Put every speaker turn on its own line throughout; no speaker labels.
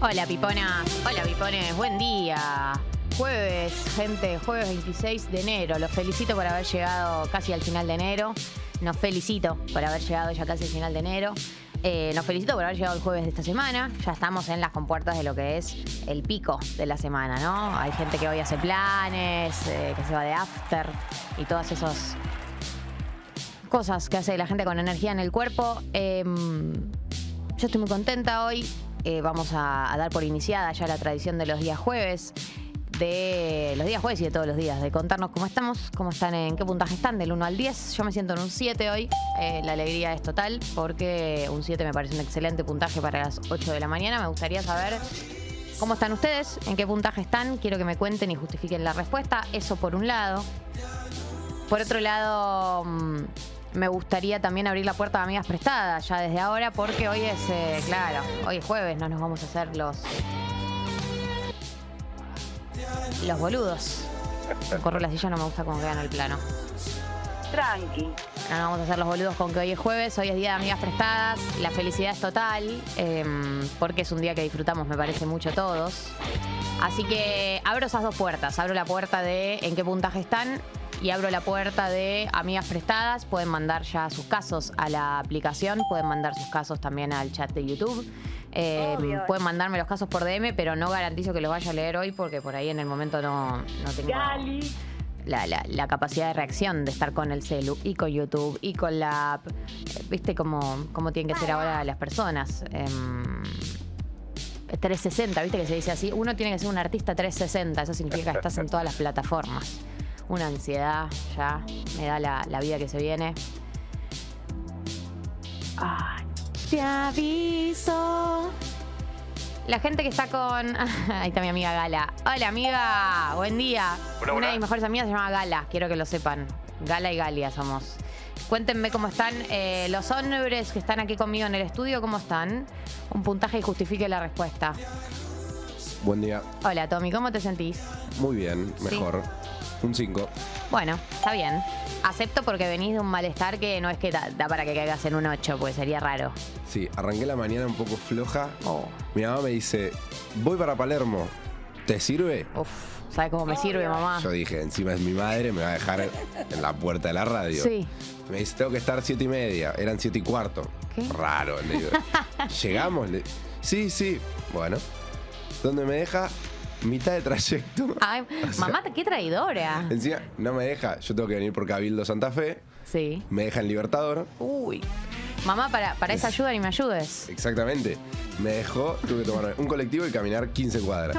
Hola piponas, hola pipones, buen día. Jueves, gente, jueves 26 de enero. Los felicito por haber llegado casi al final de enero. Nos felicito por haber llegado ya casi al final de enero. Eh, nos felicito por haber llegado el jueves de esta semana. Ya estamos en las compuertas de lo que es el pico de la semana, ¿no? Hay gente que hoy hace planes, eh, que se va de after y todas esas cosas que hace la gente con energía en el cuerpo. Em, yo estoy muy contenta hoy. Eh, vamos a, dar por iniciada ya la tradición de los días jueves de los días jueves y de todos los días, de contarnos cómo estamos, cómo están, en qué puntaje están, del 1 al 10. Yo me siento en un 7 hoy, eh, la alegría es total, porque un 7 me parece un excelente puntaje para las 8 de la mañana. Me gustaría saber cómo están ustedes, en qué puntaje están, quiero que me cuenten y justifiquen la respuesta, eso por un lado. Por otro lado... me gustaría también abrir la puerta de amigas prestadas ya desde ahora porque hoy es, eh, claro, hoy es jueves, no nos vamos a hacer los los boludos. Corro la silla, no me gusta cómo queda en el plano.
Tranqui.
No nos vamos a hacer los boludos con que hoy es jueves, hoy es día de amigas prestadas, la felicidad es total, em, porque es un día que disfrutamos, me parece mucho todos. Así que abro esas dos puertas, abro la puerta de en qué puntaje están y abro la puerta de amigas prestadas, pueden mandar ya sus casos a la aplicación, pueden mandar sus casos también al chat de YouTube. Eh, pueden mandarme los casos por DM, pero no garantizo que los vaya a leer hoy porque por ahí en el momento no, no tengo
Gali.
la, la- la capacidad de reacción de estar con el celu y con YouTube y con la app. Eh, ¿Viste cómo, cómo tienen que ser ahora las personas? Em, 360, ¿viste que se dice así? Uno tiene que ser un artista 360, eso significa que estás en todas las plataformas. Una ansiedad ya, me da la, la vida que se viene.
Ay,
Te aviso. La gente que está con. Ahí está mi amiga Gala. Hola, amiga. Buen día.
Hola,
Una de mis mejores amigas se llama Gala. Quiero que lo sepan. Gala y Galia somos. Cuéntenme cómo están eh, los hombres que están aquí conmigo en el estudio. ¿Cómo están? Un puntaje y justifique la respuesta.
Buen día.
Hola, Tommy. ¿Cómo te sentís?
Muy bien,
Sí.
Un 5.
Bueno, está bien. Acepto porque venís de un malestar que no es que da, da para que caigas en un 8, pues sería raro.
Sí, arranqué la mañana un poco floja.
Oh,
Mi mamá me dice, voy para Palermo. ¿Te sirve?
uf, ¿sabes cómo me sirve, mamá?
Yo dije, encima es mi madre, me va a dejar en la puerta de la radio.
Sí.
Me dice, tengo que estar siete y media. Eran siete y cuarto.
¿Qué?
Raro, le digo. ¿Llegamos? Le- sí, sí. Bueno. ¿Dónde me deja? Mitad de trayecto.
Ay, mamá, qué traidora.
Encima, no me deja. Yo tengo que venir por Cabildo Santa Fe.
Sí.
Me deja en Libertador.
Uy. Mamá, para, para esa ayuda ni me ayudes.
Exactamente. Me dejó, tuve que tomar un colectivo y caminar 15 cuadras.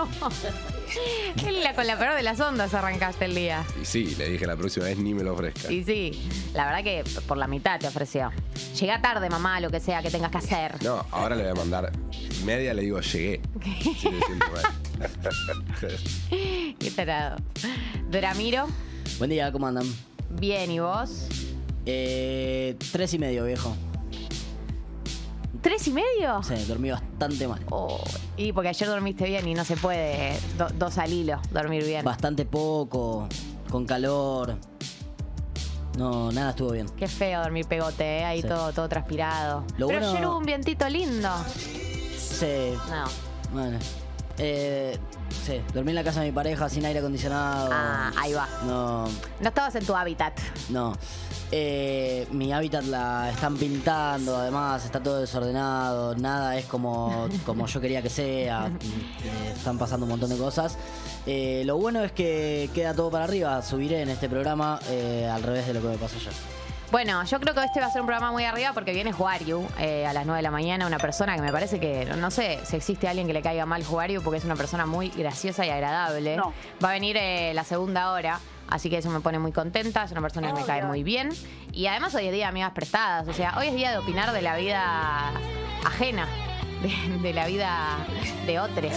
Qué la- con la peor de las ondas arrancaste el día.
Y sí, le dije la próxima vez ni me lo ofrezca.
Y sí, la verdad que por la mitad te ofreció. Llega tarde, mamá, lo que sea que tengas que hacer.
No, ahora le voy a mandar media, le digo llegué. Sí, me siento mal.
Qué tarado. Doramiro,
Buen día, ¿cómo andan?
bien, ¿y vos?
Eh, tres y medio, viejo.
¿Tres y medio?
Sí, dormí bastante mal.
Oh, y porque ayer dormiste bien y no se puede do- dos al hilo dormir bien.
Bastante poco, con calor. No, nada estuvo bien.
Qué feo dormir pegote, ¿eh? ahí
Sí.
todo, todo transpirado.
Lo
Pero
bueno-
ayer hubo un vientito lindo.
Sí,
No.
bueno. Eh, dormí en la casa de mi pareja sin aire acondicionado.
Ah, ahí va.
No,
No estabas en tu hábitat.
no. Eh, mi hábitat la están pintando, además está todo desordenado, nada es como, como yo quería que sea, eh, están pasando un montón de cosas. Eh, lo bueno es que queda todo para arriba, subiré en este programa al revés de lo que me pasó ayer.
Bueno, yo creo que este va a ser un programa muy arriba porque viene Juariu eh, a las 9 de la mañana, una persona que me parece que, no sé si existe alguien que le caiga mal Juariu porque es una persona muy graciosa y agradable.
No.
Va a venir eh, la segunda hora, así que eso me pone muy contenta, es una persona que me cae muy bien. Y además hoy es día de amigas prestadas, o sea, hoy es día de opinar de la vida ajena, de, de la vida de otros.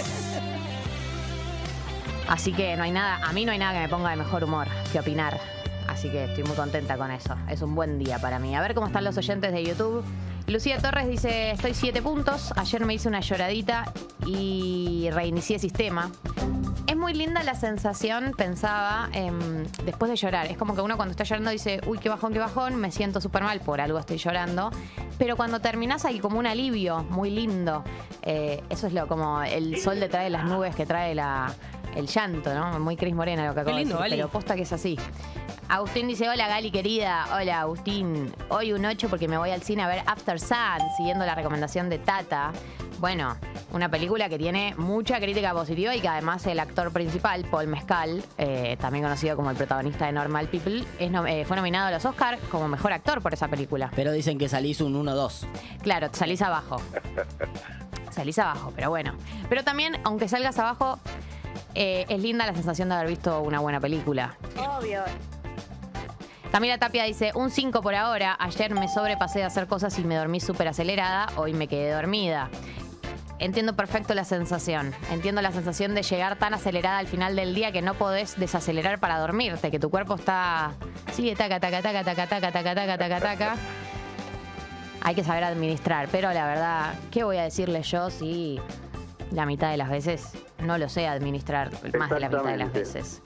Así que no hay nada, a mí no hay nada que me ponga de mejor humor que opinar. Así que estoy muy contenta con eso. Es un buen día para mí. A ver cómo están los oyentes de YouTube. Lucía Torres dice, estoy siete puntos. Ayer me hice una lloradita y reinicié sistema. Es muy linda la sensación, pensaba, em, después de llorar. Es como que uno cuando está llorando dice, uy, qué bajón, qué bajón, me siento súper mal, por algo estoy llorando. Pero cuando terminás hay como un alivio muy lindo. Eh, eso es lo como el sol detrás de las nubes que trae la, el llanto, ¿no? Muy Cris Morena lo que acabo
lindo,
de decir,
Gali.
pero posta que es así. Agustín dice, hola Gali querida, hola Agustín, hoy un 8 porque me voy al cine a ver After Sun, siguiendo la recomendación de Tata. Bueno, una película que tiene mucha crítica positiva y que además el actor principal, Paul Mescal, eh, también conocido como el protagonista de Normal People, es eh, fue nominado a los Oscars como mejor actor por esa película.
Pero dicen que salís un 1-2.
Claro, salís abajo. Salís abajo, pero bueno. Pero también, aunque salgas abajo, eh, es linda la sensación de haber visto una buena película.
Obvio.
Camila Tapia dice, un 5 por ahora. Ayer me sobrepasé de hacer cosas y me dormí súper acelerada. Hoy me quedé dormida. Entiendo perfecto la sensación. Entiendo la sensación de llegar tan acelerada al final del día que no podés desacelerar para dormirte, que tu cuerpo está... Sigue taca, taca, taca, taca, taca, taca, taca, taca, taca. Hay que saber administrar, pero la verdad, ¿qué voy a decirle yo si la mitad de las veces no lo sé administrar más de la mitad de las veces?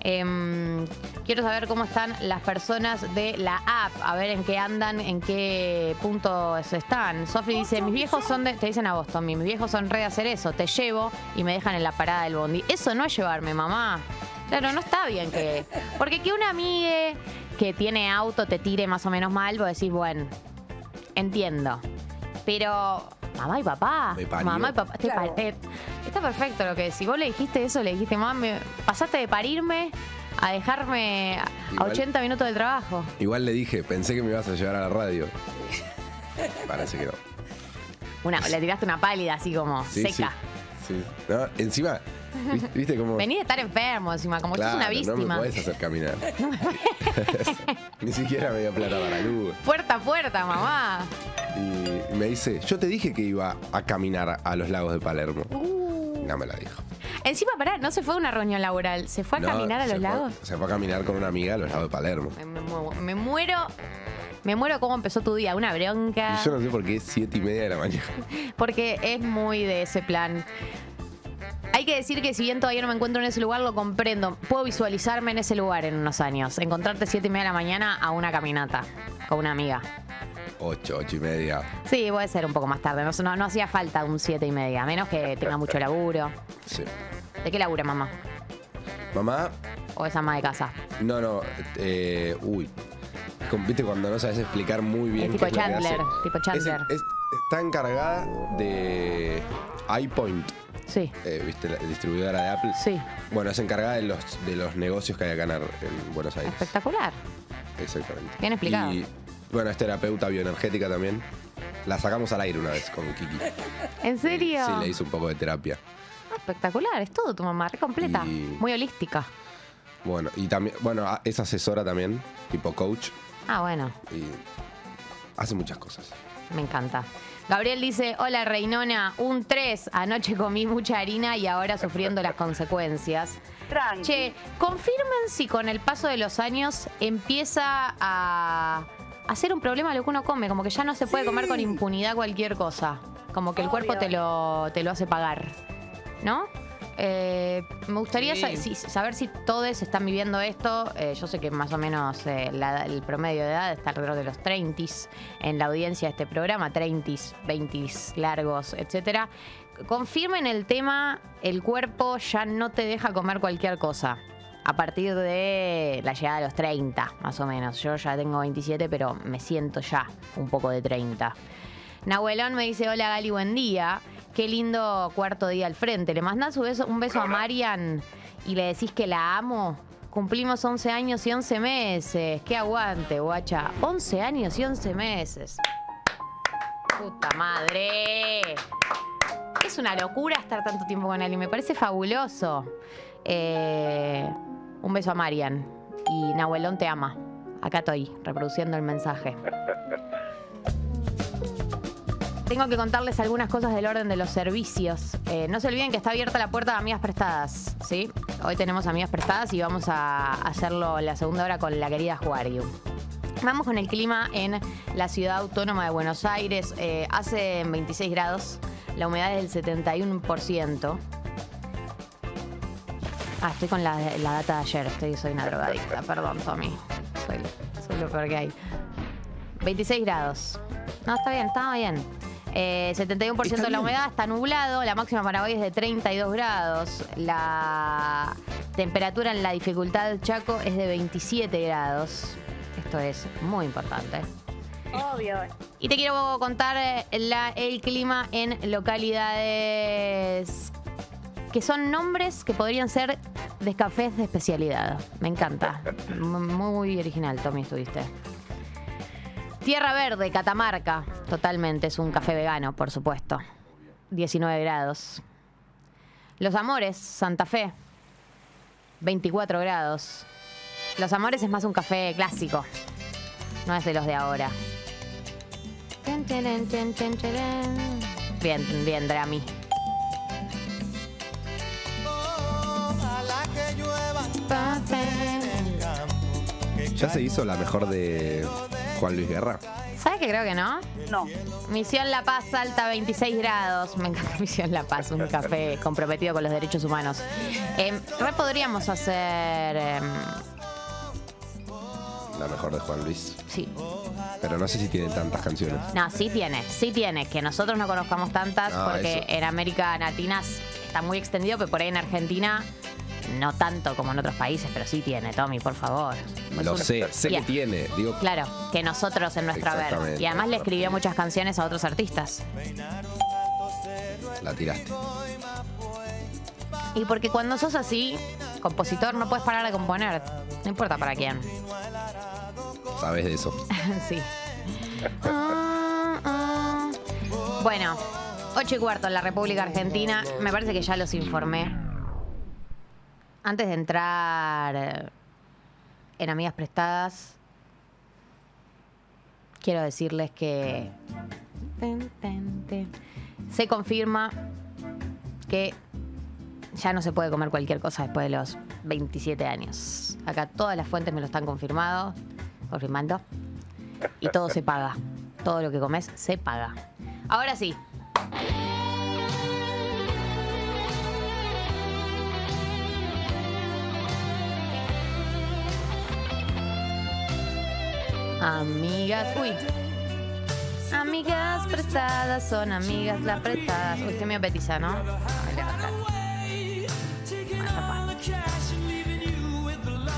Em, quiero saber cómo están las personas de la app, a ver en qué andan, en qué puntos están. Sofi dice, mis viejos son de, te dicen a vos, Tommy, mis viejos son re de hacer eso, te llevo y me dejan en la parada del bondi. Eso no es llevarme, mamá. Claro, no está bien que... Porque que una amiga que tiene auto te tire más o menos mal, vos decís, bueno, entiendo. Pero mamá y papá,
Me parió.
mamá y papá, te
Claro.
pa- eh, está perfecto lo que si vos le dijiste eso, le dijiste, mamá, me- pasaste de parirme a dejarme a- a
Igual-
80 minutos del trabajo.
Igual le dije, pensé que me ibas a llevar a la radio. Parece que no.
Una, le tiraste una pálida así como
Sí,
seca.
Sí. sí. No, encima, ¿viste, viste cómo?
Vení de estar enfermo encima, como
claro,
sos una
no me
víctima.
podés hacer caminar. Ni siquiera me dio plata para la luz.
puerta a puerta, mamá.
Y me dice, yo te dije que iba a caminar a los lagos de Palermo.
Uh.
No me la dijo.
Encima, pará, no se fue a una reunión laboral, se fue a
No,
caminar a los
fue-
lagos.
Se fue a caminar con una amiga a los lagos de Palermo.
Me, me me muero, me muero cómo empezó tu día, una bronca.
Y yo no sé por qué es siete y media de la mañana.
Porque es muy de ese plan. Hay que decir que si bien todavía no me encuentro en ese lugar, lo comprendo. Puedo visualizarme en ese lugar en unos años. Encontrarte siete y media de la mañana a una caminata con una amiga.
Ocho, ocho y media.
Sí, puede ser un poco más tarde. No, no, no hacía falta un siete y media, a menos que tenga mucho laburo.
Sí.
¿De qué labura, mamá?
Mamá,
¿O es ama de casa?
no, no. Eh, uy. Como, ¿Viste cuando no sabes explicar muy bien
Es tipo
qué es lo que
Chandler,
hace?
tipo
Es-
Chandler.
es- está encargada de iPoint,
Sí,
eh, ¿viste? La distribuidora de Apple.
sí.
Bueno, es encargada de los, de los negocios que hay acá en, Ar- en Buenos Aires.
Espectacular.
Exactamente.
Bien explicado.
Y bueno, es terapeuta bioenergética también. La sacamos al aire una vez con Kiki.
¿En serio?
Sí, le hizo un poco de terapia.
Espectacular, es todo tu mamá, re completa.
Y-
Muy holística.
Bueno, y también, bueno, a- es asesora también, tipo coach,
Ah, bueno.
y hace muchas cosas.
Me encanta. Gabriel dice, hola Reinona, un 3. Anoche comí mucha harina y ahora sufriendo las consecuencias.
Tranqui.
Che, confirmen si con el paso de los años empieza a hacer un problema lo que uno come, como que ya no se puede comer con impunidad cualquier cosa. Como que el cuerpo te lo, te lo hace pagar. ¿No? Eh, me gustaría
Sí.
sa- si- saber si todos están viviendo esto. Eh, yo sé que más o menos eh, la- el promedio de edad está alrededor de los 30 en la audiencia de este programa, 30, 20 largos, etcétera. Confirmen el tema, el cuerpo ya no te deja comer cualquier cosa. A partir de la llegada de los 30, más o menos. Yo ya tengo 27, pero me siento ya un poco de 30. Nahuelón me dice, hola Gali, buen día. Qué lindo cuarto día al frente. Le mandás un beso, un beso a Marian y le decís que la amo. Cumplimos 11 años y 11 meses. Qué aguante, guacha. 11 años y 11 meses. Puta madre. Es una locura estar tanto tiempo con alguien. Me parece fabuloso. Eh, un beso a Marian. Y Nahuelón te ama. Acá estoy, reproduciendo el mensaje. Tengo que contarles algunas cosas del orden de los servicios. Eh, no se olviden que está abierta la puerta de Amigas Prestadas, ¿sí? Hoy tenemos Amigas Prestadas y vamos a hacerlo la segunda hora con la querida Juario. Vamos con el clima en la ciudad autónoma de Buenos Aires. Eh, hace 26 grados, la humedad es del 71%. Ah, estoy con la, la data de ayer. Estoy, soy una drogadicta. Perdón, Tommy. Soy, soy lo peor hay. 26 grados. No, está bien, está bien. Eh, 71%
Está
de la
bien.
humedad, está nublado. La máxima para hoy es de 32 grados. La temperatura en la dificultad Chaco es de 27 grados. Esto es muy importante.
Obvio.
Y te quiero contar eh, la- el clima en localidades que son nombres que podrían ser de cafés de especialidad. Me encanta. M- Muy original, Tommy, estuviste. Tierra Verde, Catamarca. Totalmente, es un café vegano, por supuesto. 19 grados. Los Amores, Santa Fe. 24 grados. Los Amores es más un café clásico. No es de los de ahora. Bien, bien, Drami.
¿Ya se hizo la mejor de Juan Luis Guerra?
¿Sabes que creo que no?
No.
Misión La Paz alta 26 grados. Me encanta Misión La Paz, un café comprometido con los derechos humanos. Eh, re podríamos hacer. em,
La mejor de Juan Luis.
sí.
Pero no sé si tiene tantas canciones.
No, sí tiene, sí tiene. Que nosotros no conozcamos tantas
No,
porque
eso.
en América Latina está muy extendido, pero por ahí en Argentina no tanto como en otros países, pero sí tiene, Tommy, por favor.
Lo
un-
sé, sé que tiene. Digo,
Claro, que nosotros en nuestra ver. Y además le escribió muchas canciones a otros artistas.
la tiraste.
Y porque cuando sos así, compositor, no puedes parar de componer. No importa para quién.
Sabes de eso.
sí. Bueno, 8 y cuarto en la República Argentina. Me parece que ya los informé. Antes de entrar eh, en Amigas Prestadas, quiero decirles que ten, ten, ten. se confirma que ya no se puede comer cualquier cosa después de los 27 años. Acá todas las fuentes me lo están confirmado, confirmando. Y todo se paga. Todo lo que comes se paga. Ahora sí. Amigas, uy. Amigas prestadas son amigas las prestadas. Uy, estoy medio petiza, ¿no?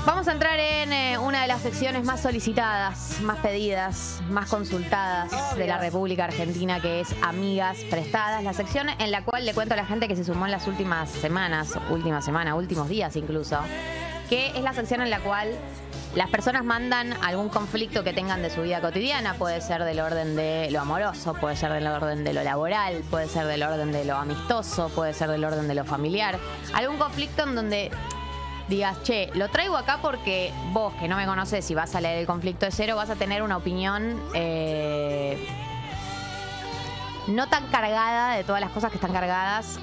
Vamos a entrar en eh, una de las secciones más solicitadas, más pedidas, más consultadas de la República Argentina, que es Amigas Prestadas, la sección en la cual le cuento a la gente que se sumó en las últimas semanas, última semana, últimos días incluso, que es la sección en la cual las personas mandan algún conflicto que tengan de su vida cotidiana, puede ser del orden de lo amoroso, puede ser del orden de lo laboral, puede ser del orden de lo amistoso, puede ser del orden de lo familiar, algún conflicto en donde digas, che, lo traigo acá porque vos, que no me conoces y vas a leer el conflicto de cero, vas a tener una opinión eh, no tan cargada de todas las cosas que están cargadas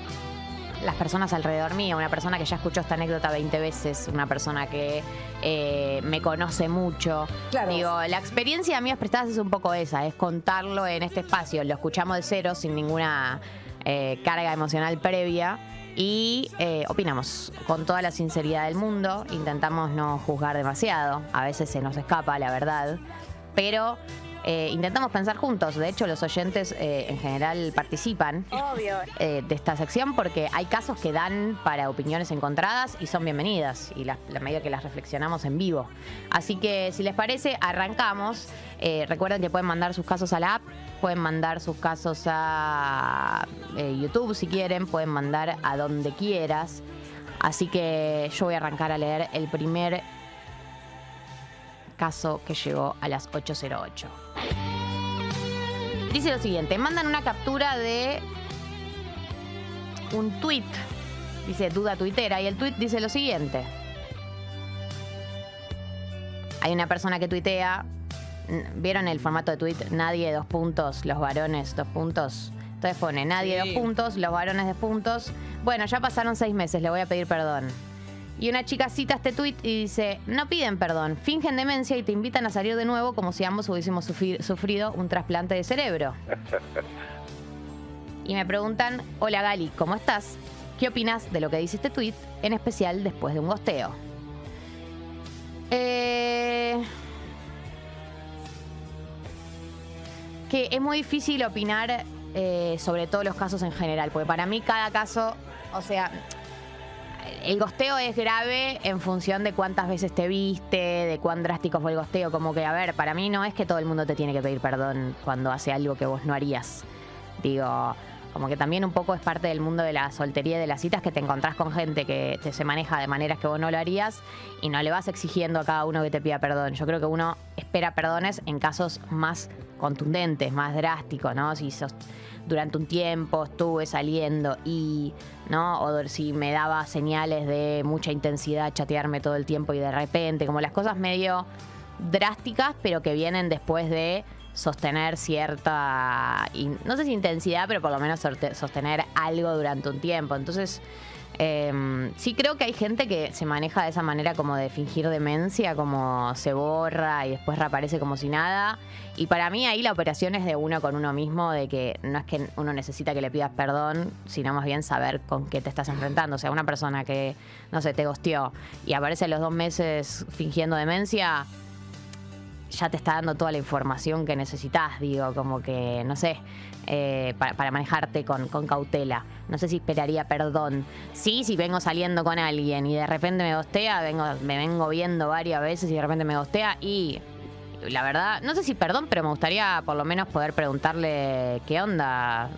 las personas alrededor mío, una persona que ya escuchó esta anécdota 20 veces, una persona que eh, me conoce mucho.
Claro.
Digo, la experiencia de Amigas Prestadas es un poco esa, es contarlo en este espacio, lo escuchamos de cero sin ninguna eh, carga emocional previa y eh, opinamos con toda la sinceridad del mundo, intentamos no juzgar demasiado, a veces se nos escapa la verdad, pero eh, intentamos pensar juntos, de hecho los oyentes eh, en general participan
Obvio.
eh, de esta sección porque hay casos que dan para opiniones encontradas y son bienvenidas y la, la medida que las reflexionamos en vivo. Así que si les parece, arrancamos. Recuerden que pueden mandar sus casos a la app, pueden mandar sus casos a YouTube si quieren, pueden mandar a donde quieras. Así que yo voy a arrancar a leer el primer caso que llegó a las 808. Dice lo siguiente, mandan una captura de un tweet, dice duda tuitera, y el tweet dice lo siguiente. Hay una persona que tuitea, ¿vieron el formato de tweet? Nadie, dos puntos, los varones, dos puntos. Entonces pone, nadie,
Sí.
dos puntos, los varones, dos puntos. Bueno, ya pasaron seis meses, le voy a pedir perdón. Y una chica cita este tuit y dice, no piden perdón, fingen demencia y te invitan a salir de nuevo como si ambos hubiésemos sufri- sufrido un trasplante de cerebro. Y me preguntan, hola Gali, ¿cómo estás? ¿Qué opinas de lo que dice este tweet, en especial después de un gosteo? Eh, que es muy difícil opinar eh, sobre todos los casos en general, porque para mí cada caso, o sea, el gosteo es grave en función de cuántas veces te viste, de cuán drástico fue el gosteo. Como que, a ver, para mí no es que todo el mundo te tiene que pedir perdón cuando hace algo que vos no harías. Digo, como que también un poco es parte del mundo de la soltería y de las citas que te encontrás con gente que te se maneja de maneras que vos no lo harías y no le vas exigiendo a cada uno que te pida perdón. Yo creo que uno espera perdones en casos más contundentes, más drásticos, ¿no? Si sos- durante un tiempo estuve saliendo y, ¿no? O si me daba señales de mucha intensidad chatearme todo el tiempo y de repente, como las cosas medio drásticas, pero que vienen después de sostener cierta, no sé si intensidad, pero por lo menos sostener algo durante un tiempo. Entonces, eh, sí creo que hay gente que se maneja de esa manera como de fingir demencia, como se borra y después reaparece como si nada. Y para mí ahí la operación es de uno con uno mismo, de que no es que uno necesita que le pidas perdón, sino más bien saber con qué te estás enfrentando. O sea, una persona que, no sé, te gosteó y aparece a los dos meses fingiendo demencia, ya te está dando toda la información que necesitas, digo, como que, no sé, eh, para, manejarte con, con cautela. No sé si esperaría perdón. Sí, si vengo saliendo con alguien y de repente me gostea, vengo, me vengo viendo varias veces y de repente me gostea y la verdad, no sé si perdón, pero me gustaría por lo menos poder preguntarle qué onda.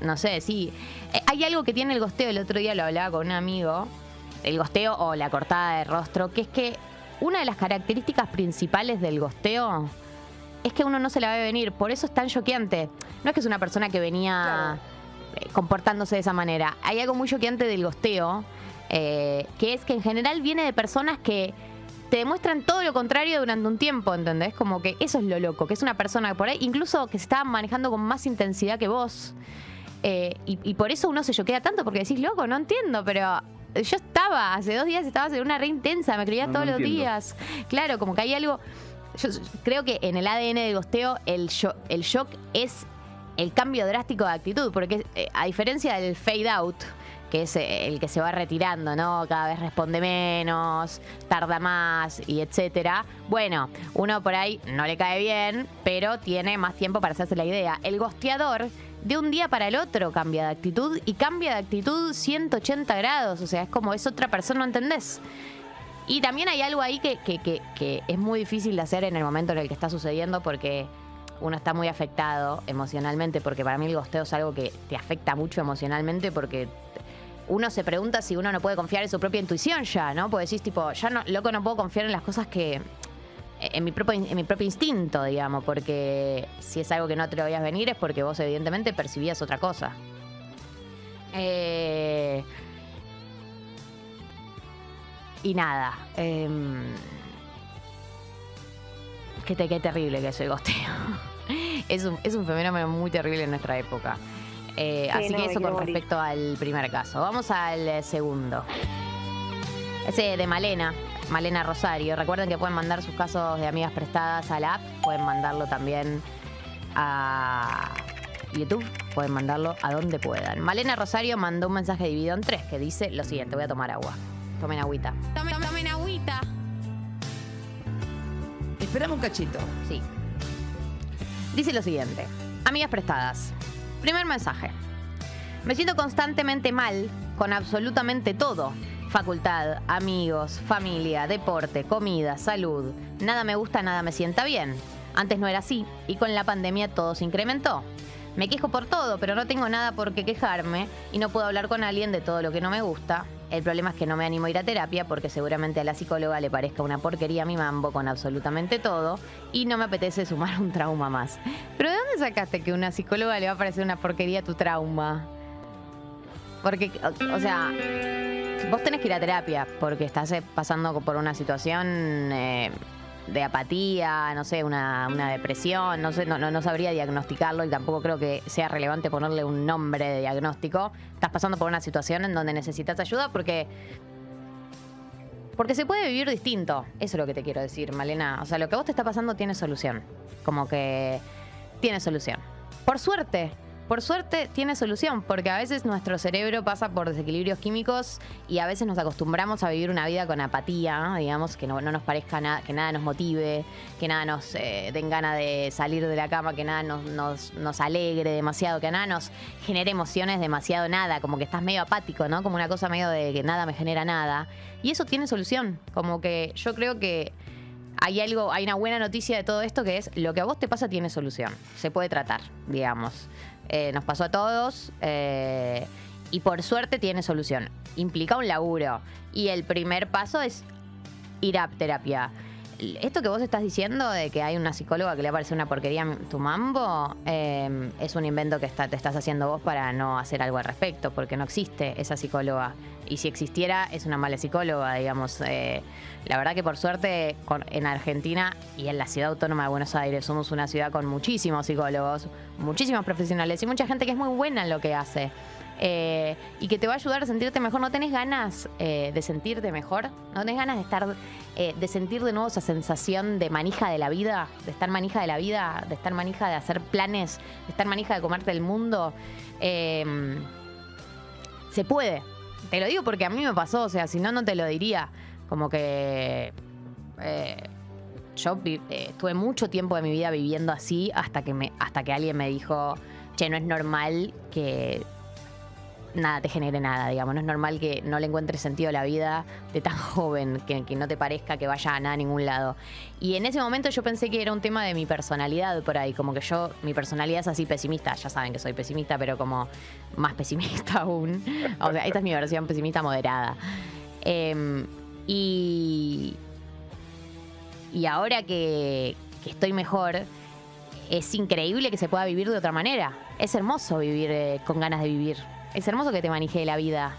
No sé, sí. Eh, Hay algo que tiene el gosteo, el otro día lo hablaba con un amigo, el gosteo o la cortada de rostro, que es que una de las características principales del gosteo es que uno no se la ve venir, por eso es tan choqueante. No es que es una persona que venía eh, comportándose de esa manera. Hay algo muy choqueante del gosteo, eh, que es que en general viene de personas que te demuestran todo lo contrario durante un tiempo, ¿entendés? Como que eso es lo loco, que es una persona por ahí, incluso que se está manejando con más intensidad que vos. Eh, y, y por eso uno se choquea tanto, porque decís, loco, no entiendo, pero yo estaba, hace dos días estaba en una re intensa, me creía
No,
todos
no
los
entiendo.
días. Claro, como que hay algo. Yo creo que en el ADN del gosteo, el, sho- el shock es el cambio drástico de actitud, porque eh, a diferencia del fade out, que es eh, el que se va retirando, ¿no? Cada vez responde menos, tarda más y etcétera. Bueno, uno por ahí no le cae bien, pero tiene más tiempo para hacerse la idea. El gosteador de un día para el otro cambia de actitud y cambia de actitud 180 grados, o sea, es como es otra persona, ¿no entendés? Y también hay algo ahí que, que- que- es muy difícil de hacer en el momento en el que está sucediendo porque uno está muy afectado emocionalmente, porque para mí el gosteo es algo que te afecta mucho emocionalmente porque uno se pregunta si uno no puede confiar en su propia intuición ya, ¿no? Porque decís tipo, ya no, loco, no puedo confiar en las cosas que... En mi, propio, en mi propio instinto, digamos, porque si es algo que no te lo veías venir es porque vos evidentemente percibías otra cosa. Eh, y nada. em, qué, te- qué terrible que el gosteo. es, un, es un fenómeno muy terrible en nuestra época. Eh,
Sí,
así
no,
que eso con
morir.
respecto al primer caso. Vamos al eh, segundo. Ese de Malena, Malena Rosario. Recuerden que pueden mandar sus casos de amigas prestadas a la app. Pueden mandarlo también a YouTube. Pueden mandarlo a donde puedan. Malena Rosario mandó un mensaje dividido en tres que dice lo siguiente. Voy a tomar agua. Tomen agüita. Tomen, tomen agüita.
Esperame un cachito.
Sí. Dice lo siguiente. Amigas prestadas. Primer mensaje. Me siento constantemente mal con absolutamente todo. Facultad, amigos, familia, deporte, comida, salud. Nada me gusta, nada me sienta bien. Antes no era así y con la pandemia todo se incrementó. Me quejo por todo, pero no tengo nada por qué quejarme y no puedo hablar con alguien de todo lo que no me gusta. El problema es que no me animo a ir a terapia porque seguramente a la psicóloga le parezca una porquería mi mambo con absolutamente todo y no me apetece sumar un trauma más. ¿Pero de dónde sacaste que una psicóloga le va a parecer una porquería tu trauma? Porque, o, sea, vos tenés que ir a terapia porque estás eh, pasando por una situación eh, de apatía, no sé, una, una depresión, no sé, no, no, no sabría diagnosticarlo y tampoco creo que sea relevante ponerle un nombre de diagnóstico. Estás pasando por una situación en donde necesitas ayuda porque porque se puede vivir distinto. Eso es lo que te quiero decir, Malena. O sea, lo que vos te está pasando tiene solución. Como que tiene solución. Por suerte, por suerte tiene solución, porque a veces nuestro cerebro pasa por desequilibrios químicos y a veces nos acostumbramos a vivir una vida con apatía, digamos, que no, no nos parezca nada, que nada nos motive, que nada nos eh, den ganas de salir de la cama, que nada nos, nos, nos alegre demasiado, que nada nos genere emociones demasiado nada, como que estás medio apático, ¿no? Como una cosa medio de que nada me genera nada. Y eso tiene solución, como que yo creo que hay algo, hay una buena noticia de todo esto que es lo que a vos te pasa tiene solución. Se puede tratar, digamos. Eh, nos pasó a todos eh, y por suerte tiene solución. Implica un laburo. Y el primer paso es ir a terapia. Esto que vos estás diciendo de que hay una psicóloga que le parece una porquería tu mambo, eh, es un invento que está- te estás haciendo vos para no hacer algo al respecto, porque no existe esa psicóloga. Y si existiera, es una mala psicóloga, digamos. Eh, la verdad que por suerte en Argentina y en la ciudad autónoma de Buenos Aires somos una ciudad con muchísimos psicólogos, muchísimos profesionales y mucha gente que es muy buena en lo que hace. Eh, y que te va a ayudar a sentirte mejor. ¿No tenés ganas eh, de sentirte mejor? ¿No tenés ganas de estar, eh, de sentir de nuevo esa sensación de manija de la vida? De estar manija de la vida, de estar manija de hacer planes, de estar manija de comerte el mundo. Eh, se puede. Te lo digo porque a mí me pasó, o sea, si no, no te lo diría. Como que yo eh, estuve mucho tiempo de mi vida viviendo así hasta que, hasta que alguien me dijo, che, no es normal que nada te genere nada, digamos. No es normal que no le encuentres sentido la vida de tan joven, que, no te parezca que vaya a nada a ningún lado. Y en ese momento yo pensé que era un tema de mi personalidad por ahí, como que yo, mi personalidad es así pesimista, ya saben que soy pesimista, pero como más pesimista aún. O sea, esta es mi versión pesimista moderada. Em, y, y ahora que, que estoy mejor, es increíble que se pueda vivir de otra manera. Es hermoso vivir eh, con ganas de vivir. Es hermoso que te maneje la vida.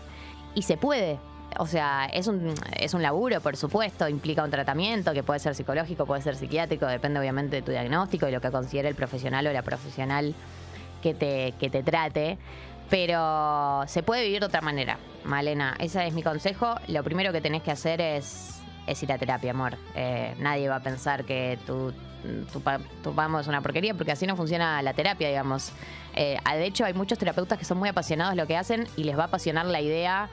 Y se puede. O sea, es un, es un laburo, por supuesto, implica un tratamiento que puede ser psicológico, puede ser psiquiátrico, depende obviamente de tu diagnóstico y lo que considere el profesional o la profesional que te, que te trate. Pero se puede vivir de otra manera, Malena. Ese es mi consejo. Lo primero que tenés que hacer es, es ir a terapia, amor. Eh, nadie va a pensar que tu, tu, pa- tu pamo es una porquería, porque así no funciona la terapia, digamos. Eh, de hecho, hay muchos terapeutas que son muy apasionados de lo que hacen y les va a apasionar la idea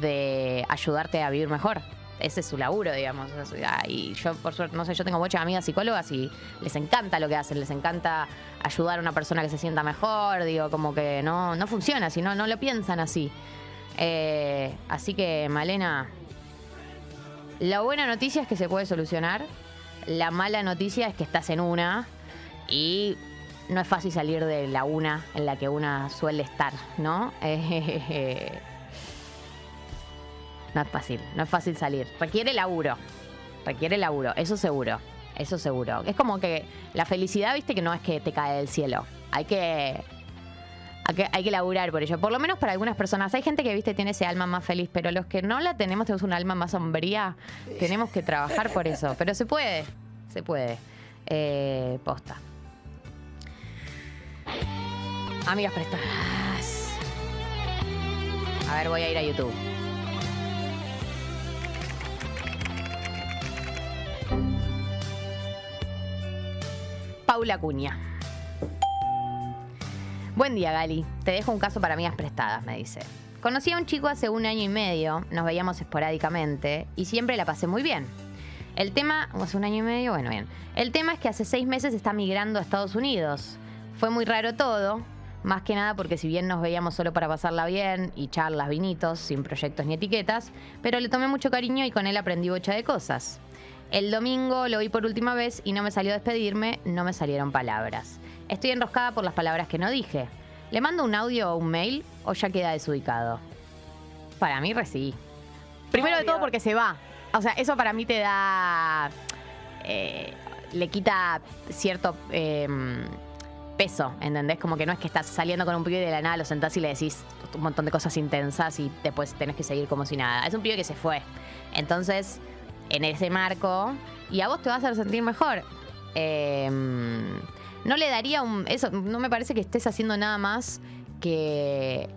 de ayudarte a vivir mejor. Ese es su laburo, digamos. Sea, Y yo, por suerte, no sé, yo tengo muchas amigas psicólogas y les encanta lo que hacen, les encanta ayudar a una persona que se sienta mejor, digo, como que no, no funciona así, no, no lo piensan así. Eh, así que, Malena, la buena noticia es que se puede solucionar, la mala noticia es que estás en una y no es fácil salir de la una en la que una suele estar, ¿no? Eh, no es fácil, no es fácil salir. Requiere laburo, requiere laburo, eso seguro, eso seguro. Es como que la felicidad, viste, que no es que te cae del cielo. Hay que, hay que, laburar por ello. Por lo menos para algunas personas. Hay gente que, viste, tiene ese alma más feliz, pero los que no la tenemos, tenemos un alma más sombría, tenemos que trabajar por eso. Pero se puede, se puede. Eh, posta. Amigas prestadas. A ver, voy a ir a YouTube. Paula Cuña. Buen día, Gali. Te dejo un caso para amigas prestadas, me dice. Conocí a un chico hace un año y medio, nos veíamos esporádicamente y siempre la pasé muy bien. El tema, hace un año y medio, bueno, bien. El tema es que hace seis meses está migrando a Estados Unidos. Fue muy raro todo, más que nada porque si bien nos veíamos solo para pasarla bien y charlas, vinitos, sin proyectos ni etiquetas, pero le tomé mucho cariño y con él aprendí bocha de cosas. El domingo lo vi por última vez y no me salió a despedirme, no me salieron palabras. Estoy enroscada por las palabras que no dije. ¿Le mando un audio o un mail o ya queda desubicado? Para mí, recibí. Primero de todo porque se va. O sea, eso para mí te da. eh, le quita cierto eh, peso, ¿entendés? Como que no es que estás saliendo con un pibe de la nada lo sentás y le decís un montón de cosas intensas y después tenés que seguir como si nada. Es un pibe que se fue. Entonces, en ese marco, y a vos te va a hacer sentir mejor. Eh, no le daría un. Eso, no me parece que estés haciendo nada más que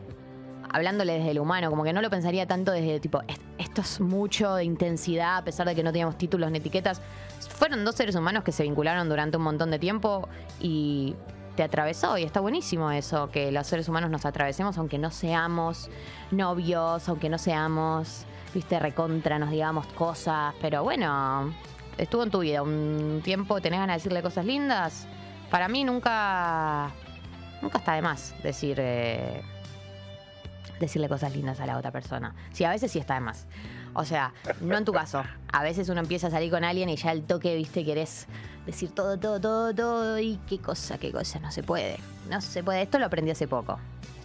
hablándole desde el humano, como que no lo pensaría tanto desde tipo, "Es- esto es mucho de intensidad, a pesar de que no teníamos títulos ni etiquetas. Fueron dos seres humanos que se vincularon durante un montón de tiempo y te atravesó y está buenísimo eso, que los seres humanos nos atravesemos aunque no seamos novios, aunque no seamos, viste, recontra, nos digamos cosas, pero bueno, estuvo en tu vida un tiempo, tenés ganas de decirle cosas lindas. Para mí nunca, nunca está de más decir... eh, decirle cosas lindas a la otra persona. Sí, a veces sí está de más. O sea, no en tu caso. A veces uno empieza a salir con alguien y ya el toque, viste, querés decir todo, todo, todo, todo. Y qué cosa, qué cosa. No se puede. No se puede. Esto lo aprendí hace poco.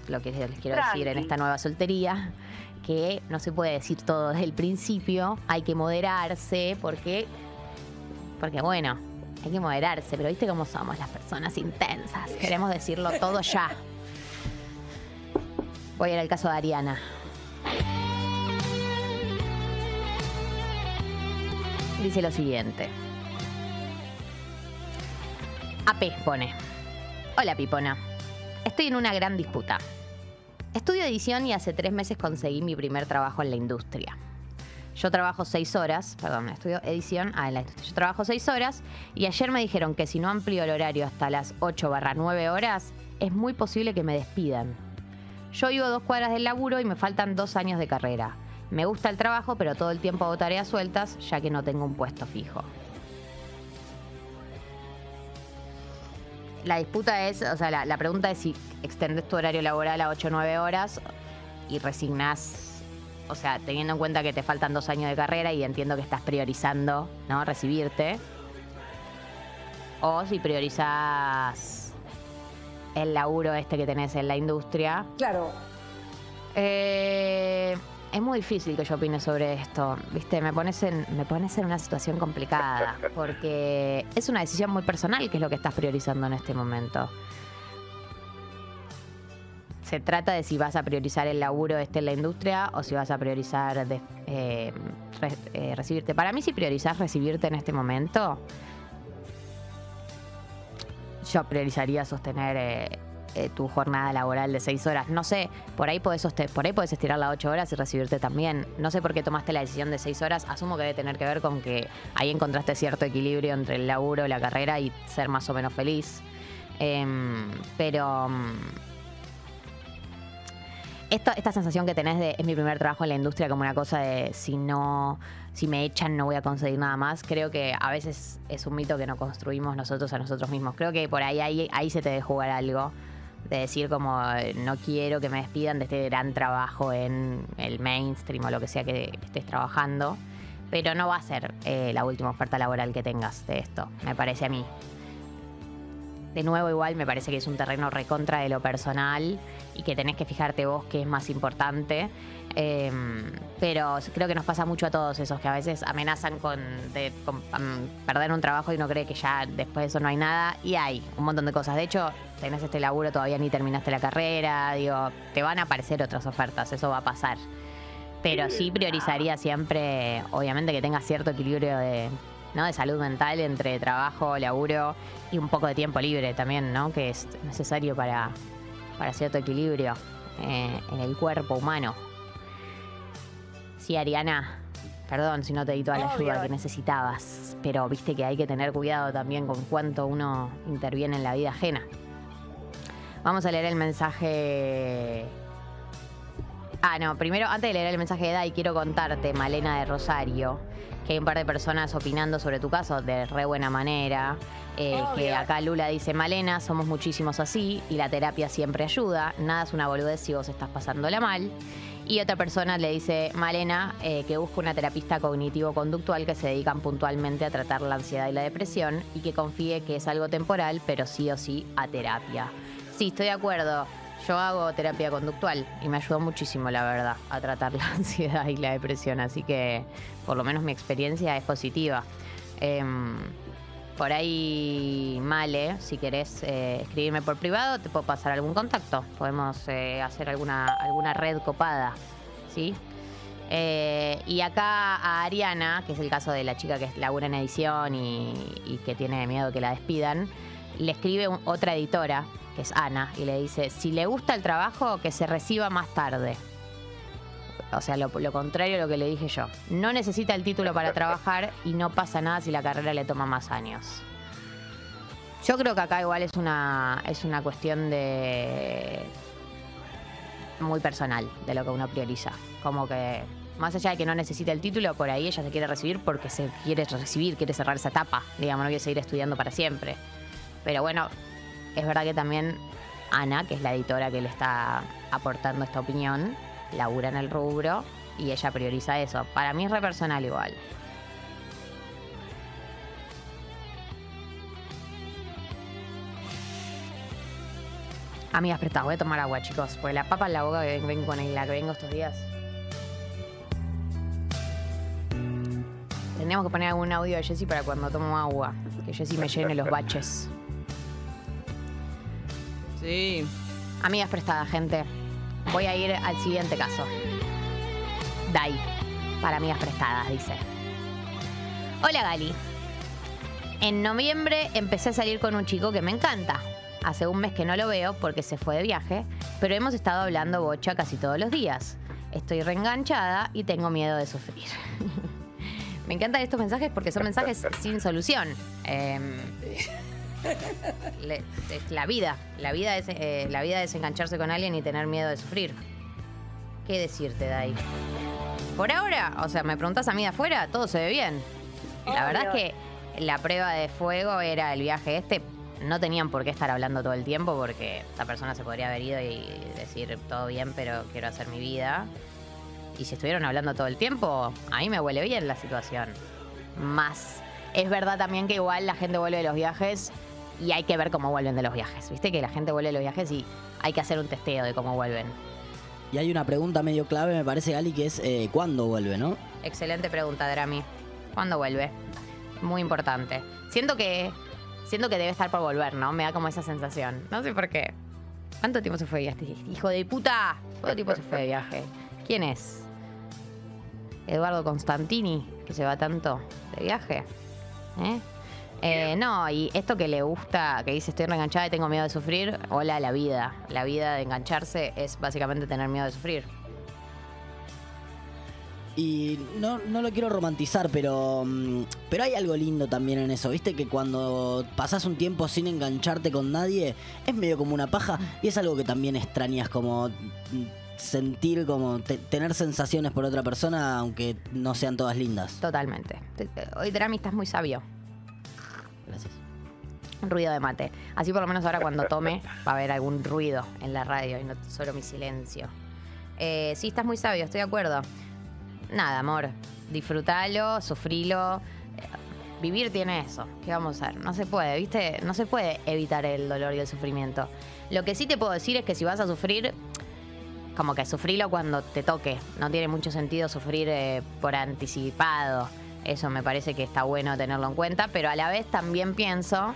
Lo que les quiero decir en esta nueva soltería. Que no se puede decir todo desde el principio. Hay que moderarse porque. Porque bueno, hay que moderarse. Pero viste cómo somos las personas intensas. Queremos decirlo todo ya. Voy a ir al caso de Ariana. Dice lo siguiente. AP pone. Hola Pipona. Estoy en una gran disputa. Estudio edición y hace tres meses conseguí mi primer trabajo en la industria. Yo trabajo seis horas, perdón, estudio edición. Yo trabajo seis horas y ayer me dijeron que si no amplío el horario hasta las 8 barra 9 horas, es muy posible que me despidan. Yo vivo dos cuadras del laburo y me faltan dos años de carrera. Me gusta el trabajo, pero todo el tiempo hago tareas sueltas, ya que no tengo un puesto fijo. La disputa es, o sea, la, la pregunta es si extendes tu horario laboral a 8 o 9 horas y resignás, o sea, teniendo en cuenta que te faltan dos años de carrera y entiendo que estás priorizando, ¿no? Recibirte. O si priorizás el laburo este que tenés en la industria.
Claro.
Eh, es muy difícil que yo opine sobre esto. Viste, me pones, en, me pones en una situación complicada. Porque es una decisión muy personal que es lo que estás priorizando en este momento. Se trata de si vas a priorizar el laburo este en la industria o si vas a priorizar eh, eh, recibirte. Para mí, si priorizás recibirte en este momento, yo priorizaría sostener eh, tu jornada laboral de seis horas. No sé, por ahí podés por ahí podés estirar las ocho horas y recibirte también. No sé por qué tomaste la decisión de seis horas. Asumo que debe tener que ver con que ahí encontraste cierto equilibrio entre el laburo, la carrera y ser más o menos feliz. Em, pero mm, esta, esta sensación que tenés de es mi primer trabajo en la industria como una cosa de si no, si me echan no voy a conseguir nada más, creo que a veces es un mito que no construimos nosotros a nosotros mismos. Creo que por ahí, ahí, ahí se te debe jugar algo. De decir como no quiero que me despidan de este gran trabajo en el mainstream o lo que sea que estés trabajando. Pero no va a ser eh, la última oferta laboral que tengas de esto, me parece a mí. De nuevo, igual me parece que es un terreno recontra de lo personal y que tenés que fijarte vos qué es más importante. Eh, pero creo que nos pasa mucho a todos esos que a veces amenazan con, de- con, perder un trabajo y uno cree que ya después de eso no hay nada. Y hay un montón de cosas. De hecho, tenés este laburo, todavía ni terminaste la carrera. Digo, te van a aparecer otras ofertas, eso va a pasar. Pero sí priorizaría siempre, obviamente, que tengas cierto equilibrio de, ¿no? de salud mental entre trabajo, laburo y un poco de tiempo libre también, ¿no? Que es necesario para, para cierto equilibrio eh, en el cuerpo humano. Sí, Ariana, perdón si no te di toda la ayuda que necesitabas, pero viste que hay que tener cuidado también con cuánto uno interviene en la vida ajena. Vamos a leer el mensaje Ah, no, primero, antes de leer el mensaje de Dai, quiero contarte, Malena de Rosario, que hay un par de personas opinando sobre tu caso de re buena manera. eh, que acá Lula dice, Malena, somos muchísimos así y la terapia siempre ayuda. Nada es una boludez si vos estás pasándola mal. Y otra persona le dice, Malena, eh, que busca una terapista cognitivo-conductual que se dedican puntualmente a tratar la ansiedad y la depresión y que confíe que es algo temporal, pero sí o sí a terapia. Sí, estoy de acuerdo. Yo hago terapia conductual y me ayudó muchísimo, la verdad, a tratar la ansiedad y la depresión. Así que, por lo menos, mi experiencia es positiva. Em, por ahí, Male, si querés eh, escribirme por privado, te puedo pasar algún contacto. Podemos eh, hacer alguna, alguna red copada, ¿sí? Eh, y acá a Ariana, que es el caso de la chica que labura en edición y, y que tiene miedo que la despidan, le escribe un- otra editora, que es Ana, y le dice, si le gusta el trabajo, que se reciba más tarde. O sea, lo, lo contrario a lo que le dije yo. No necesita el título para trabajar y no pasa nada si la carrera le toma más años. Yo creo que acá igual es una, es una cuestión de muy personal de lo que uno prioriza. Como que más allá de que no necesite el título, por ahí ella se quiere recibir porque se quiere recibir, quiere cerrar esa etapa, digamos, no quiere seguir estudiando para siempre. Pero bueno, es verdad que también Ana, que es la editora que le está aportando esta opinión, labura en el rubro y ella prioriza eso. Para mí es re personal igual. Amigas prestadas, voy a tomar agua, chicos, porque la papa en la boca que vengo con la que vengo estos días. Tendríamos que poner algún audio de Jessy para cuando tomo agua. Que Jessy me llene los baches.
Sí.
Amigas prestadas, gente. Voy a ir al siguiente caso. Dai. Para amigas prestadas, dice. Hola Gali. En noviembre empecé a salir con un chico que me encanta. Hace un mes que no lo veo porque se fue de viaje, pero hemos estado hablando bocha casi todos los días. Estoy reenganchada y tengo miedo de sufrir. me encantan estos mensajes porque son mensajes sin solución. Em, le- es la vida. La vida es eh, la vida es engancharse con alguien y tener miedo de sufrir. ¿Qué decirte, Dai? Por ahora, o sea, me preguntas a mí de afuera, todo se ve bien. La verdad es que la prueba de fuego era el viaje este. No tenían por qué estar hablando todo el tiempo porque esa persona se podría haber ido y decir todo bien, pero quiero hacer mi vida. Y si estuvieron hablando todo el tiempo, a mí me huele bien la situación. Más. Es verdad también que igual la gente vuelve de los viajes y hay que ver cómo vuelven de los viajes. Viste que la gente vuelve de los viajes y hay que hacer un testeo de cómo vuelven.
Y hay una pregunta medio clave, me parece, Gali, que es eh, ¿cuándo vuelve, no?
Excelente pregunta, Drami. ¿Cuándo vuelve? Muy importante. Siento que. Siento que debe estar por volver, ¿no? Me da como esa sensación. No sé por qué. ¿Cuánto tiempo se fue de viaje? Hijo de puta. ¿Cuánto tiempo se fue de viaje? ¿Quién es? Eduardo Constantini, que se va tanto de viaje. ¿Eh? Eh, no, y esto que le gusta, que dice estoy reenganchada y tengo miedo de sufrir, hola la vida. La vida de engancharse es básicamente tener miedo de sufrir.
Y no, no lo quiero romantizar, pero, mm, pero hay algo lindo también en eso. Viste que cuando pasás un tiempo sin engancharte con nadie, es medio como una paja y es algo que también extrañas, como mm, sentir, como te- tener sensaciones por otra persona, aunque no sean todas lindas.
Totalmente. Te- te- Hoy Drami estás muy sabio.
Gracias.
Un ruido de mate. Así por lo menos ahora cuando tome va a haber algún ruido en la radio y no solo mi silencio. Eh, sí, estás muy sabio, estoy de acuerdo. Nada, amor. Disfrútalo, sufrilo. Eh, Vivir tiene eso. ¿Qué vamos a hacer? No se puede, ¿viste? No se puede evitar el dolor y el sufrimiento. Lo que sí te puedo decir es que si vas a sufrir, como que sufrilo cuando te toque. No tiene mucho sentido sufrir eh, por anticipado. Eso me parece que está bueno tenerlo en cuenta, pero a la vez también pienso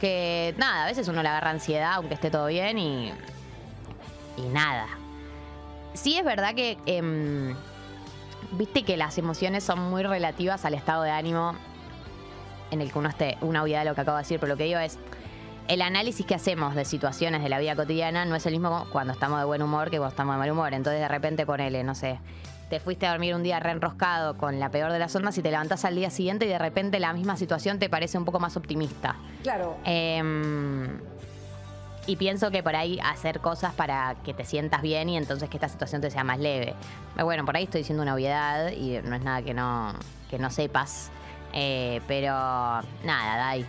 que nada, a veces uno le agarra ansiedad aunque esté todo bien y, y nada. Sí es verdad que em, viste que las emociones son muy relativas al estado de ánimo en el que uno esté. Una obviedad lo que acabo de decir, pero lo que digo es, el análisis que hacemos de situaciones de la vida cotidiana no es el mismo cuando estamos de buen humor que cuando estamos de mal humor. Entonces de repente ponele, no sé, te fuiste a dormir un día reenroscado con la peor de las ondas y te levantás al día siguiente y de repente la misma situación te parece un poco más optimista.
Claro.
Em, y pienso que por ahí hacer cosas para que te sientas bien y entonces que esta situación te sea más leve. Pero Bueno, por ahí estoy diciendo una obviedad y no es nada que no, que no sepas. Eh, pero nada, Dai.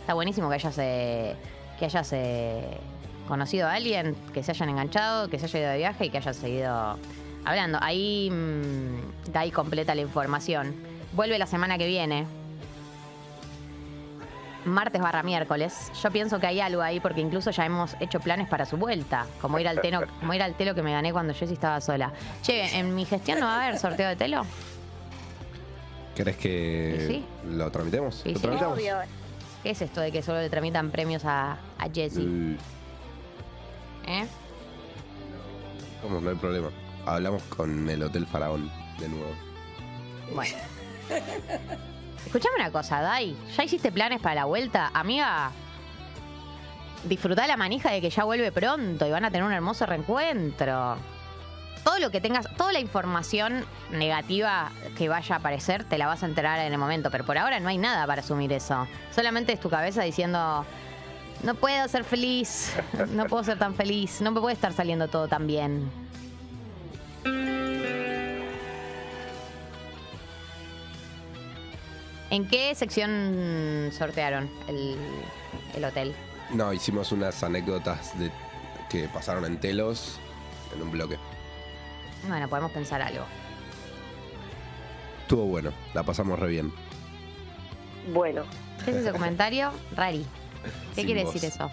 Está buenísimo que hayas, eh, que hayas eh, conocido a alguien, que se hayan enganchado, que se haya ido de viaje y que hayas seguido hablando. Ahí mm, Dai completa la información. Vuelve la semana que viene, martes barra miércoles. Yo pienso que hay algo ahí porque incluso ya hemos hecho planes para su vuelta, como ir al telo, como ir al telo que me gané cuando Jessy estaba sola. Che, en mi gestión no va a haber sorteo de telo.
¿Querés que
sí.
lo tramitemos? ¿Lo
sí.
tramitamos?
Obvio.
¿Qué es esto de que solo le tramitan premios a, a Jessy? ¿Eh?
¿Cómo? No hay problema. Hablamos con el Hotel Faraón de nuevo.
Bueno. Escuchame una cosa, Dai. ¿Ya hiciste planes para la vuelta? Amiga, disfrutá la manija de que ya vuelve pronto y van a tener un hermoso reencuentro. Todo lo que tengas, toda la información negativa que vaya a aparecer, te la vas a enterar en el momento. Pero por ahora no hay nada para asumir eso. Solamente es tu cabeza diciendo, No puedo ser feliz. No puedo ser tan feliz. No me puede estar saliendo todo tan bien. ¿En qué sección sortearon el, el hotel?
No, hicimos unas anécdotas de, que pasaron en Telos en un bloque.
Bueno, podemos pensar algo.
Estuvo bueno, la pasamos re bien.
Bueno,
¿Qué es ese comentario? Rari. ¿Qué
Sin
quiere
voz.
decir eso?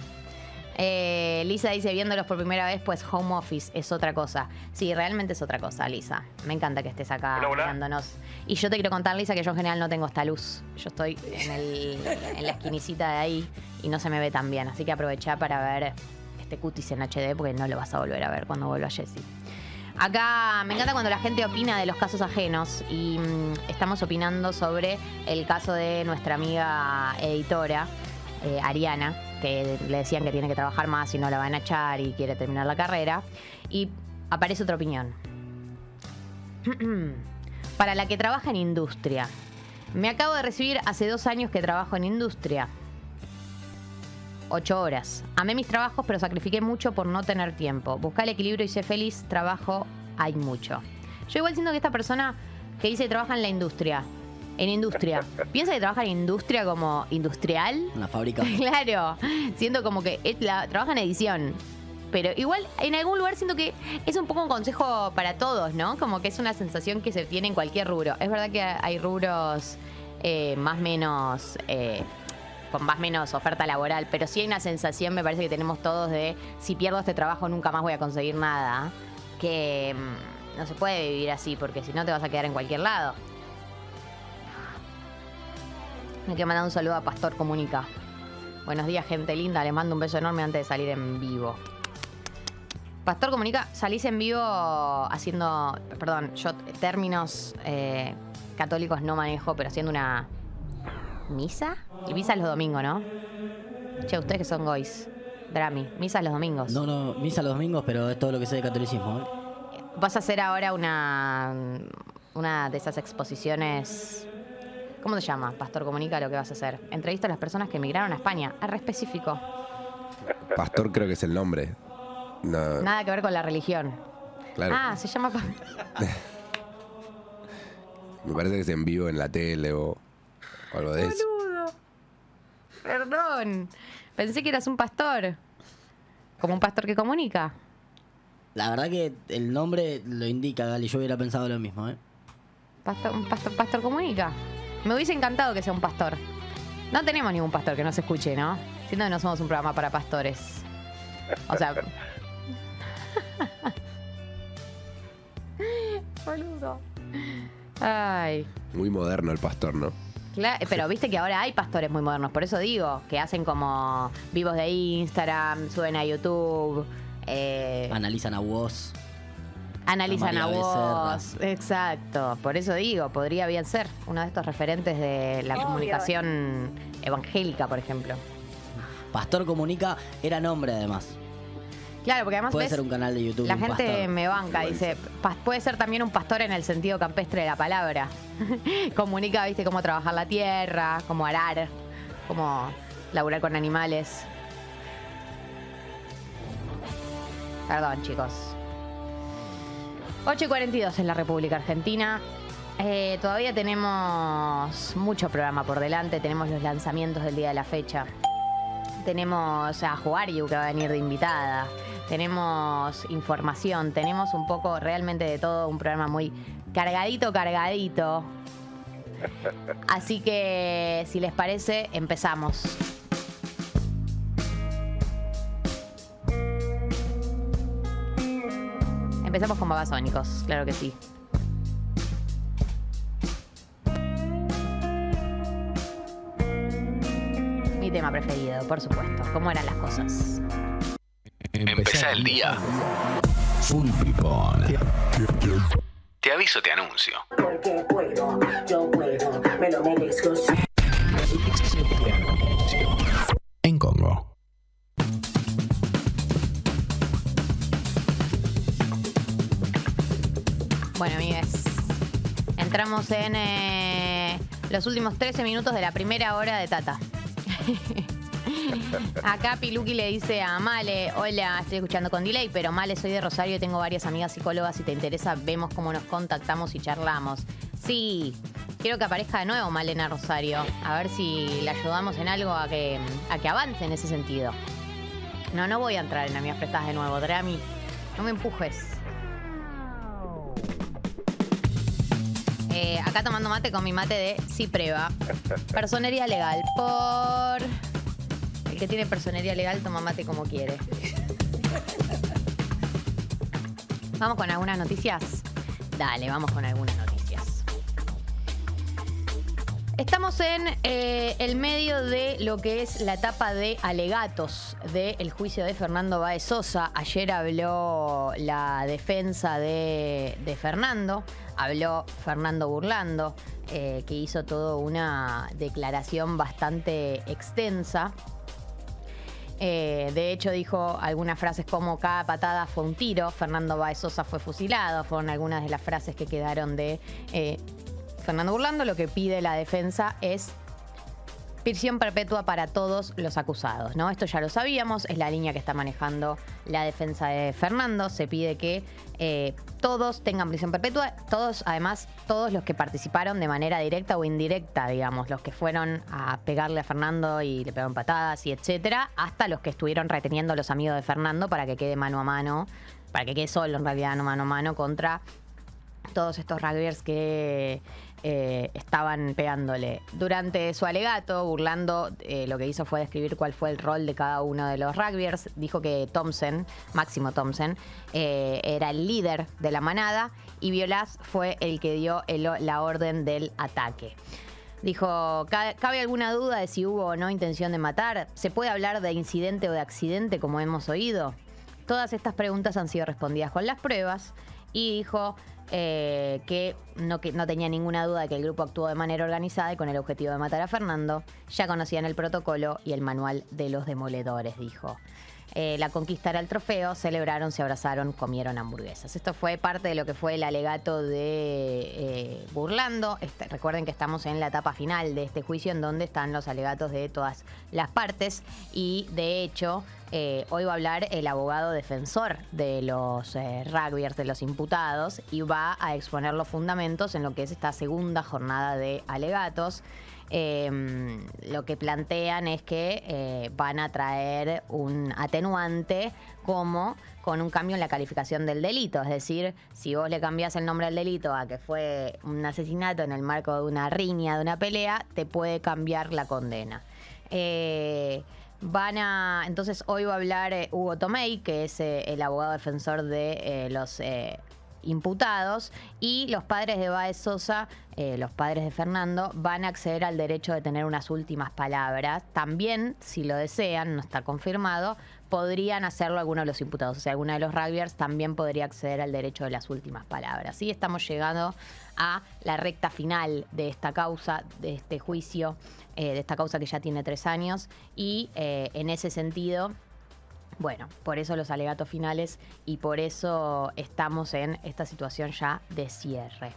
Eh, Lisa dice, viéndolos por primera vez, pues home office es otra cosa. Sí, realmente es otra cosa, Lisa. Me encanta que estés acá
Hola, hola.
mirándonos. Y yo te quiero contar, Lisa, que yo en general no tengo esta luz. Yo estoy en, el- en la esquinicita de ahí y no se me ve tan bien. Así que aprovechá para ver este cutis en HD porque no lo vas a volver a ver cuando vuelva Jessie. Acá me encanta cuando la gente opina de los casos ajenos y mm, estamos opinando sobre el caso de nuestra amiga editora, eh, Ariana, que le decían que tiene que trabajar más y no la van a echar y quiere terminar la carrera. Y aparece otra opinión. Para la que trabaja en industria. Me acabo de recibir hace dos años que trabajo en industria. Ocho horas. Amé mis trabajos, pero sacrifiqué mucho por no tener tiempo. Busca el equilibrio y sé feliz. Trabajo hay mucho. Yo igual siento que esta persona que dice que trabaja en la industria, en industria, piensa que trabaja en industria como industrial.
Una fábrica.
Claro, siento como que es la- trabaja en edición. Pero igual en algún lugar siento que es un poco un consejo para todos, ¿no? Como que es una sensación que se tiene en cualquier rubro. Es verdad que hay rubros eh, más menos eh, con más menos oferta laboral, pero sí hay una sensación, me parece que tenemos todos de si pierdo este trabajo nunca más voy a conseguir nada, que mm, no se puede vivir así porque si no te vas a quedar en cualquier lado. Me quiero mandar un saludo a Pastor Comunica. Buenos días, gente linda. Les mando un beso enorme antes de salir en vivo. Pastor Comunica, salís en vivo haciendo, perdón, yo términos eh, católicos no manejo, pero haciendo una misa. Y misa es los domingos, ¿no? Che, ustedes que son gois. Drami, misa los domingos.
No, no, misa los domingos, pero es todo lo que sé de catolicismo. ¿eh?
Vas a hacer ahora una, una de esas exposiciones. ¿Cómo se llama? Pastor Comunica lo que vas a hacer. Entrevista a las personas que emigraron a España. Es re específico.
Pastor creo que es el nombre. No,
Nada que ver con la religión.
claro.
Ah, se llama.
Me parece que es en vivo en la tele o, o algo de eso.
Boludo. Perdón. Pensé que eras un pastor. Como un pastor que comunica.
La verdad que el nombre lo indica, Gali. Yo hubiera pensado lo mismo, ¿eh?
Pastor, pastor, pastor comunica. Me hubiese encantado que sea un pastor. No tenemos ningún pastor que nos escuche, ¿no? Siento que no somos un programa para pastores. O sea. Boludo. Ay.
Muy moderno el pastor, ¿no?
Cla- pero viste que ahora hay pastores muy modernos, por eso digo, que hacen como vivos de Instagram, suben a YouTube, eh,
Analizan a vos.
Analizan
a
vos. Exacto, por eso digo, podría bien ser uno de estos referentes de la
Obvio.
comunicación evangélica, por ejemplo.
Pastor Comunica era nombre, además.
Claro, porque además
Puede
ves,
ser un canal de YouTube.
la gente
pastor.
me banca, dice, "Pas- puede ser también un pastor en el sentido campestre de la palabra. Comunica, viste, cómo trabajar la tierra, cómo arar, cómo laburar con animales. Perdón, chicos. 8 y 42 en la República Argentina. Eh, todavía tenemos mucho programa por delante. Tenemos los lanzamientos del día de la fecha. Tenemos a Juario que va a venir de invitada. Tenemos información. Tenemos un poco realmente de todo. Un programa muy cargadito, cargadito. Así que, si les parece, empezamos. Empezamos con babasónicos, claro que sí. Mi tema preferido, por supuesto. ¿Cómo eran las cosas?
Empezá el día.
Full Pipón.
Te aviso, te anuncio.
Porque puedo, yo puedo, me lo merezco.
En
eh, los últimos 13 minutos de la primera hora de Tata. Acá Piluki le dice a Male, hola, estoy escuchando con delay, pero Male, soy de Rosario y tengo varias amigas psicólogas. Si te interesa, vemos cómo nos contactamos y charlamos. Sí, quiero que aparezca de nuevo Malena Rosario. A ver si le ayudamos en algo a que, a que avance en ese sentido. No, no voy a entrar en amigas prestadas de nuevo, Drami. No me empujes. Eh, acá tomando mate con mi mate de Cipreva. Personería legal. Por. El que tiene personería legal toma mate como quiere. Vamos con algunas noticias. Dale, vamos con algunas noticias. Estamos en eh, el medio de lo que es la etapa de alegatos del juicio de Fernando Baez Sosa. Ayer habló la defensa de, de Fernando, habló Fernando Burlando, eh, que hizo toda una declaración bastante extensa. Eh, de hecho, dijo algunas frases como cada patada fue un tiro, Fernando Baez Sosa fue fusilado, fueron algunas de las frases que quedaron de eh, Fernando Burlando. Lo que pide la defensa es prisión perpetua para todos los acusados, ¿no? Esto ya lo sabíamos, es la línea que está manejando la defensa de Fernando. Se pide que eh, todos tengan prisión perpetua, todos, además, todos los que participaron de manera directa o indirecta, digamos, los que fueron a pegarle a Fernando y le pegaron patadas y etcétera, hasta los que estuvieron reteniendo a los amigos de Fernando para que quede mano a mano, para que quede solo en realidad no mano a mano contra todos estos rugbyers que eh, estaban pegándole. Durante su alegato, burlando, eh, lo que hizo fue describir cuál fue el rol de cada uno de los rugbyers. Dijo que Thompson, Máximo Thompson, eh, era el líder de la manada y Violas fue el que dio la orden del ataque. Dijo, "Ca- ¿cabe alguna duda de si hubo o no intención de matar? ¿Se puede hablar de incidente o de accidente como hemos oído? Todas estas preguntas han sido respondidas con las pruebas y dijo eh, que, no, no tenía ninguna duda de que el grupo actuó de manera organizada y con el objetivo de matar a Fernando. Ya conocían el protocolo y el manual de los demoledores, dijo. Eh, la conquista era el trofeo, celebraron, se abrazaron, comieron hamburguesas. Esto fue parte de lo que fue el alegato de eh, Burlando. Este, recuerden que estamos en la etapa final de este juicio en donde están los alegatos de todas las partes y de hecho eh, hoy va a hablar el abogado defensor de los eh, rugbyers, de los imputados, y va a exponer los fundamentos en lo que es esta segunda jornada de alegatos. Eh, lo que plantean es que eh, van a traer un atenuante como con un cambio en la calificación del delito. Es decir, si vos le cambiás el nombre al delito a que fue un asesinato en el marco de una riña, de una pelea, te puede cambiar la condena. Eh, van a. Entonces, hoy va a hablar eh, Hugo Tomei, que es eh, el abogado defensor de eh, los imputados, y los padres de Baez Sosa, los padres de Fernando, van a acceder al derecho de tener unas últimas palabras. También, si lo desean, no está confirmado, podrían hacerlo algunos de los imputados. O sea, alguno de los rugbyers también podría acceder al derecho de las últimas palabras. Sí, estamos llegando a la recta final de esta causa, de este juicio, eh, de esta causa que ya tiene tres años, y eh, en ese sentido. Bueno, por eso los alegatos finales y por eso estamos en esta situación ya de cierre.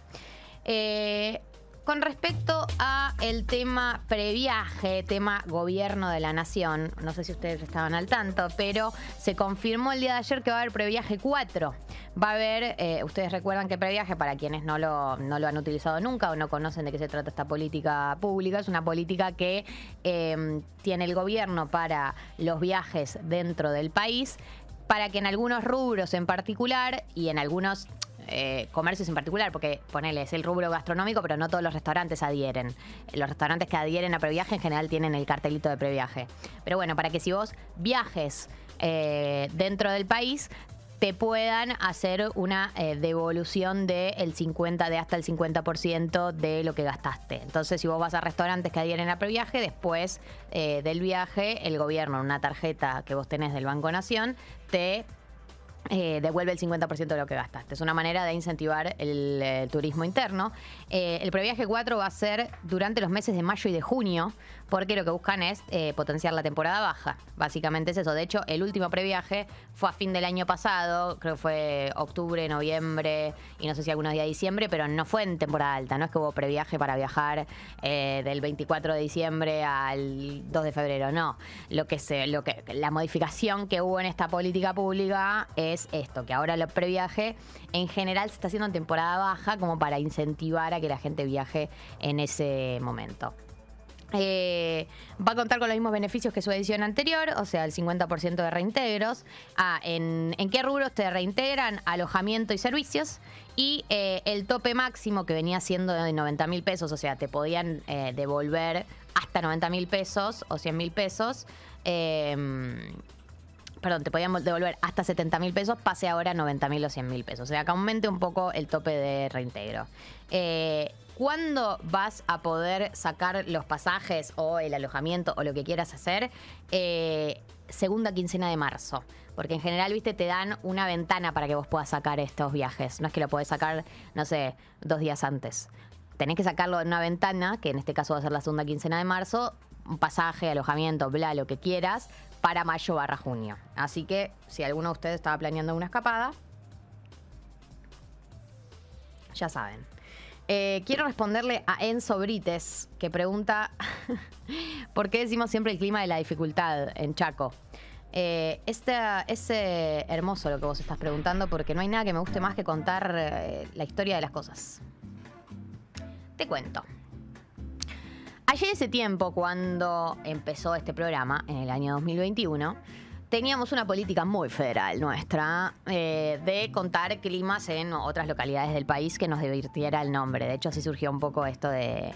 Eh, con respecto a el tema previaje, tema gobierno de la nación, no sé si ustedes estaban al tanto, pero se confirmó el día de ayer que va a haber previaje 4. Va a haber, eh, ustedes recuerdan que previaje, para quienes no lo, no lo han utilizado nunca o no conocen de qué se trata esta política pública, es una política que eh, tiene el gobierno para los viajes dentro del país, para que en algunos rubros en particular y en algunos eh, comercios en particular, porque ponele, es el rubro gastronómico, pero no todos los restaurantes adhieren. Los restaurantes que adhieren a previaje en general tienen el cartelito de previaje. Pero bueno, para que si vos viajes eh, dentro del país, te puedan hacer una eh, devolución del 50, de hasta el 50% de lo que gastaste. Entonces, si vos vas a restaurantes que adhieren a previaje, después del viaje, el gobierno, una tarjeta que vos tenés del Banco Nación, te eh, devuelve el 50% de lo que gastaste. Es una manera de incentivar el eh, turismo interno. Eh, el previaje 4 va a ser durante los meses de mayo y de junio, porque lo que buscan es eh, potenciar la temporada baja. Básicamente es eso. De hecho, el último previaje fue a fin del año pasado, creo que fue octubre, noviembre y no sé si algunos días de diciembre, pero no fue en temporada alta. No es que hubo previaje para viajar eh, del 24 de diciembre al 2 de febrero. No. Lo que se, lo que, la modificación que hubo en esta política pública es esto, que ahora el previaje en general se está haciendo en temporada baja como para incentivar a que la gente viaje en ese momento. Eh, va a contar con los mismos beneficios que su edición anterior, o sea, el 50% de reintegros. Ah, ¿en, ¿en qué rubros te reintegran? Alojamiento y servicios. Y eh, el tope máximo que venía siendo de 90 mil pesos, o sea, te podían eh, devolver hasta 90 mil pesos o 100 mil pesos. eh, perdón, te podían devolver hasta 70 mil pesos, pase ahora a 90 mil o 100 mil pesos. O sea, que aumente un poco el tope de reintegro. ¿Cuándo vas a poder sacar los pasajes o el alojamiento o lo que quieras hacer? Eh, segunda quincena de marzo. Porque en general, viste, te dan una ventana para que vos puedas sacar estos viajes. No es que lo podés sacar, no sé, dos días antes. Tenés que sacarlo en una ventana, que en este caso va a ser la segunda quincena de marzo, un pasaje, alojamiento, bla, lo que quieras, para mayo barra junio. Así que si alguno de ustedes estaba planeando una escapada, ya saben. Eh, quiero responderle a Enzo Brites, que pregunta por qué decimos siempre el clima de la dificultad en Chaco. Eh, este, es hermoso lo que vos estás preguntando porque no hay nada que me guste más que contar eh, la historia de las cosas. Te cuento. Ayer ese tiempo, cuando empezó este programa, en el año 2021, teníamos una política muy federal nuestra eh, de contar climas en otras localidades del país que nos divirtiera el nombre. De hecho, así surgió un poco esto de,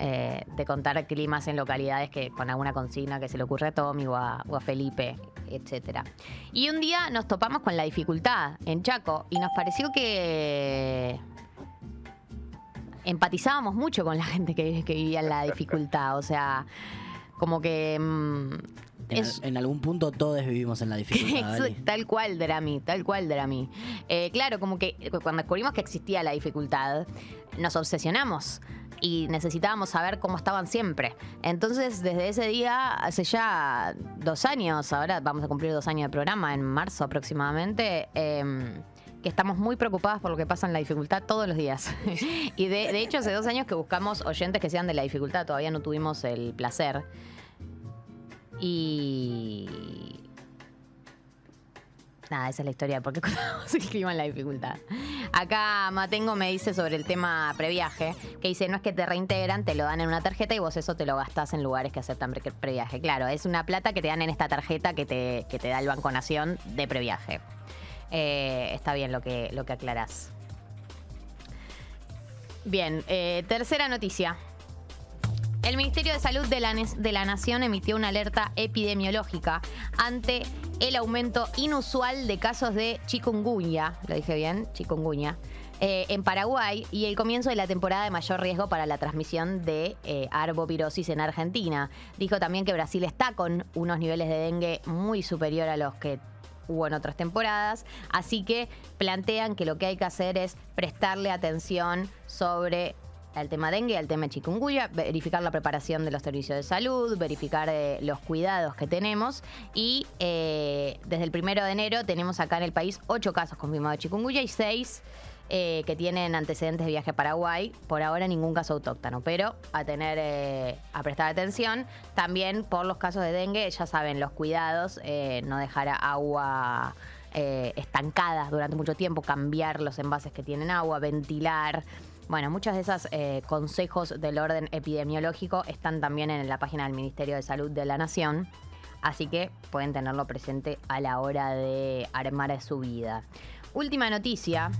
eh, contar climas en localidades que con alguna consigna que se le ocurre a Tommy o a, Felipe, etcétera. Y un día nos topamos con la dificultad en Chaco y nos pareció que empatizábamos mucho con la gente que, que vivía en la dificultad. O sea, como que. mm,
En, algún punto todos vivimos en la dificultad.
Tal cual, Drami, tal cual, Drami. Eh, claro, como que cuando descubrimos que existía la dificultad, nos obsesionamos y necesitábamos saber cómo estaban siempre. Entonces, desde ese día, hace ya dos años, ahora vamos a cumplir dos años de programa, en marzo aproximadamente, em, que estamos muy preocupadas por lo que pasa en la dificultad todos los días. y de, de hecho, hace dos años que buscamos oyentes que sean de la dificultad, todavía no tuvimos el placer. Y Nada, esa es la historia de por qué contamos el clima en la dificultad. Acá Matengo me dice sobre el tema previaje, que dice, no es que te reintegran, te lo dan en una tarjeta y vos eso te lo gastás en lugares que aceptan pre- previaje. Claro, es una plata que te dan en esta tarjeta que te, que te da el Banco Nación de previaje. Eh, está bien lo que, lo que aclarás. Bien, eh, tercera noticia. El Ministerio de Salud de la, Nación emitió una alerta epidemiológica ante el aumento inusual de casos de chikungunya, lo dije bien, chikungunya, eh, en Paraguay y el comienzo de la temporada de mayor riesgo para la transmisión de eh, arbovirosis en Argentina. Dijo también que Brasil está con unos niveles de dengue muy superior a los que hubo en otras temporadas, así que plantean que lo que hay que hacer es prestarle atención sobre el tema dengue, el tema chikungunya, verificar la preparación de los servicios de salud, verificar eh, los cuidados que tenemos y eh, desde el primero de enero tenemos acá en el país ocho casos confirmados de chikungunya y seis eh, que tienen antecedentes de viaje a Paraguay. Por ahora ningún caso autóctono, pero a tener, a prestar atención. También por los casos de dengue, ya saben, los cuidados, no dejar agua eh, estancada durante mucho tiempo, cambiar los envases que tienen agua, ventilar. Bueno, muchos de esos eh, consejos del orden epidemiológico están también en la página del Ministerio de Salud de la Nación. Así que pueden tenerlo presente a la hora de armar su vida. Última noticia.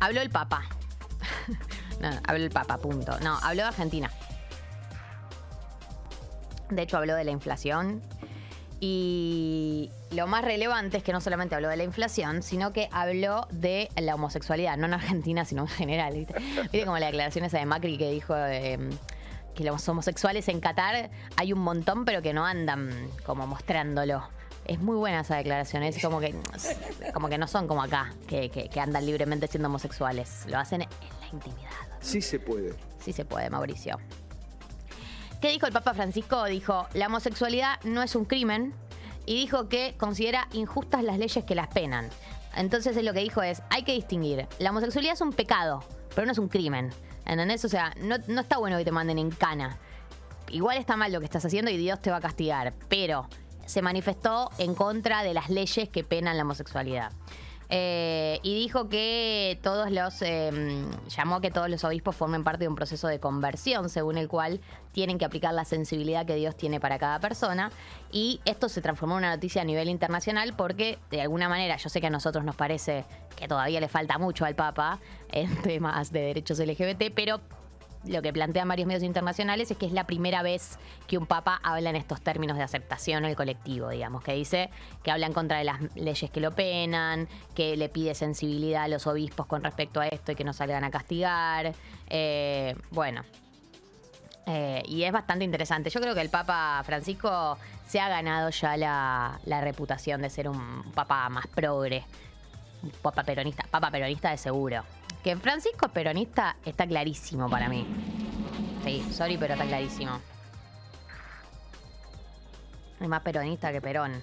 Habló el Papa. no, habló el Papa, punto. No, habló de Argentina. De hecho, habló de la inflación. Y lo más relevante es que no solamente habló de la inflación, sino que habló de la homosexualidad, no en Argentina, sino en general. ¿Viste, ¿Viste como la declaración esa de Macri que dijo eh, que los homosexuales en Qatar hay un montón, pero que no andan como mostrándolo. Es muy buena esa declaración. Es como que, como que no son como acá, que, que- que andan libremente siendo homosexuales. Lo hacen en la intimidad.
Sí se puede.
Sí se puede, Mauricio. ¿Qué dijo el Papa Francisco? Dijo, la homosexualidad no es un crimen y dijo que considera injustas las leyes que las penan. Entonces él lo que dijo es, hay que distinguir, la homosexualidad es un pecado, pero no es un crimen. ¿Entendés? O sea, no, no está bueno que te manden en cana. Igual está mal lo que estás haciendo y Dios te va a castigar, pero se manifestó en contra de las leyes que penan la homosexualidad. Eh, y dijo que todos los, eh, llamó que todos los obispos formen parte de un proceso de conversión, según el cual tienen que aplicar la sensibilidad que Dios tiene para cada persona. Y esto se transformó en una noticia a nivel internacional porque, de alguna manera, yo sé que a nosotros nos parece que todavía le falta mucho al Papa en temas de derechos LGBT, pero lo que plantean varios medios internacionales es que es la primera vez que un papa habla en estos términos de aceptación al colectivo, digamos, que dice que habla en contra de las leyes que lo penan, que le pide sensibilidad a los obispos con respecto a esto y que no salgan a castigar. Eh, bueno. Eh, y es bastante interesante. Yo creo que el Papa Francisco se ha ganado ya la, reputación de ser un papa más progre. Papa peronista. Papa peronista de seguro. Que Francisco es peronista está clarísimo para mí. Sí, sorry, pero está clarísimo. Es más peronista que Perón.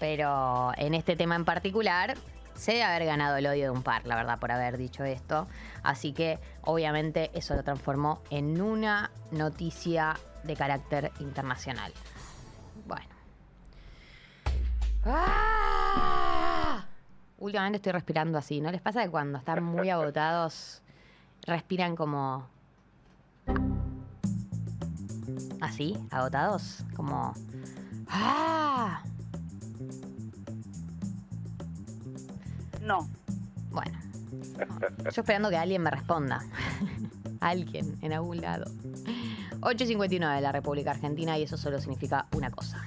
Pero en este tema en particular, se debe haber ganado el odio de un par, la verdad, por haber dicho esto. Así que, obviamente, eso lo transformó en una noticia de carácter internacional. Bueno. ¡Ah! Últimamente estoy respirando así. ¿No les pasa que cuando están muy agotados respiran como... Así, agotados? Como... ¡Ah!
No.
Bueno. Yo esperando que alguien me responda. alguien en algún lado. 8.59 de la República Argentina y eso solo significa una cosa.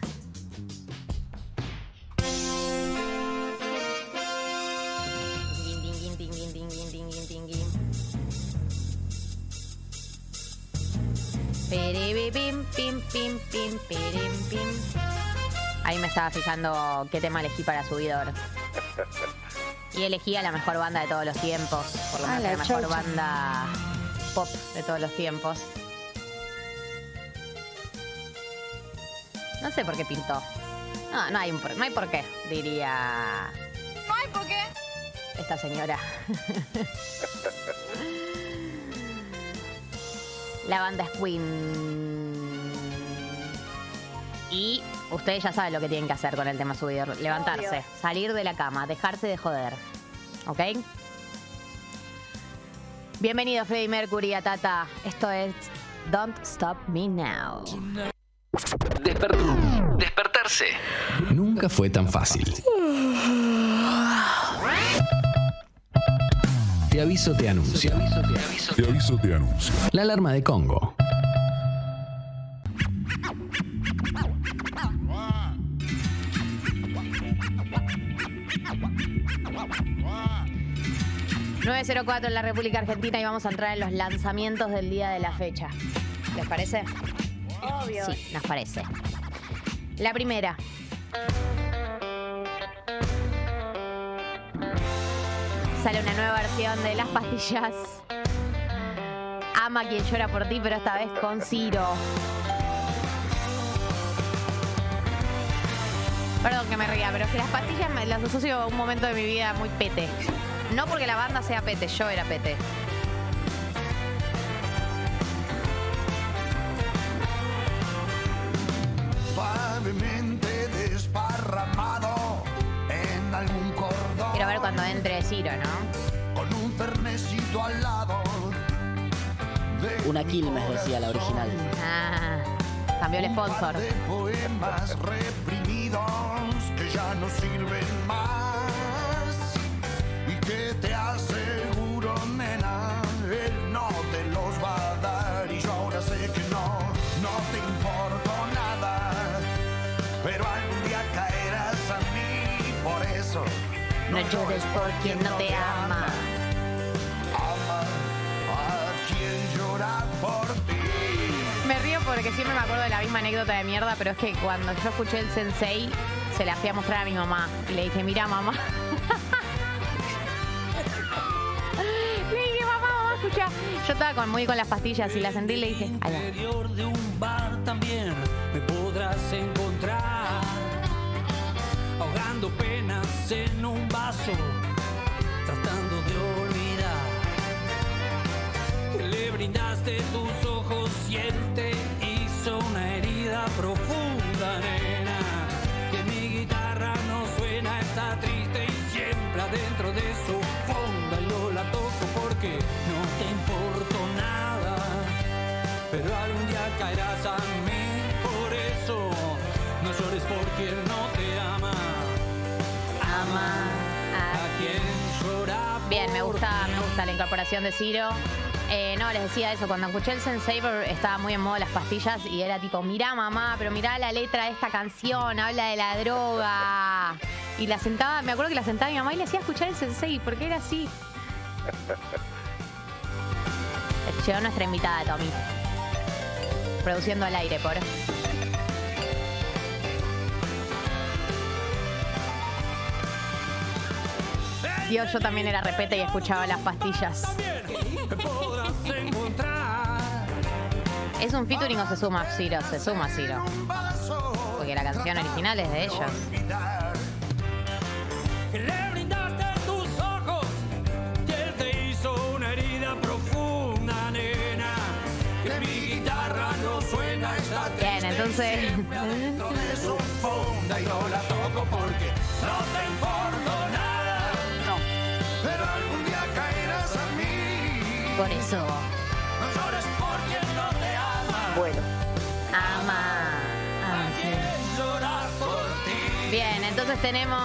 Estaba fijando qué tema elegí para subidor. Y elegí a la mejor banda de todos los tiempos. Por lo
Ah,
menos
la
la mejor banda pop de todos los tiempos. No sé por qué pintó. No, no hay, un por, no hay por qué, diría
No hay por qué.
esta señora. La banda es Queen. Y ustedes ya saben lo que tienen que hacer con el tema subidor. Levantarse,
Obvio.
salir de la cama, dejarse de joder. ¿Ok? Bienvenido Freddie Mercury a Tata. Esto es Don't Stop Me Now.
Desper- despertarse.
Nunca fue tan fácil. Te aviso, te anuncio.
Te aviso, te anuncio.
La alarma de Congo.
904 en la República Argentina y vamos a entrar en los lanzamientos del día de la fecha. ¿Les parece?
Obvio.
Sí, nos parece. La primera. Sale una nueva versión de las pastillas. Ama quien llora por ti, pero esta vez con Ciro. Perdón que me ría, pero es que las pastillas me las asocio a un momento de mi vida muy pete. No porque la banda sea pete, yo era pete.
Suavemente desparramado en algún cordón.
Quiero ver cuando entre Ciro, ¿no?
Con un pernecito al lado. de
Una Quilmes decía la original.
Ah, cambió el
un par
sponsor.
de poemas reprimidos que ya no sirven que te aseguro, nena, él no te los va a dar. Y yo ahora sé que no, no te importo nada. Pero algún día caerás a mí, por eso.
No llores por quien no te ama.
Ama a quien llora por ti.
Me río porque siempre me acuerdo de la misma anécdota de mierda, pero es que cuando yo escuché el sensei, se la fui a mostrar a mi mamá. Y le dije, mira mamá. Escucha. Yo estaba con, muy con las pastillas y la sentí y le dije,
interior de un bar también me podrás encontrar. Ahogando penas en un vaso tratando de olvidar que le brindaste tus ojos y él te hizo una herida profunda nena. Que mi guitarra no suena está triste y siempre adentro de su fonda y no la toco porque caerás a mí, por eso no llores por quien no te ama. Ama a quien llora.
Bien, me gusta,
ti.
me gusta la incorporación de Ciro. Eh, no, les decía eso, cuando escuché el Sensaver estaba muy en modo las pastillas y era tipo, mirá mamá, pero mirá la letra de esta canción, habla de la droga. Y la sentaba, me acuerdo que la sentaba mi mamá y le hacía escuchar el Sensei, porque era así. Llegó nuestra invitada, Tommy. Produciendo al aire, por. Dios, yo también era repete y escuchaba las pastillas. ¿Es un featuring o se suma Ciro? Se suma Ciro. Porque la canción original es de ellos.
Mí.
Por eso.
Ama.
Bueno.
Ama.
Ti.
Bien, entonces tenemos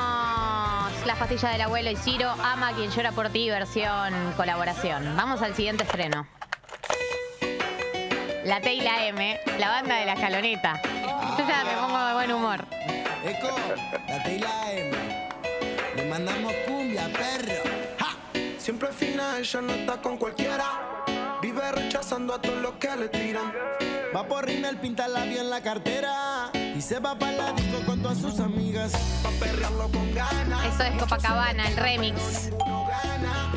las pastillas del abuelo y Ciro, Ama quien llora por ti, versión colaboración. Vamos al siguiente estreno. La T y la M, la banda de la escaloneta. Yo ya me pongo de buen humor.
Eco, la T y la M. Le mandamos cumbia, perro. ¡Ja!
Siempre fina, ella no está con cualquiera. Vive rechazando a todos los que le tiran.
Va por Rimmel, pinta labio en la cartera. Y se va para la disco con todas sus amigas.
Pa' perrearlo con ganas.
Esto es Copacabana, el remix.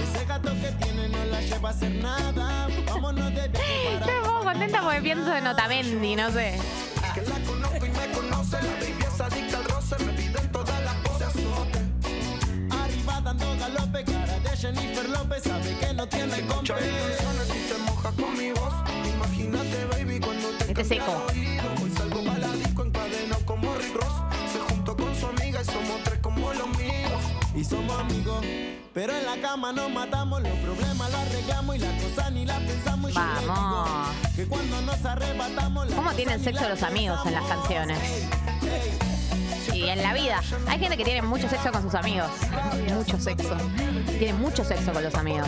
Ese gato que tiene no la lleva a hacer nada. Vámonos de viaje para
contenta porque pienso en Otamendi, no sé.
Que la conozco y me conoce. La baby es adicta al roce. Me piden todas las. Azote.
arriba dando galope. Cara de Jennifer López sabe que no tiene
te mojas con mi voz. Imagínate, baby, cuando te
Este seco.
Hoy salgo para la disco encadenado como Rick Ross. Se juntó con su amiga y somos tres como los míos.
Y somos amigos. Pero en la cama nos matamos. Los problemas los arreglamos y las cosas ni las pensamos. Y yo le
Vamos.
digo Que cuando nos arrebatamos.
¿Cómo tienen sexo los amigos en las canciones? Y en la vida. Hay gente que tiene mucho sexo con sus amigos. Mucho sexo. Tiene mucho sexo con los amigos.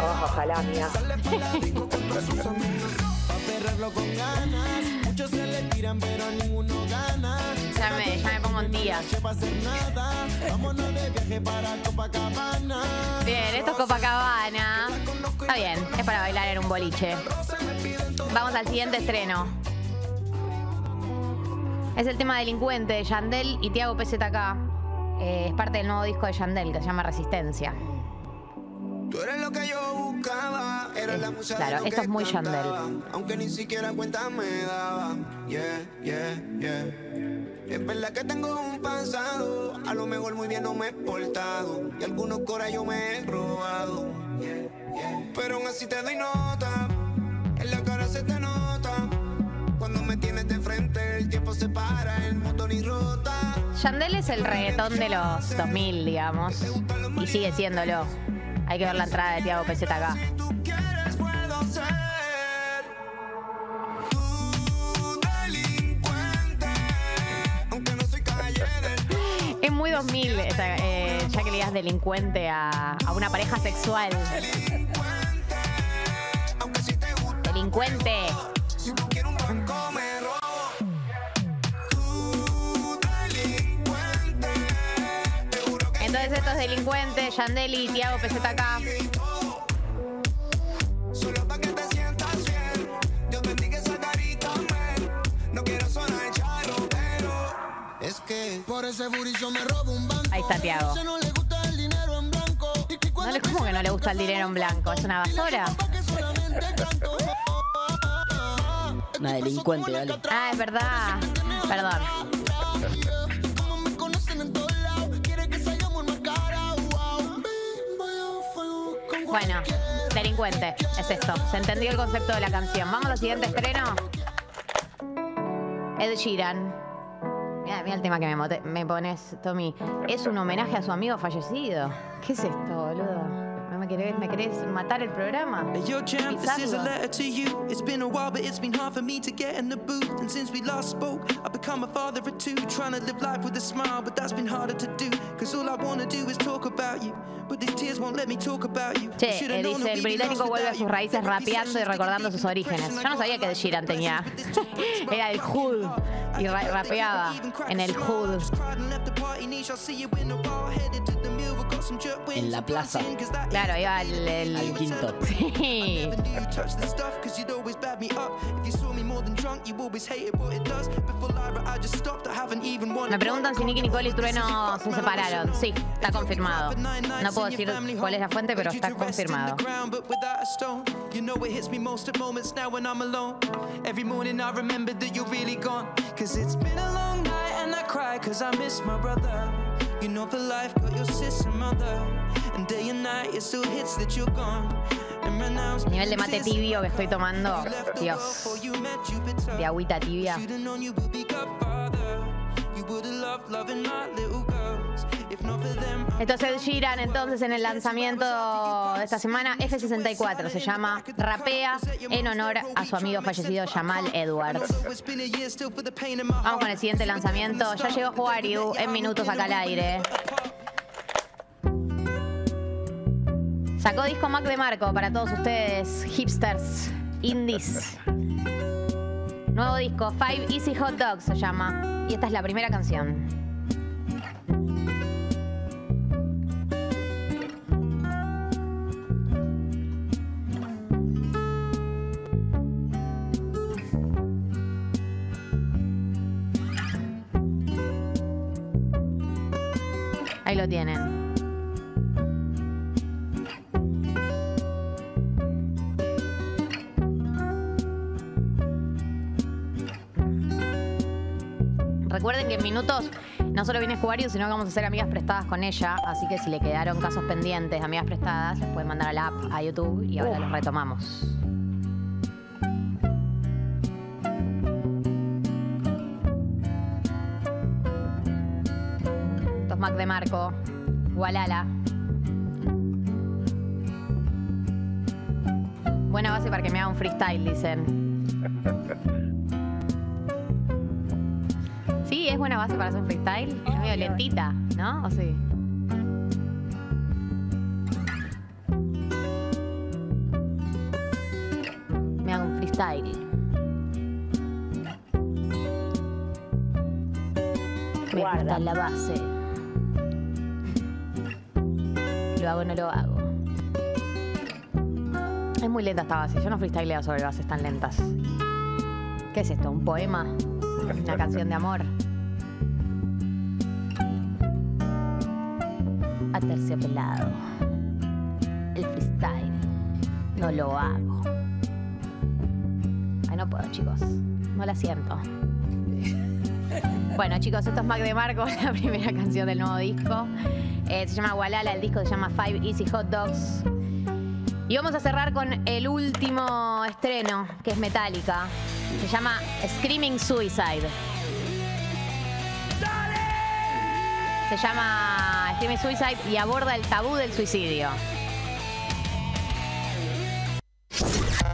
Oh, ojalá, mía.
Muchos se le tiran, pero ninguno gana.
Ya me, ya me pongo en día.
Lleva a hacer nada. Vámonos de viaje para Copacabana.
Bien, esto es Copacabana. Está bien, es para bailar en un boliche. Vamos al siguiente estreno. Es el tema Delincuente de Yandel y Tiago PZK. Eh, es parte del nuevo disco de Yandel que se llama Resistencia.
Tú eres lo que yo buscaba, eres la musa de
Claro, esto es muy Yandel.
Aunque ni siquiera cuenta me daba. Yeah, yeah, yeah. Es verdad que tengo un pasado, a lo mejor muy bien no me he portado. Y algunos coras yo me he robado. Pero aún así te doy nota, en la cara se te nota. Cuando me tienes de frente, el tiempo se para, el mundo ni rota.
Yandel es el reggaetón de los 2000, digamos. Y sigue siéndolo. Hay que ver la entrada de Tiago
calle del
Es muy 2000, esta, eh, ya que le digas delincuente a, a una pareja sexual. Delincuente.
si tú quieres un banco me
delincuentes, Yandeli y Tiago PZK.
Es.
Ahí está Tiago.
No le como que
no le gusta el dinero en blanco, es una basura.
una delincuente, ¿vale?
Ah, es verdad. Perdón. Bueno, delincuente. Es esto. Se entendió el concepto de la canción. Vamos al siguiente estreno. Ed Sheeran. Mira, mira el tema que me, pones, Tommy. Es un homenaje a su amigo fallecido. ¿Qué es esto, boludo? ¿No me querés, me querés matar el programa?
Yo, champ, this is a letter to you. It's been a while, but it's been hard for me to get in the booth. And since we last spoke, I've become a father of two. Trying to live life with a smile, but that's been harder to do. Cause all I wanna do is talk about you. But these tears won't let me talk about you.
Che, eh, dice, el británico vuelve a sus raíces rapeando y recordando sus orígenes. Yo no sabía que Sheeran tenía. Era el hood. Y ra- rapeaba en el hood.
En la plaza.
Claro, iba al... el-
Al quinto.
Sí. Me preguntan si Nicky Nicole y Trueno se separaron. Sí, está confirmado. No puedo decir cuál es la fuente, pero está confirmado.
Cause it's been a long night and I cry cause I miss my brother. You know for life got your sister mother. And day and night it still hits that you're gone.
El nivel de mate tibio que estoy tomando, Dios, de agüita tibia. Esto es Ed Sheeran, entonces en el lanzamiento de esta semana, F64 se llama Rapea en honor a su amigo fallecido Jamal Edwards. Vamos con el siguiente lanzamiento. Ya llegó Juariu en minutos acá al aire. Sacó disco Mac de Marco para todos ustedes, hipsters, indies. Nuevo disco, Five Easy Hot Dogs se llama. Y esta es la primera canción. Ahí lo tienen. Que en minutos no solo viene Juario, sino que vamos a hacer amigas prestadas con ella. Así que si le quedaron casos pendientes, amigas prestadas, les pueden mandar a la app a YouTube y ahora los retomamos. Mac de Marco, Gualala. Buena base para que me haga un freestyle, dicen. Sí, es buena base para hacer un freestyle. Es medio lentita, ¿no? ¿O sí? Me hago un freestyle. Me gusta la base. Lo hago o no lo hago. Es muy lenta esta base. Yo no freestyleo sobre bases tan lentas. ¿Qué es esto? ¿Un poema? ¿Una canción de amor? Aterciopelado. El freestyle. No lo hago. Ay, no puedo, chicos. No la siento. Bueno, chicos, esto es Mac de Marco, la primera canción del nuevo disco. Eh, se llama Walala, el disco se llama Five Easy Hot Dogs. Y vamos a cerrar con el último estreno, que es Metallica. Se llama Screaming Suicide. Se llama Screaming Suicide y aborda el tabú del suicidio.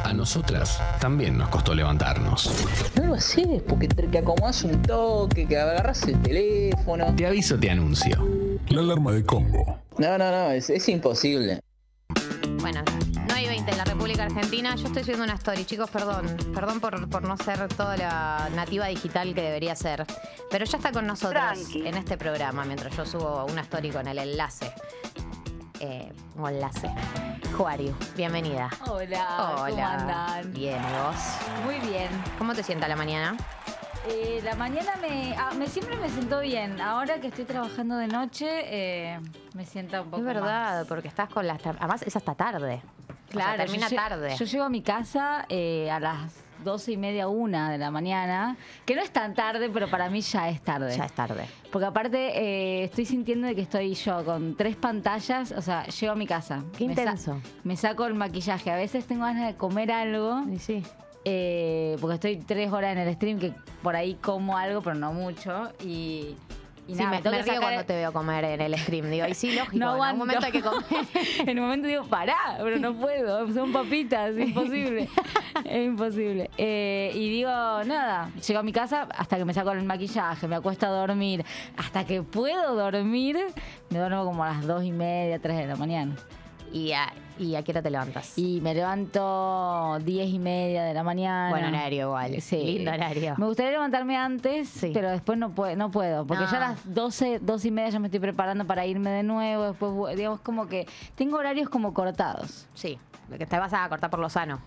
A nosotras también nos costó levantarnos.
No lo haces porque te que acomodas un toque, que agarras el teléfono.
Te aviso, te anuncio.
La alarma de Congo.
No, no, no, es, es imposible.
Bueno, República Argentina. Yo estoy subiendo una story, chicos, perdón. Perdón por, por no ser toda la nativa digital que debería ser. Pero ya está con nosotros
Tranqui.
en este programa mientras yo subo una story con el enlace. Eh, un enlace. Juario, bienvenida.
Hola, ¿cómo andan?
Bien, ¿y vos?
Muy bien.
¿Cómo te sienta la mañana?
Eh, la mañana me, ah, me siempre me siento bien. Ahora que estoy trabajando de noche, eh, me siento un poco
Es verdad,
más.
porque estás con las... Además, es hasta tarde.
Claro,
termina
yo
tarde.
Yo llego a mi casa eh, a las doce y media, una de la mañana, que no es tan tarde, pero para mí ya es tarde.
Ya es tarde.
Porque aparte eh, estoy sintiendo de que estoy yo con tres pantallas, o sea, llego a mi casa.
Qué
me sa-
intenso.
me saco el maquillaje. A veces tengo ganas de comer algo.
sí.
eh, porque estoy tres horas en el stream, que por ahí como algo, pero no mucho. Y, y
Sí,
nada,
me,
me tengo
me
que
río
sacar-
cuando te veo comer en el stream. Digo, y sí, lógico,
No
en
aguanto.
momento hay que comer.
en un momento digo, pará, pero no puedo, son papitas, es imposible. es imposible. Eh, y digo, nada, llego a mi casa hasta que me saco el maquillaje, me acuesto a dormir. Hasta que puedo dormir, me duermo como a las dos y media, tres de la mañana.
¿Y a, y a qué hora te levantas?
Y me levanto diez y media de la mañana.
Buen horario igual.
Sí.
Lindo horario.
Me gustaría levantarme antes,
Sí.
pero después no, puedo no puedo. Porque
No.
ya a las 12, 12 y media ya me estoy preparando para irme de nuevo. Después, digamos, como que tengo horarios como cortados.
Sí, que te vas a cortar por lo sano.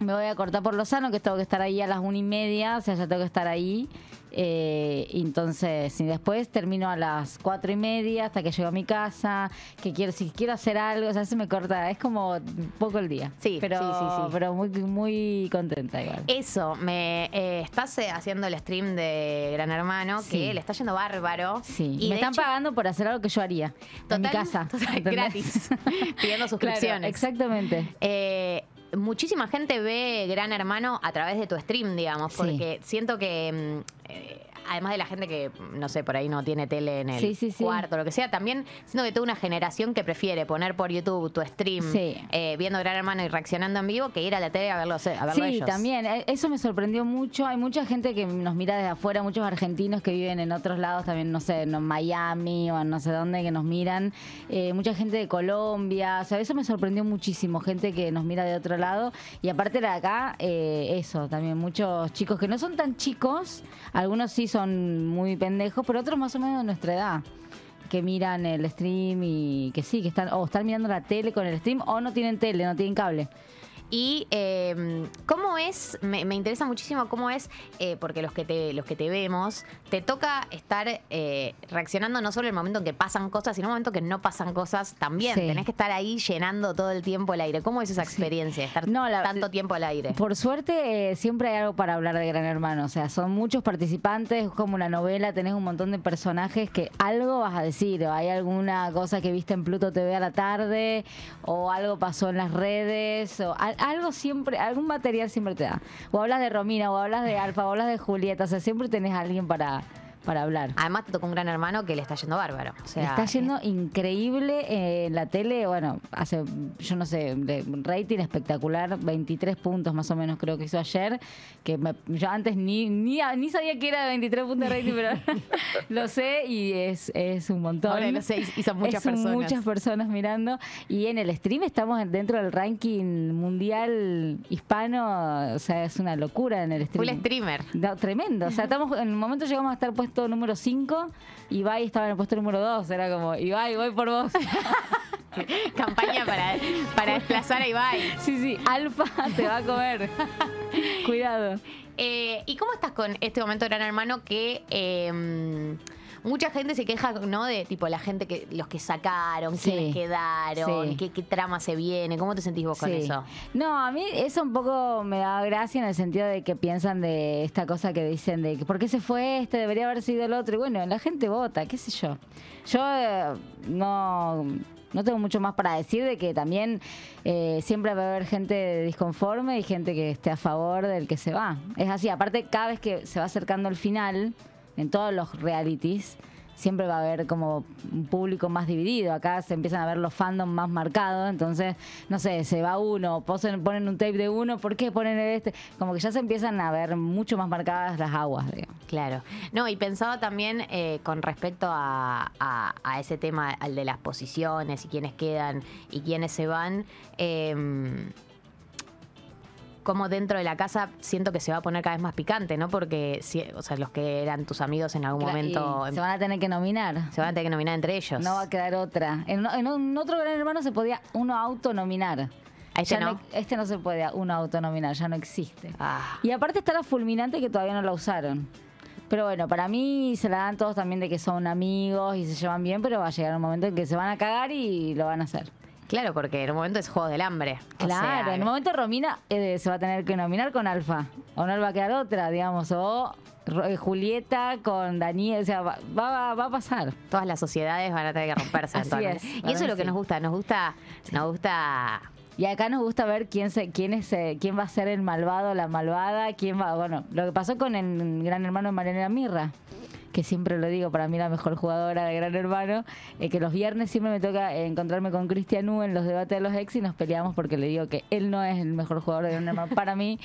Me voy a cortar por lo sano, que tengo que estar ahí a las una y media, o sea, ya tengo que estar ahí. Eh, entonces, y después termino a las cuatro y media hasta que llego a mi casa, que quiero, si quiero hacer algo, o sea, se me corta, es como poco el día.
Sí,
pero,
sí, sí, sí.
pero muy, muy contenta igual.
Eso, me eh, estás eh, haciendo el stream de Gran Hermano,
Sí.
que le está yendo bárbaro.
Sí,
Y
me están
hecho-
pagando por hacer algo que yo haría en mi
Total-
casa.
total, gratis. Pidiendo suscripciones.
Claro, exactamente.
Eh, muchísima gente ve Gran Hermano a través de tu stream, digamos,
Sí.
porque siento que. mm, eh, Además de la gente que, no sé, por ahí no tiene tele en el
Sí, sí, sí.
cuarto, lo que sea, también siento que toda una generación que prefiere poner por YouTube tu stream eh, viendo Gran Hermano y reaccionando en vivo que ir a la tele a verlo, a verlo
Sí,
ellos.
también. eh, Eso me sorprendió mucho. Hay mucha gente que nos mira desde afuera, muchos argentinos que viven en otros lados, también, no sé, en Miami o en no sé dónde, que nos miran. Eh, mucha gente de Colombia. O sea, eso me sorprendió muchísimo. Gente que nos mira de otro lado. Y aparte de acá, eh, eso, también muchos chicos que no son tan chicos. Algunos sí son muy pendejos, pero otros más o menos de nuestra edad que miran el stream y que sí, que están o están mirando la tele con el stream o no tienen tele, no tienen cable.
Y eh, cómo es, me, me interesa muchísimo cómo es, eh, porque los que te, los que te vemos, te toca estar eh, reaccionando no solo en el momento en que pasan cosas, sino en el momento que no pasan cosas también.
Sí.
Tenés que estar ahí llenando todo el tiempo el aire. ¿Cómo es esa experiencia, estar
No, la-
tanto tiempo al aire?
Por suerte, eh, siempre hay algo para hablar de Gran Hermano. O sea, son muchos participantes, es como una novela, tenés un montón de personajes que algo vas a decir. O hay alguna cosa que viste en Pluto TV a la tarde, o algo pasó en las redes, o algo siempre, algún material siempre te da. O hablas de Romina, o hablas de Alfa, o hablas de Julieta. O sea, siempre tenés a alguien para, para hablar.
Además te tocó un gran hermano que le está yendo bárbaro. O sea,
Le está yendo increíble eh, en la tele, bueno, hace, yo no sé, de rating espectacular, 23 puntos más o menos creo que hizo ayer, que me- yo antes ni, ni, ni sabía que era 23 puntos de rating, pero lo sé y es, es un montón.
Ahora lo sé, y son muchas
Es
personas.
muchas personas mirando y en el stream estamos dentro del ranking mundial hispano, o sea, es una locura en el stream.
full streamer.
No, tremendo. O sea, estamos, en el momento llegamos a estar puesto número 5 y Ibai estaba en el puesto número 2. Era como, Ibai, voy por vos.
Campaña para, para desplazar a Ibai.
Sí, sí, Alfa te va a comer. Cuidado.
Eh, ¿Y cómo estás con este momento Gran Hermano que eh, mucha gente se queja, ¿no? De tipo la gente que los que sacaron,
Sí,
quiénes quedaron,
sí.
qué, qué trama se viene, ¿cómo te sentís vos con
Sí.
eso?
No, a mí eso un poco me da gracia en el sentido de que piensan de esta cosa que dicen de que por qué se fue este, debería haber sido el otro. Y bueno, la gente vota, qué sé yo. Yo eh, no, no tengo mucho más para decir de que también eh, siempre va a haber gente disconforme y gente que esté a favor del que se va. Es así, aparte cada vez que se va acercando el final, en todos los realities, siempre va a haber como un público más dividido. Acá se empiezan a ver los fandoms más marcados. Entonces, no sé, se va uno, ponen un tape de uno, ¿por qué ponen el este? Como que ya se empiezan a ver mucho más marcadas las aguas, digamos.
Claro. No, y pensaba también eh, con respecto a, ese tema, al de las posiciones y quiénes quedan y quiénes se van. eh, como dentro de la casa siento que se va a poner cada vez más picante, ¿no? Porque, si- o sea, los que eran tus amigos en algún momento
se van a tener que nominar.
se van a tener que nominar entre ellos.
No va a quedar otra. En, otro gran hermano se podía uno autonominar.
Este
Ya
no.
este no se puede uno autonominar, ya no existe.
Ah.
Y aparte está la fulminante que todavía no la usaron. Pero bueno, para mí se la dan todos también de que son amigos y se llevan bien, pero va a llegar un momento en que se van a cagar y lo van a hacer.
Claro, porque en un momento es juego del hambre. O
Claro,
sea,
en un momento Romina eh, se va a tener que nominar con Alfa. O no le va a quedar otra, digamos. O eh, Julieta con Daniel. O sea, va, va, va a pasar.
Todas las sociedades van a tener que romperse.
Así
eventualmente.
es,
Y eso es lo que
sí.
nos gusta. Nos gusta, nos gusta
Y acá nos gusta ver quién se, quién es, eh, quién va a ser el malvado, la malvada, quién va, bueno, lo que pasó con el gran hermano de Mariana Mirra, que siempre lo digo, para mí la mejor jugadora de Gran Hermano, eh, que los viernes siempre me toca encontrarme con Cristian U en los debates de los ex y nos peleamos porque le digo que él no es el mejor jugador de Gran Hermano para mí.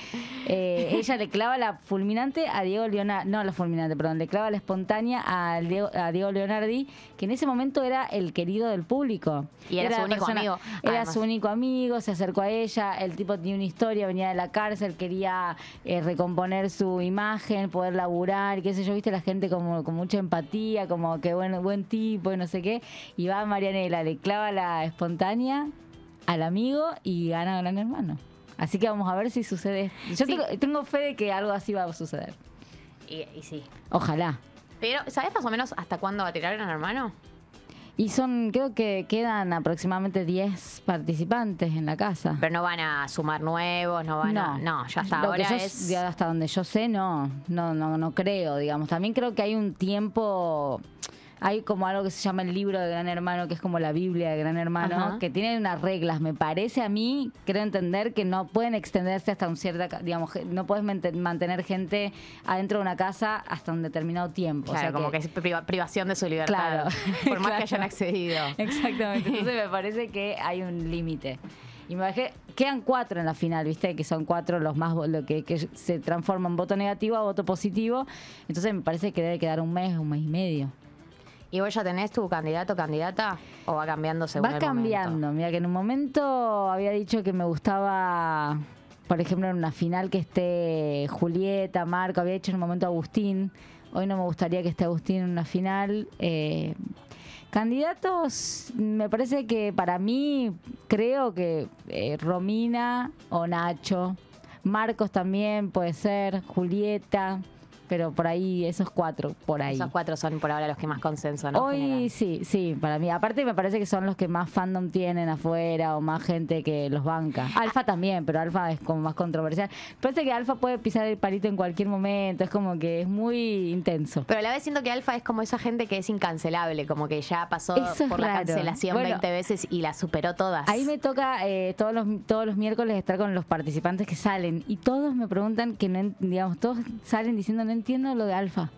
Eh, ella le clava la fulminante a Diego Leonardi, no la fulminante, perdón, le clava la espontánea a Diego, a Diego Leonardi, que en ese momento era el querido del público.
Y era su único amigo,
Era
además.
su único amigo, se acercó a ella, el tipo tenía una historia, venía de la cárcel, quería eh, recomponer su imagen, poder laburar, qué sé yo, viste la gente como con mucha empatía, como que buen, buen tipo y no sé qué, y va Marianela, le clava la espontánea al amigo y gana Gran Hermano. Así que vamos a ver si sucede. Yo
Sí.
tengo, tengo fe de que algo así va a suceder.
Y, y sí.
Ojalá.
Pero, ¿sabes más o menos hasta cuándo va a tirar Gran Hermano?
Y son, creo que quedan aproximadamente 10 participantes en la casa.
Pero no van a sumar nuevos, no van a. No, ya hasta
Lo que
ahora
yo-
es.
hasta donde yo sé, no, no, no, no creo, digamos. También creo que hay un tiempo, hay como algo que se llama el libro de Gran Hermano, que es como la Biblia de Gran Hermano,
Ajá.
que tiene unas reglas. Me parece a mí, creo entender que no pueden extenderse hasta un cierta, digamos, no puedes mante- mantener gente adentro de una casa hasta un determinado tiempo. O sea
como que, es priva- privación de su libertad.
Claro.
Por más
Claro.
que hayan accedido.
Exactamente. Entonces me parece que hay un límite. Y me bajé, quedan cuatro en la final, ¿viste? Que son cuatro los más, lo que, que se transforman voto negativo a voto positivo. Entonces me parece que debe quedar un mes, un mes y medio.
¿Y vos ya tenés tu candidato o candidata? ¿O va cambiando según
Va
el
cambiando. Mira, que en un momento había dicho que me gustaba, por ejemplo, en una final que esté Julieta, Marco, había dicho en un momento Agustín. Hoy no me gustaría que esté Agustín en una final. Eh, candidatos, me parece que para mí, creo que eh, Romina o Nacho. Marcos también puede ser, Julieta, pero por ahí esos cuatro, por ahí.
Esos cuatro son por ahora los que más consenso no.
Hoy sí, sí, para mí. Aparte me parece que son los que más fandom tienen afuera o más gente que los banca. Alfa también, pero Alfa es como más controversial. Parece que Alfa puede pisar el palito en cualquier momento, es como que es muy intenso.
Pero a la vez siento que Alfa es como esa gente que es incancelable, como que ya pasó
Eso
por la
raro.
cancelación
Bueno,
20 veces y la superó todas.
Ahí me toca eh, todos los todos los miércoles estar con los participantes que salen y todos me preguntan que no, digamos, todos salen diciendo no entiendo lo de Alfa.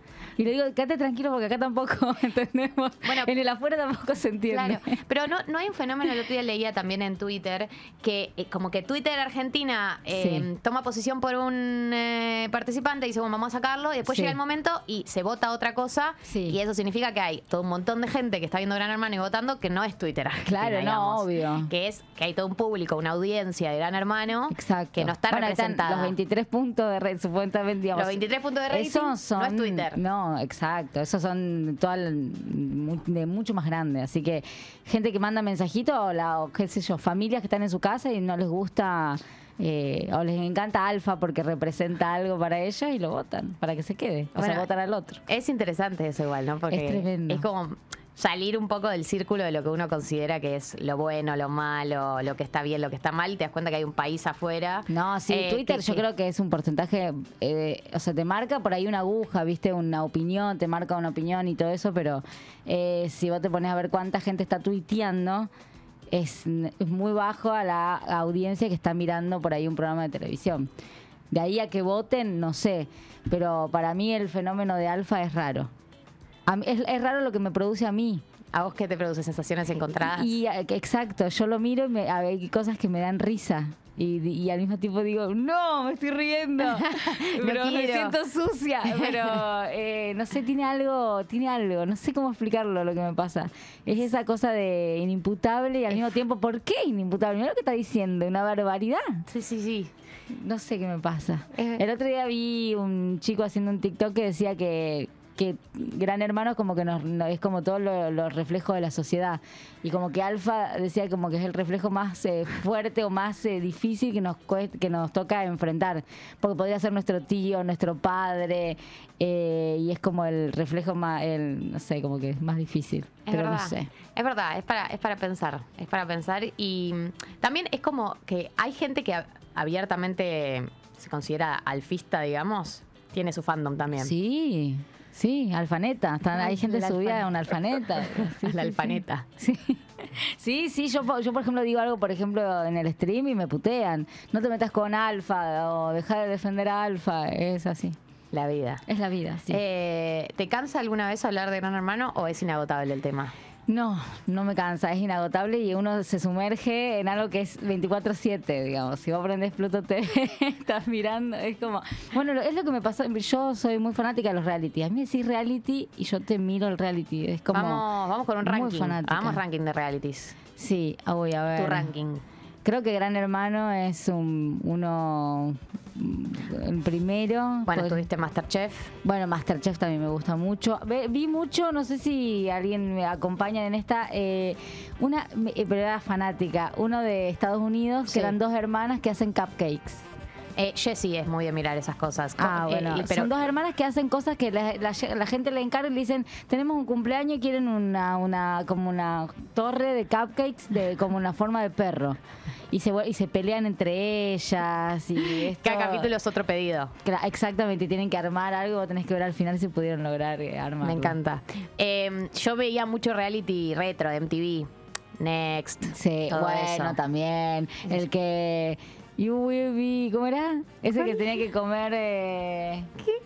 Y le digo, quédate tranquilo porque acá tampoco entendemos.
Bueno,
en el afuera tampoco se entiende.
Claro, pero no, no hay un fenómeno, el otro día leía también en Twitter, que eh, como que Twitter Argentina eh,
Sí.
toma posición por un eh, participante y dice, bueno, vamos a sacarlo, y después
Sí.
llega el momento y se vota otra cosa, y eso significa que hay todo un montón de gente que está viendo Gran Hermano y votando que no es Twitter Argentina,
Claro, no, obvio.
Que es que hay todo un público, una audiencia de Gran Hermano que no está
Bueno, están
representada.
los 23 puntos de red, supuestamente, digamos.
Los 23 puntos de
son,
no es Twitter.
No, exacto. Esos son toda de mucho más grande. Así que gente que manda mensajitos o, la, o qué sé yo, familias que están en su casa y no les gusta eh, o les encanta Alfa porque representa algo para ellos y lo votan para que se quede. O sea,
Bueno,
votan al otro.
Es interesante eso igual, ¿no? Porque
Es tremendo.
es como salir un poco del círculo de lo que uno considera que es lo bueno, lo malo, lo que está bien, lo que está mal, y te das cuenta que hay un país afuera.
No, sí,
eh,
Twitter
que-
yo creo que es un porcentaje, eh, o sea, te marca por ahí una aguja, viste, una opinión, te marca una opinión y todo eso, pero eh, si vos te pones a ver cuánta gente está tuiteando, es, es muy bajo a la audiencia que está mirando por ahí un programa de televisión. De ahí a que voten, no sé, pero para mí el fenómeno de alfa es raro. A mí- es, es raro lo que me produce a mí.
¿A vos qué te produce sensaciones encontradas?
Y, eh, exacto, yo lo miro y me, hay cosas que me dan risa. Y, y al mismo tiempo digo, no, me estoy riendo. pero me siento sucia. Pero eh, no sé, tiene algo, tiene algo. No sé cómo explicarlo lo que me pasa. Es esa cosa de inimputable y al mismo tiempo, ¿por qué inimputable? Mira lo que está diciendo, una barbaridad.
Sí, sí, sí.
No sé qué me pasa. El otro día vi un chico haciendo un TikTok que decía que que Gran Hermano es como que nos, no- es como todos los reflejos de la sociedad. Y como que Alfa decía como que es el reflejo más eh, fuerte o más eh, difícil que nos, cuest- que nos toca enfrentar. Porque podría ser nuestro tío, nuestro padre, eh, y es como el reflejo más, el, no sé, como que es más difícil.
Es
pero
verdad.
no sé.
Es verdad, es para, es para pensar. Es para pensar. Y también es como que hay gente que abiertamente se considera alfista, digamos. Tiene su fandom también.
Sí, sí, alfaneta. Están, hay
Ay,
gente
la
subida a una alfaneta. Sí,
La
sí.
alfaneta.
Sí, sí, sí, yo por ejemplo digo algo, por ejemplo, en el stream y me putean. No te metas con alfa o deja de defender a alfa. Es así.
La vida.
Es la vida, sí.
Eh, ¿Te cansa alguna vez hablar de Gran Hermano o es inagotable el tema?
No, no me cansa, es inagotable y uno se sumerge en algo que es 24/7, digamos. Si vos prendes Pluto TV, estás mirando, es como... Bueno, es lo que me pasó, yo soy muy fanática de los reality. A mí me decís reality y yo te miro el reality, es como...
vamos, vamos con un
muy
ranking.
fanática.
Hagamos ranking de realities.
Sí, ah, voy a ver.
Tu ranking.
Creo que Gran Hermano es un, uno... El primero.
Bueno, estuviste Masterchef.
bueno, Masterchef también me gusta mucho. Ve- vi mucho, no sé si alguien me acompaña en esta, eh, una, eh, pero era fanática, uno de Estados Unidos,
Sí.
que eran dos hermanas que hacen cupcakes.
Eh, Jessie es muy de mirar esas cosas.
Ah,
Eh,
bueno,
pero
son dos hermanas que hacen cosas que la, la- la gente le encarga y le dicen, tenemos un cumpleaños y quieren una, una, como una torre de cupcakes de como una forma de perro. Y se, y se pelean entre ellas y esto-
cada capítulo es otro pedido.
Exactamente, y tienen que armar algo, tenés que ver al final si pudieron lograr eh, armar.
Me encanta. Eh, yo veía mucho reality retro de MTV. Next.
Sí,
todo
bueno,
eso.
también. El que. You will be. ¿Cómo era? Ese que tenía que comer. Eh,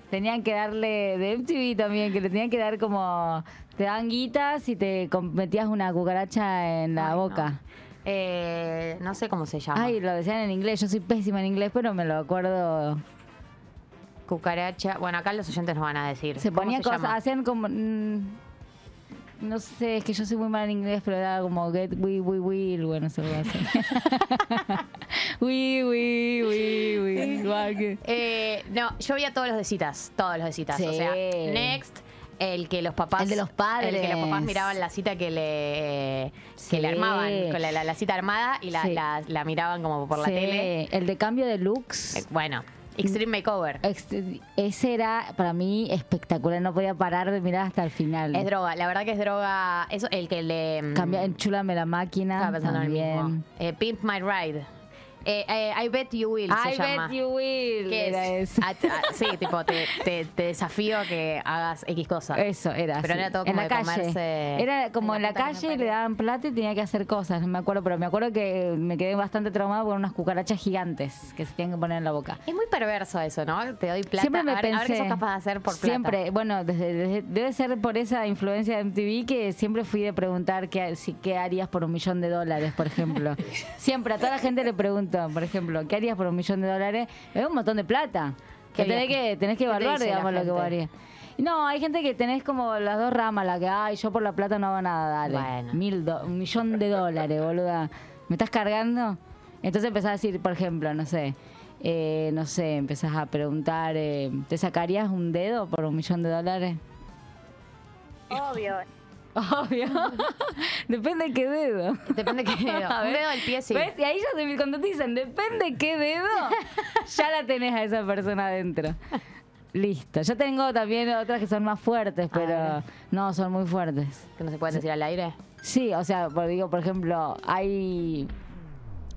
Tenían que darle. De MTV también, que le tenían que dar como. Te dan guitas y te metías una cucaracha en la
Ay, no.
boca.
Eh, no sé cómo se llama.
Ay, lo decían en inglés. Yo soy pésima en inglés, pero me lo acuerdo.
Cucaracha. Bueno, acá los oyentes nos van a decir.
Se
¿Cómo
ponían
se
cosas. Hacían como. mm, no sé, es que yo soy muy mala en inglés, pero era como get we we will, bueno, se lo así. we we we we.
Eh, no, yo veía todos los de citas. Todos los de citas. O
Sí.
sea, Next. El que los papás.
El de los padres.
El que los papás miraban la cita que le, que le
Sí.
armaban. Con la, la- la cita armada y la,
Sí.
la- la miraban como por la
Sí,
tele.
El de cambio de looks.
Eh, Bueno, Extreme Makeover.
Ex- Ese era para mí espectacular, no podía parar de mirar hasta el final.
Es droga, la verdad que es droga. Eso, el que le. mm,
Cambia, enchúlame la máquina.
Estaba pensando en el
también.
mismo. Eh, Pimp My Ride. Eh, eh, I Bet You Will
I
se llama.
bet you will.
¿Qué
era
es? sí, tipo, te, te- te desafío a que hagas X cosa.
Eso era.
Pero
así.
era todo
en
como
la
de
calle.
comerse-
Era como en la,
que
calle, le daban plata y tenía que hacer cosas. No me acuerdo, pero me acuerdo que me quedé bastante traumado por unas cucarachas gigantes que se tenían que poner en la boca.
Es muy perverso eso, ¿no? Te doy plata.
Siempre me
a, ver, a ver qué
pensé-
sos capaz de hacer por plata.
Siempre, bueno, desde, desde- debe ser por esa influencia de MTV que siempre fui de preguntar qué, si, qué harías por un millón de dólares, por ejemplo. siempre a toda la gente le pregunto, por ejemplo, ¿qué harías por un millón de dólares? Es un montón de plata.
¿Qué
Que tenés que, tenés que
¿Qué te
evaluar, digamos, lo que vos harías. No, hay gente que tenés como las dos ramas, la que, ay, yo por la plata no hago nada, dale.
Bueno.
Mil do- un millón de dólares, boluda. ¿Me estás cargando? Entonces empezás a decir, por ejemplo, no sé, eh, no sé, empezás a preguntar, eh, ¿te sacarías un dedo por un millón de dólares?
Obvio.
Obvio. Depende de qué dedo.
Depende de qué dedo. Un dedo del pie, sí.
¿Ves? Y ahí ya se, cuando te dicen, depende de qué dedo, ya la tenés a esa persona adentro. Listo. Yo tengo también otras que son más fuertes, pero no, son muy fuertes.
Que no se puede decir al aire.
Sí, o sea, por, digo, por ejemplo, hay...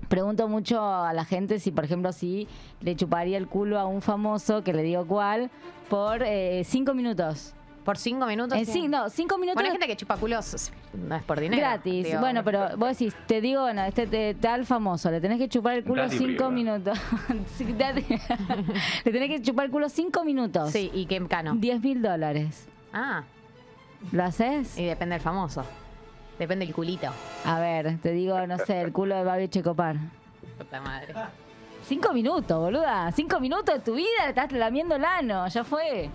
Pregunto mucho a la gente si, por ejemplo, si le chuparía el culo a un famoso, que le digo cuál, por eh, cinco minutos.
¿Por cinco minutos?
En sí, no, cinco minutos
Bueno, hay gente que chupa culos no es por dinero.
gratis.
digo.
bueno, pero vos decís, te digo, bueno, este te- tal famoso, le tenés que chupar el culo
Daddy
cinco minutos. Le tenés que chupar el culo cinco minutos.
Sí, y qué cano.
10 mil dólares.
Ah,
¿Lo haces?
y depende del famoso. Depende del culito.
A ver, te digo, no sé, el culo de Babi Checopar.
Puta madre.
Cinco minutos, boluda. Cinco minutos de tu vida, le estás lamiendo el ano, ya fue.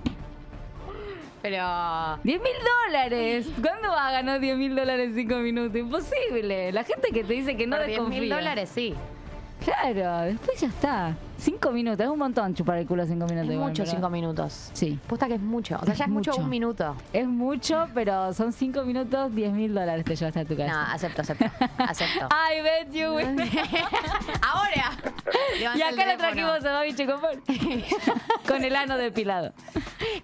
Pero.
10 mil dólares. ¿Cuándo va a ganar 10 mil dólares en cinco minutos? Imposible. La gente que te dice que no
por 10
desconfía.
mil dólares, sí.
Claro, después ya está. Cinco minutos, es un montón chupar el culo cinco minutos.
Es
igual,
mucho cinco minutos.
Sí.
Posta que es mucho. O sea, ya es mucho, un minuto.
Es mucho, pero son cinco minutos, 10 mil dólares te llevaste a tu
No,
casa.
acepto, acepto. acepto.
I bet you will.
Ahora.
y acá le trajimos a Babi Chocopar. Con el ano depilado.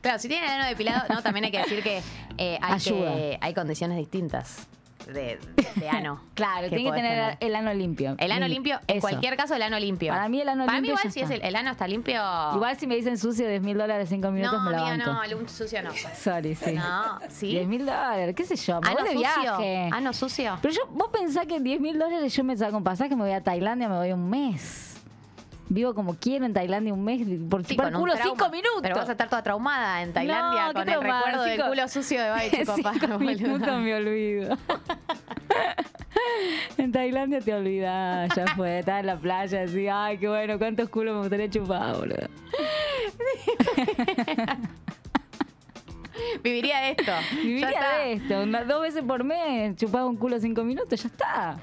Claro, si tienen el ano depilado, no, también hay que decir que, eh, hay,
Ayuda.
que hay condiciones distintas de, de ano.
Claro, tiene que tener el ano limpio.
El ano
Lim-
limpio, en
Eso.
cualquier caso, el ano limpio.
Para mí el ano
Para
limpio
mí
ya
igual si es el, el ano está limpio...
Igual si me dicen sucio 10 mil dólares cinco minutos
no,
me lo banco.
no, el sucio no.
Sorry, sí.
No, ¿sí?
10 mil dólares, qué sé yo, me
Ano
voy de
sucio.
viaje.
Ano sucio.
Pero yo, vos pensás que 10 mil dólares yo me saco un pasaje, me voy a Tailandia, me voy un mes. Vivo como quiero en Tailandia un mes por
Sí,
chupar culo cinco minutos.
Pero vas a estar toda traumada en Tailandia
No,
con el
traumada,
recuerdo del culo sucio de Babi boluda.
minutos me olvido. en Tailandia te olvidás, ya fue. Estás en la playa así, ay, qué bueno, cuántos culos me gustaría chupar, boludo.
Viviría de esto.
Viviría de esto. una- dos veces por mes chupaba un culo cinco minutos, ya está.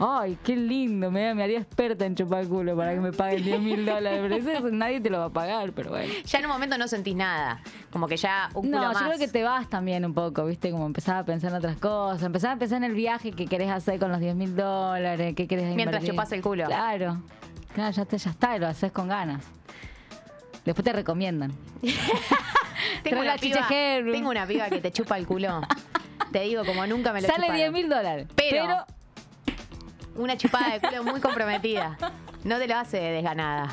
Ay, qué lindo. Me, me haría experta en chupar culo para que me paguen 10 mil dólares. Pero eso, nadie te lo va a pagar, pero bueno.
Ya en un momento no sentís nada. Como que ya un culo
No, yo creo que te vas también un poco, ¿viste? Como empezar a pensar en otras cosas. Empezar a pensar en el viaje que querés hacer con los 10 mil dólares, qué querés
Mientras
invertir.
chupas el culo.
Claro. Claro, ya está, ya está, lo haces con ganas. Después te recomiendan.
Tengo una, piba, tengo una piba que te chupa el culo. Te digo, como nunca me lo
Sale
chuparon.
10 mil dólares.
Pero,
Pero,
una chupada de culo muy comprometida. No te lo hace desganada.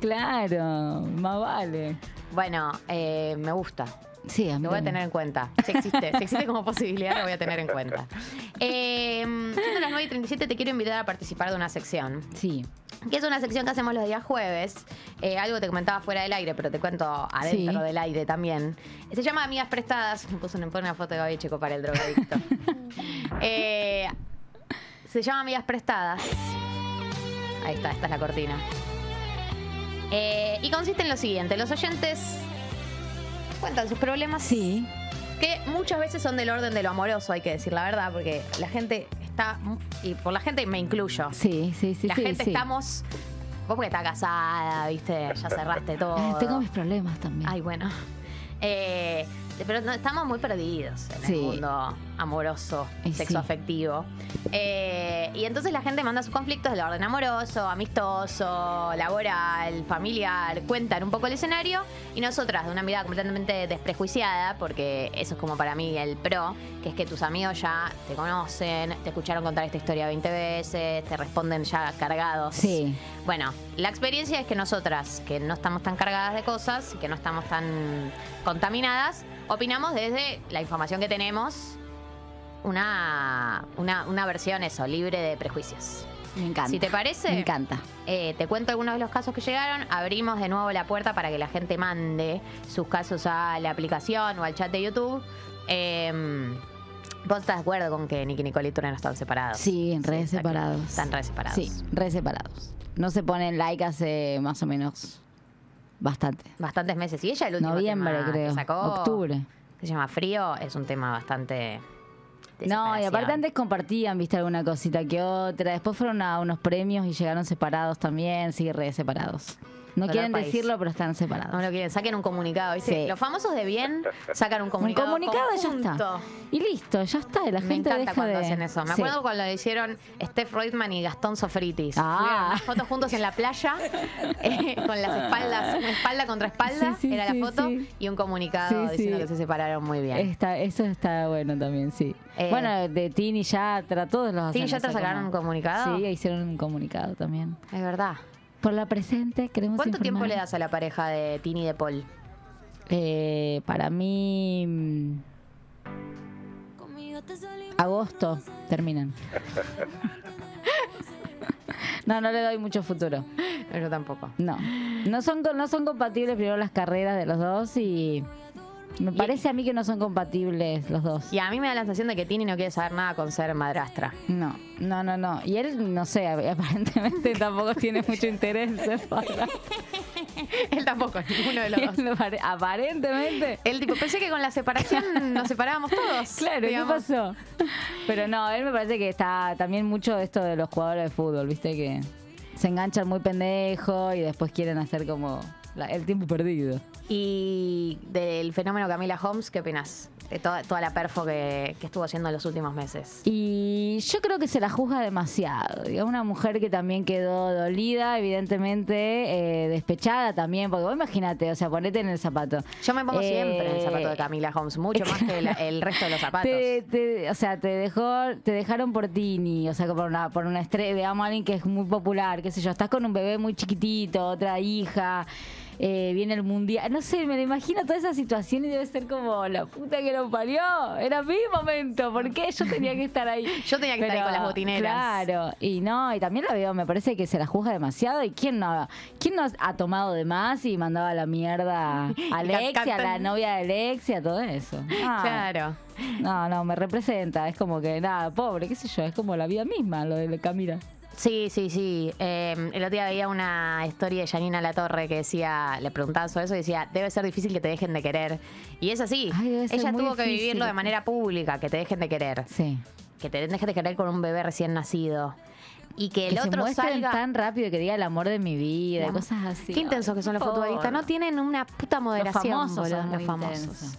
claro, más vale.
Bueno, eh, me gusta.
Sí, a mí
Lo voy a tener en cuenta. Si existe, si existe como posibilidad, lo voy a tener en cuenta. Eh, siendo las 9 y 37, te quiero invitar a participar de una sección.
Sí.
Que es una sección que hacemos los días jueves. Eh, algo te comentaba fuera del aire, pero te cuento adentro
Sí.
del aire también. Se llama Amigas Prestadas. Me puse una, una foto de Gaby Checo para el drogadicto. Eh, se llama Amigas Prestadas. Ahí está, esta es la cortina. Eh, y consiste en lo siguiente: los oyentes cuentan sus problemas.
Sí.
Que muchas veces son del orden de lo amoroso, hay que decir la verdad, porque la gente está. Y por la gente me incluyo.
Sí, sí, sí.
la
sí,
gente
sí.
estamos. Vos porque estás casada, viste, ya cerraste todo.
Ah, Tengo mis problemas también.
Ay, bueno. Eh, pero no, estamos muy perdidos en
Sí.
el mundo amoroso,
Y sí.
sexoafectivo. Eh, y entonces la gente manda sus conflictos del orden amoroso, amistoso, laboral, familiar, cuentan un poco el escenario y nosotras de una mirada completamente desprejuiciada, porque eso es como para mí el pro, que es que tus amigos ya te conocen, te escucharon contar esta historia 20 veces, te responden ya cargados.
Sí.
Bueno, la experiencia es que nosotras, que no estamos tan cargadas de cosas que no estamos tan contaminadas, opinamos desde la información que tenemos una, una, una versión eso, libre de prejuicios.
Me encanta.
Si te parece,
Me encanta.
eh, te cuento algunos de los casos que llegaron. Abrimos de nuevo la puerta para que la gente mande sus casos a la aplicación o al chat de YouTube. Eh, ¿Vos estás de acuerdo con que Nicky Nicole y Turner están separados?
Sí, re
claro.
separados.
Están re separados.
Sí, re separados. No se ponen like hace más o menos bastante.
Bastantes meses. Y ella el último
Noviembre,
tema que
creo.
sacó,
Octubre.
que se llama Frío, es un tema bastante...
No, y aparte antes compartían, viste, alguna cosita que otra. Después fueron a unos premios y llegaron separados también, sí, re separados. No quieren
país.
decirlo, pero están separados.
No lo quieren, saquen un comunicado, ¿viste?
Sí.
Los famosos de bien sacan un comunicado.
un comunicado y ya
conjunto.
está. Y listo, ya está. y La
Me
gente
encanta
deja
cuando
de...
hacen eso. Me
Sí.
acuerdo cuando lo hicieron Steph Reutemann y Gastón Sofritis.
Ah.
Unas fotos juntos en la playa, eh, con las espaldas, una espalda contra espalda,
Sí, sí,
era
sí,
la foto,
sí.
y un comunicado
Sí,
diciendo
sí.
que se separaron muy bien.
Está, eso está bueno también, sí.
Eh,
bueno, de Tini Yatra, todos los
¿Tini
hacen
Yatra sacaron
como-
un comunicado?
Sí, hicieron un comunicado también.
Es verdad.
Por la presente, queremos
¿Cuánto tiempo le das a la pareja de Tini y de Paul?
Eh, para mí. mm, Agosto terminan. No, no le doy mucho futuro.
Yo tampoco.
No. No son, no son compatibles primero las carreras de los dos y. Me parece a mí que no son compatibles los dos.
Y a mí me da la sensación de que Tini no quiere saber nada con ser madrastra.
No, no, no, no. Y él, no sé, aparentemente tampoco tiene mucho interés en ser.
Él tampoco, ninguno de los dos.
Apare- Aparentemente.
Él tipo, pensé que con la separación nos separábamos todos.
Claro,
digamos.
¿qué pasó? Pero no, él me parece que está también mucho esto de los jugadores de fútbol, ¿viste? Que se enganchan muy pendejo y después quieren hacer como la- el tiempo perdido.
Y del fenómeno Camila Holmes, ¿qué opinas? De toda, toda la perfo que, que estuvo haciendo en los últimos meses.
Y yo creo que se la juzga demasiado. Digamos, una mujer que también quedó dolida, evidentemente, eh, despechada también, porque vos imagínate, o sea, ponete en el zapato.
Yo me pongo
Eh,
siempre en el zapato de Camila Holmes, mucho más que el, el resto de los zapatos.
Te, te- o sea, te dejó, te dejaron por Tini, o sea, por una, por una estrella, digamos, alguien que es muy popular, qué sé yo, estás con un bebé muy chiquitito, otra hija, eh, viene el mundial, no sé, me lo imagino toda esa situación y debe ser como la puta que lo parió, era mi momento, ¿por qué yo tenía que estar ahí?
Yo tenía que estar ahí con las botineras.
Claro, y no, y también la veo, me parece que se la juzga demasiado y quién no, quién no ha tomado de más y mandaba la mierda a Alexia, a la novia de Alexia, todo eso. Ah.
Claro.
No, no, me representa. Es como que, nada, pobre, qué sé yo, es como la vida misma lo de Camila.
Sí, sí, sí. Eh, el otro día veía una historia de Janina Latorre que decía, le preguntaban sobre eso y decía, debe ser difícil que te dejen de querer. Y es así. Ella tuvo que vivirlo de manera pública, que te dejen de querer.
Sí.
Que te dejen de querer con un bebé recién nacido. Y que el
que se
otro
muestren
salga...
tan rápido que diga el amor de mi vida, cosas así.
Qué intensos que son los futbolistas. No tienen una puta
Los
moderación.
famosos
boludo,
son
los famosos.
intensos.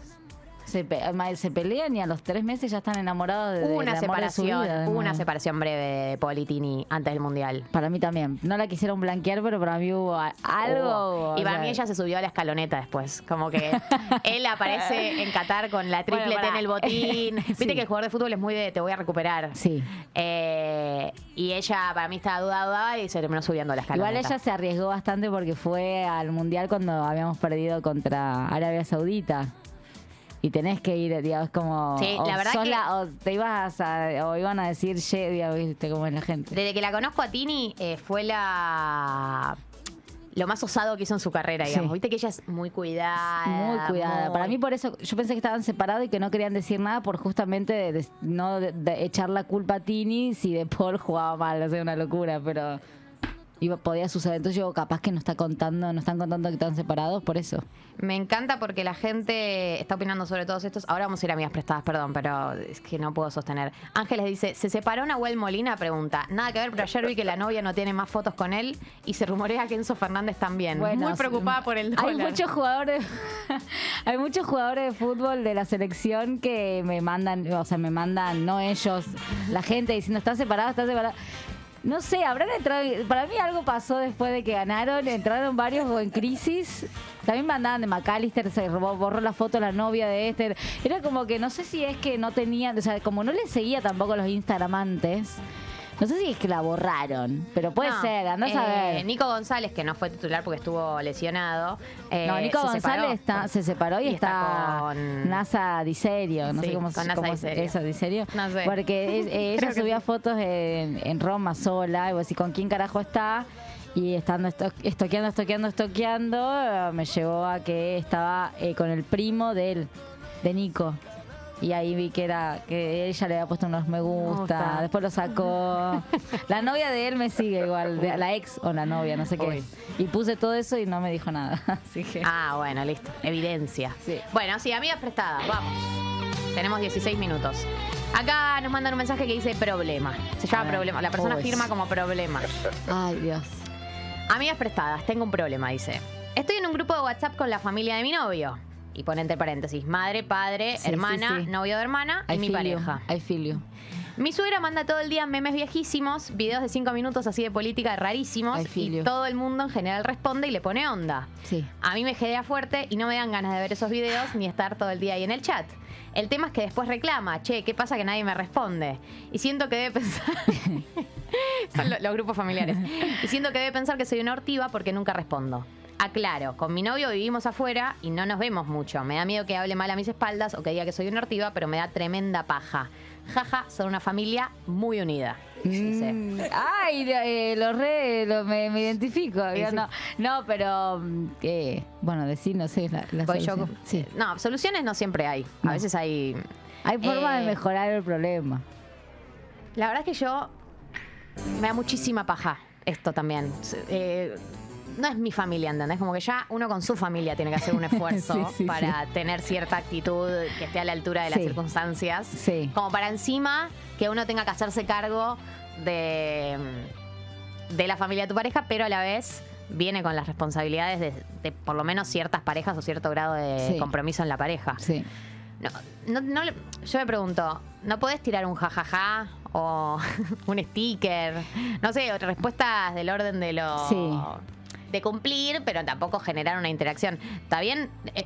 Se, pe- además, se pelean y a los tres meses ya están enamorados de,
una
amor de su
separación,
vida,
hubo una separación breve de Politini antes del mundial.
Para mí también. No la quisieron blanquear, pero para mí hubo algo.
Hubo. Y para
sea,
mí ella se subió a la escaloneta después. Como que él aparece en Qatar con la triple
Bueno,
T en el botín. Viste
Sí.
que el jugador de fútbol es muy de te voy a recuperar.
Sí.
Eh, y ella para mí estaba duda, duda y se terminó subiendo a la escaloneta.
Igual ella se arriesgó bastante porque fue al mundial cuando habíamos perdido contra Arabia Saudita. Y tenés que ir, digamos, como.
Sí,
o
la verdad que-
o te ibas a. O iban a decir, ye, digamos, viste cómo es la gente.
Desde que la conozco a Tini, eh, fue la lo más osado que hizo en su carrera, digamos.
Sí.
Viste que ella es muy cuidada.
Muy cuidada.
muy-
Para mí, por eso, yo pensé que estaban separados y que no querían decir nada por justamente de- de- no de- de echar la culpa a Tini si De Paul jugaba mal, o sea, una locura, pero iba, podía suceder. Entonces yo capaz que no está contando, no están contando que están separados por eso.
Me encanta porque la gente está opinando sobre todos estos. Ahora vamos a ir a mías prestadas, perdón, pero es que no puedo sostener. Ángeles dice, ¿se separó Nahuel Molina? Pregunta. Nada que ver, pero ayer vi que la novia no tiene más fotos con él y se rumorea que Enzo Fernández también.
Bueno,
Muy preocupada por el dólar.
Hay muchos jugadores, hay muchos jugadores de fútbol de la selección que me mandan, o sea, me mandan, no ellos, la gente diciendo está separado, está separado. No sé, habrán entrado. Para mí algo pasó después de que ganaron. Entraron varios en crisis. También mandaban de McAllister, se robó, borró la foto la novia de este. Era como que no sé si es que no tenían. O sea, como no le seguía tampoco los Instagramantes. No sé si es que la borraron. Pero puede
No,
ser, andás a
eh,
ver.
Nico González, que no fue titular porque estuvo lesionado. eh,
No, Nico
se
González
separó.
está, se separó y,
Y está
está,
con-
NASA Diserio, no
Sí,
sé cómo,
con
se-
NASA
cómo
Diserio.
eso, Diserio.
No sé.
Porque es- eh, ella subía
sí.
fotos en, en Roma sola, y vos decís, ¿con quién carajo está? Y estando esto- estoqueando, estoqueando, estoqueando, me llevó a que estaba eh, con el primo de él, de Nico. Y ahí vi que era que ella le había puesto unos me gusta, después lo sacó. La novia de él me sigue igual, de- la ex o la novia, no sé qué.
Uy.
Y puse todo eso y no me dijo nada. Así que.
Ah, bueno, listo. Evidencia.
Sí.
Bueno, sí, amigas prestadas, vamos. Tenemos 16 minutos. Acá nos mandan un mensaje que dice problema. Se llama
A ver.
problema. La persona
Uy.
firma como problema.
Ay, Dios.
Amigas prestadas, tengo un problema, dice. Estoy en un grupo de WhatsApp con la familia de mi novio. Y pone entre paréntesis, madre, padre,
Sí,
hermana,
sí, sí.
novio de hermana y mi pareja.
Feel you.
Mi suegra manda todo el día memes viejísimos, videos de 5 minutos así de política rarísimos y todo el mundo en general responde y le pone onda.
Sí.
A mí me gedea fuerte y no me dan ganas de ver esos videos ni estar todo el día ahí en el chat. El tema es que después reclama, che, ¿qué pasa que nadie me responde? Y siento que debe pensar... Son lo- los grupos familiares. Y siento que debe pensar que soy una hortiva porque nunca respondo. Aclaro, con mi novio vivimos afuera y no nos vemos mucho. Me da miedo que hable mal a mis espaldas o que diga que soy una hortiva, pero me da tremenda paja. Jaja, son una familia muy unida. dice.
Mm, Ay, eh, lo re, lo- me, me identifico.
Sí,
Yo
sí.
No, no, pero mm, eh, bueno, decir, no sé, la, la
yo-
solución. Sí.
No, soluciones no siempre hay. A veces hay...
Hay forma
Eh,
de mejorar el problema.
La verdad es que yo me da muchísima paja esto también. Eh, no es mi familia, ¿entendés? Como que ya uno con su familia tiene que hacer un esfuerzo
Sí, sí,
para tener cierta actitud que esté a la altura de las
Sí.
de la familia de tu pareja, pero a la vez viene con las responsabilidades de, de por lo menos ciertas parejas o cierto grado de compromiso en la pareja.
Sí.
No, no, yo me pregunto, ¿no podés tirar un jajaja o un sticker? No sé, respuestas del orden de lo
Sí.
De cumplir, pero tampoco generar una interacción. ¿Está bien? Eh,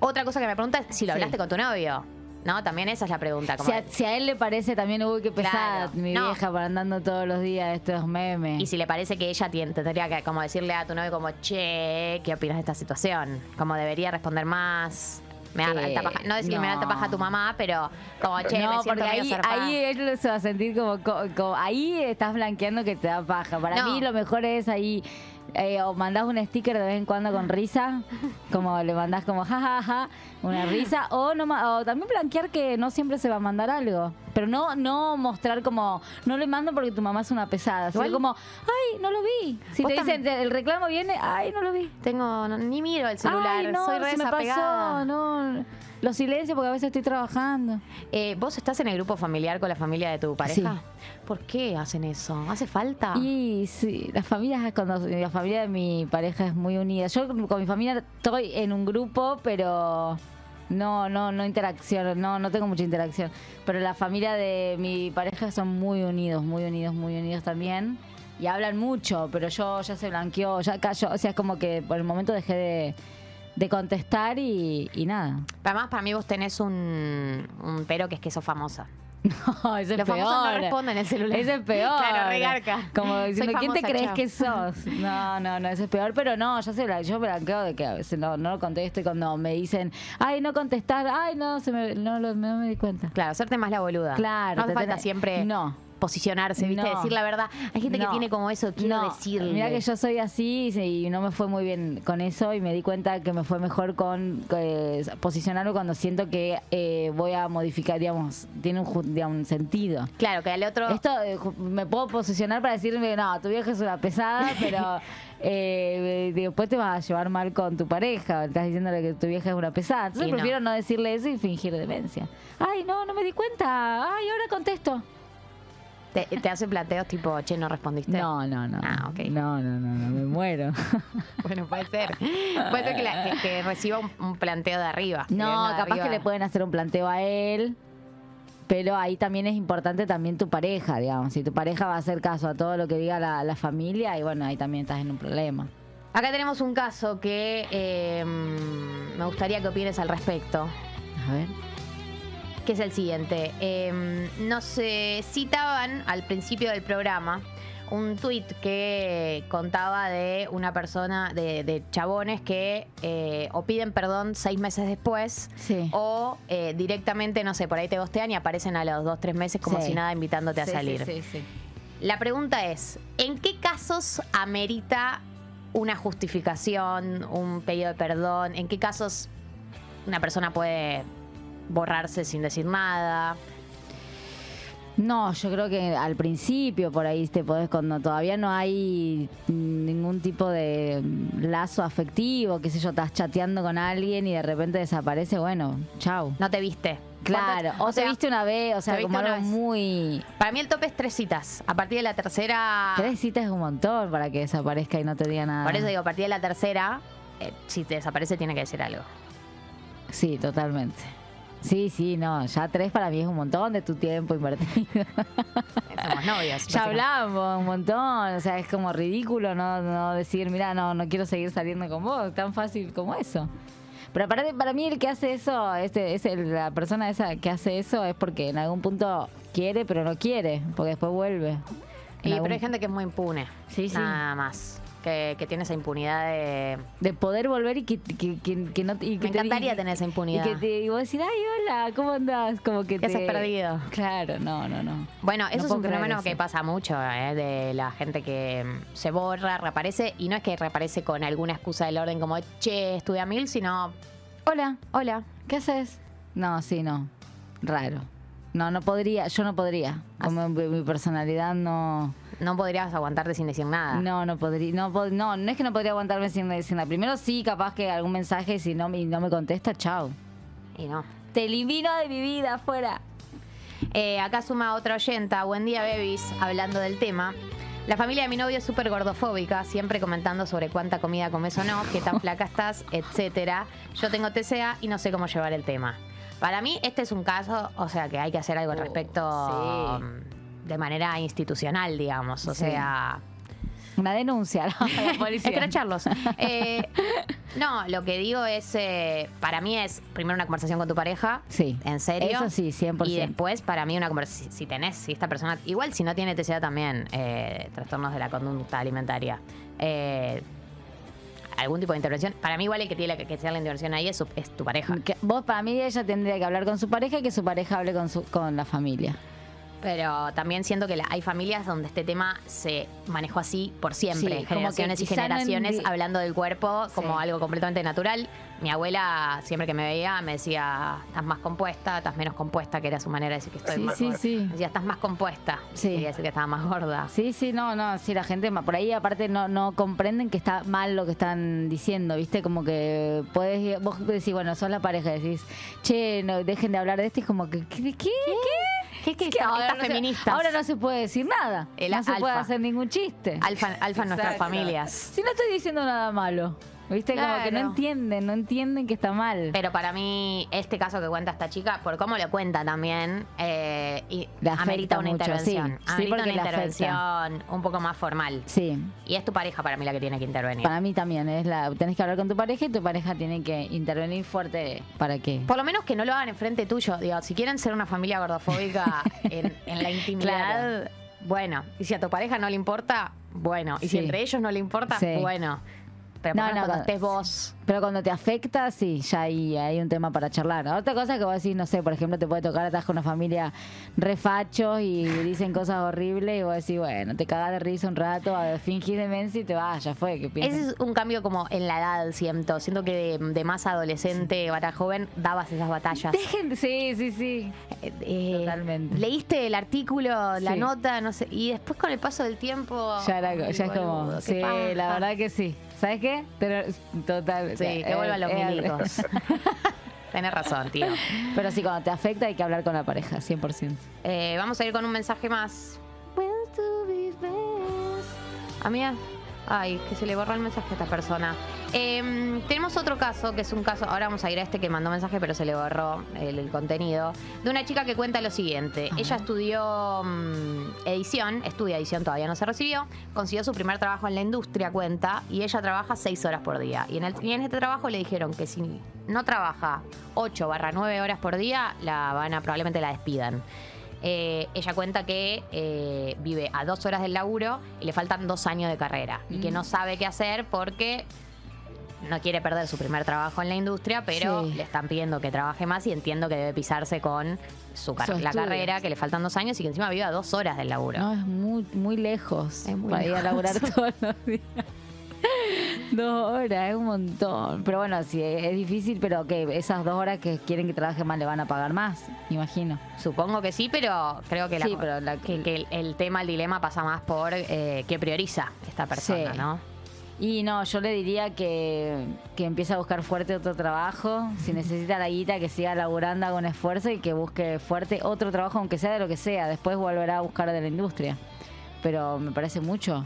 otra cosa que me pregunta es si lo
Sí.
hablaste con tu novio. ¿No? También esa es la pregunta. como-
Si a, si a él le parece también, uy, qué pesada
Claro.
mi
No.
vieja para andando todos los días estos memes.
Y si le parece que ella tiene- tendría que como decirle a tu novio como, che, ¿qué opinas de esta situación? Como debería responder más. Me da alta paja. No decir que me da alta
no.
paja a tu mamá, pero como, che,
no,
me
porque ahí,
zarpada".
ahí él se va a sentir como, co- como- Ahí estás blanqueando que te da paja. Para
No.
mí lo mejor es ahí. Eh, o mandás un sticker de vez en cuando con risa, como le mandás como jajaja, una risa, o no o también blanquear que no siempre se va a mandar algo, pero no no mostrar como no le mando porque tu mamá es una pesada, sino como ay no lo vi. Si te dicen el reclamo viene, ay no lo vi.
Tengo, no- ni miro el celular,
Ay, no,
soy re
se me pasó, no. Lo silencio porque a veces estoy trabajando.
Eh, ¿Vos estás en el grupo familiar con la familia de tu pareja? ¿Por qué hacen eso? ¿Hace falta?
Y sí, las familias, cuando la familia de mi pareja es muy unida. Yo con mi familia estoy en un grupo, pero no, no, no interacción, no, no tengo mucha interacción. Pero la familia de mi pareja son muy unidos, muy unidos, muy unidos también. Y hablan mucho, pero yo ya se blanqueó, ya cayó. O sea, es como que por el momento dejé de, de contestar y, y nada.
Además, para mí vos tenés un, un pero que es que sos famosa.
No, eso es
Los
peor.
famosos no responden el celular.
Ese es peor.
Claro, regarca.
Como diciendo, ¿quién te crees
chao.
que sos? No, no, no, ese es peor. Pero no, yo, sé, yo blanqueo de que a veces no, no lo contesto y cuando me dicen, ay, no contestar, ay, no, se me, no, no me di cuenta.
Claro, hacerte más la boluda.
Claro.
No
te
falta siempre
No.
Posicionarse, ¿viste?
No.
Decir la verdad. Hay gente que tiene como eso, quiero
No,
decirle.
Mira que yo soy así y no me fue muy bien con eso y me di cuenta que me fue mejor con eh, posicionarlo cuando siento que eh, voy a modificar, digamos, tiene un, ju- digamos, un sentido.
Claro, que al otro...
Esto eh, me puedo posicionar para decirme, no, tu vieja es una pesada, pero eh, después te vas a llevar mal con tu pareja. Estás diciéndole que tu vieja es una pesada. Entonces
Y no.
prefiero no. decirle eso y fingir demencia. Ay, no, no me di cuenta. Ay, ahora contesto.
Te, te hace planteos tipo, che, no respondiste.
No, no, no.
Ah, ok.
No, no, no, no, me muero.
Bueno, puede ser. Puede ser que, la- que- que reciba un, un planteo de arriba.
No, capaz
arriba.
que le pueden hacer un planteo a él. Pero ahí también es importante también tu pareja, digamos. Si tu pareja va a hacer caso a todo lo que diga la, la familia, y bueno, ahí también estás en un problema.
Acá tenemos un caso que eh, me gustaría que opines al respecto.
A ver.
Que es el siguiente. Eh, nos eh, citaban al principio del programa un tuit que contaba de una persona, de, de chabones que eh, o piden perdón seis meses después
Sí.
o eh, directamente, no sé, por ahí te gostean y aparecen a los dos, tres meses como
Sí.
si nada invitándote a salir.
sí, sí, sí.
La pregunta es, ¿en qué casos amerita una justificación, un pedido de perdón? ¿En qué casos una persona puede borrarse sin decir nada?
No, yo creo que al principio por ahí te podés, cuando todavía no hay ningún tipo de lazo afectivo, qué sé yo, estás chateando con alguien y de repente desaparece, bueno, chau.
No te viste.
Claro,
¿Cuántas-
o te viste una vez, o sea, como algo muy...
Para mí el tope es tres citas. A partir de la tercera...
Tres citas es un montón para que desaparezca y no te diga nada.
Por eso digo, a partir de la tercera, eh, si te desaparece tiene que decir algo.
Sí, totalmente. Sí, sí, no, ya tres para mí es un montón de tu tiempo invertido.
Somos novios.
Ya hablamos un montón, o sea, es como ridículo no, no decir, mira, no, no quiero seguir saliendo con vos, tan fácil como eso. Pero para, para mí el que hace eso, este, es el- la persona esa que hace eso es porque en algún punto quiere, pero no quiere, porque después vuelve.
Y,
algún-
pero hay gente que es muy impune.
Sí, sí.
Nada más. Que, que tiene esa impunidad de...
de poder volver y que, que, que- que no y que
Me
te-
encantaría
y-
tener esa impunidad.
Y que te, y vos decir, ay, hola, ¿cómo andás? Como que
¿Qué
te...
haces perdido?
Claro, no, no, no.
Bueno,
No
eso es un fenómeno que pasa mucho, ¿eh? de la gente que mm, se borra, reaparece, y no es que reaparece con alguna excusa del orden como, che, estuve a mil, sino,
Hola,
hola.
¿qué haces? No, sí, no. Raro. No, no podría, yo no podría. Como mi, mi personalidad no...
No podrías aguantarte sin decir nada.
No, no podría, no, pod- no, no es que no podría aguantarme sin decir nada. Primero sí, capaz que algún mensaje, si no, me- no me contesta, chao.
Y no.
Te elimino de mi vida, fuera.
Eh, acá suma otra oyenta, buen día, Bebis, hablando del tema. La familia de mi novio es súper gordofóbica, siempre comentando sobre cuánta comida comes o no, qué tan flaca estás, etcétera. Yo tengo TCA y no sé cómo llevar el tema. Para mí, este es un caso, o sea, que hay que hacer algo al respecto
Oh, sí.
mm, de manera institucional, digamos. O
Sí.
sea,
Una denuncia, ¿no? A la policía.
Escracharlos. Eh, no, lo que digo es, eh, para mí es primero una conversación con tu pareja.
Sí.
En serio.
Eso sí, 100%.
Y después, para mí, una conversación. Si, si tenés, si esta persona. Igual si no tiene TCA también, eh, trastornos de la conducta alimentaria. Algún tipo de intervención. Para mí, igual el que tiene la- que hacer la intervención ahí es, su- es tu pareja.
Vos, para mí, ella tendría que hablar con su pareja y que su pareja hable con, su, con la familia.
Pero también siento que la- hay familias donde este tema se manejó así por siempre,
Sí, como
generaciones
que
y
quizá no
generaciones, hablando del cuerpo como
Sí.
algo completamente natural. Mi abuela, siempre que me veía, me decía, estás más compuesta, estás menos compuesta, que era su manera de decir que estoy
Sí,
más
sí,
gorda.
sí.
Me decía, estás más compuesta.
Sí.
Quería decir que estaba más gorda.
Sí, sí, no, no, sí, la gente ma- por ahí aparte no, no comprenden que está mal lo que están diciendo, ¿viste? Como que puedes, vos decís, bueno, sos la pareja, decís, che, no, dejen de hablar de esto, y es como que, ¿qué? ¿Qué? ¿Qué?
¿Qué, qué,
Es que ahora no se-
feministas?
ahora no se puede decir nada,
El
no se puede hacer ningún chiste.
Alfa, alfa en nuestras familias.
Si no estoy diciendo nada malo, ¿viste? Como que no entienden, no entienden que está mal.
Pero para mí, este caso que cuenta esta chica, por cómo lo cuenta también, eh, y amerita una
mucho,
intervención.
sí. Sí,
amerita
porque
una intervención un poco más formal.
Sí.
Y es tu pareja para mí la que tiene que intervenir.
Para mí también, es la, tenés que hablar con tu pareja y tu pareja tiene que intervenir fuerte para que...
Por lo menos que no lo hagan enfrente tuyo. Digo, si quieren ser una familia gordofóbica en, en la intimidad, bueno. Y si a tu pareja no le importa, bueno. Y si
Sí.
entre ellos no le importa,
Sí.
bueno. Pero
No, no,
cuando estés vos.
Pero cuando te afecta, sí, ya hay, hay un tema para charlar. Otra cosa que vos decís, no sé, por ejemplo, te puede tocar, estás con una familia refachos y dicen cosas horribles y vos decís, bueno, te cagás de risa un rato, a- fingís demencia y te vas, ya fue. ¿qué piensas?
Ese es un cambio como en la edad, siento. Siento que de, de más adolescente para joven dabas esas batallas.
Dejen de- sí, sí, sí.
Eh,
Totalmente.
Leíste el artículo, la
Sí.
nota, no sé. Y después con el paso del tiempo.
Ya, era, ya es como, sí,
paja.
la verdad que sí. ¿Sabes qué? Tener- Total.
Sí, que vuelvan los milicos. Tenés razón, tío.
Pero sí, cuando te afecta hay que hablar con la pareja, 100%.
Eh, vamos a ir con un mensaje más. Amiga, ay, que se le borró el mensaje a esta persona. Eh, tenemos otro caso, que es un caso, ahora vamos a ir a este que mandó mensaje, pero se le borró el, el contenido, de una chica que cuenta lo siguiente. Ella estudió mm, edición, estudia edición, todavía no se recibió, consiguió su primer trabajo en la industria, cuenta, y ella trabaja seis horas por día. Y en, el, y en este trabajo le dijeron que si no trabaja 8 barra 9 horas por día, la van a, probablemente la despidan. Eh, ella cuenta que eh, vive a dos horas del laburo y le faltan dos años de carrera y que
Mm.
no sabe qué hacer porque no quiere perder su primer trabajo en la industria, pero
Sí.
le están pidiendo que trabaje más y entiendo que debe pisarse con su car- la carrera, que le faltan dos años y que encima vive a dos horas del laburo.
No, es muy, muy lejos
Es muy
para ir a
lejos.
laburar todos los días. Dos horas, es un montón. Pero bueno, sí, es difícil, pero que esas dos horas que quieren que trabaje más le van a pagar más, imagino.
Supongo que sí, pero creo que, la-
Sí, pero la-
que, que el, el tema, el dilema pasa más por eh, qué prioriza esta persona,
Sí.
¿no?
Y no, yo le diría que, que empiece a buscar fuerte otro trabajo. Si necesita la guita, que siga laburando con esfuerzo y que busque fuerte otro trabajo, aunque sea de lo que sea. Después volverá a buscar de la industria. Pero me parece mucho.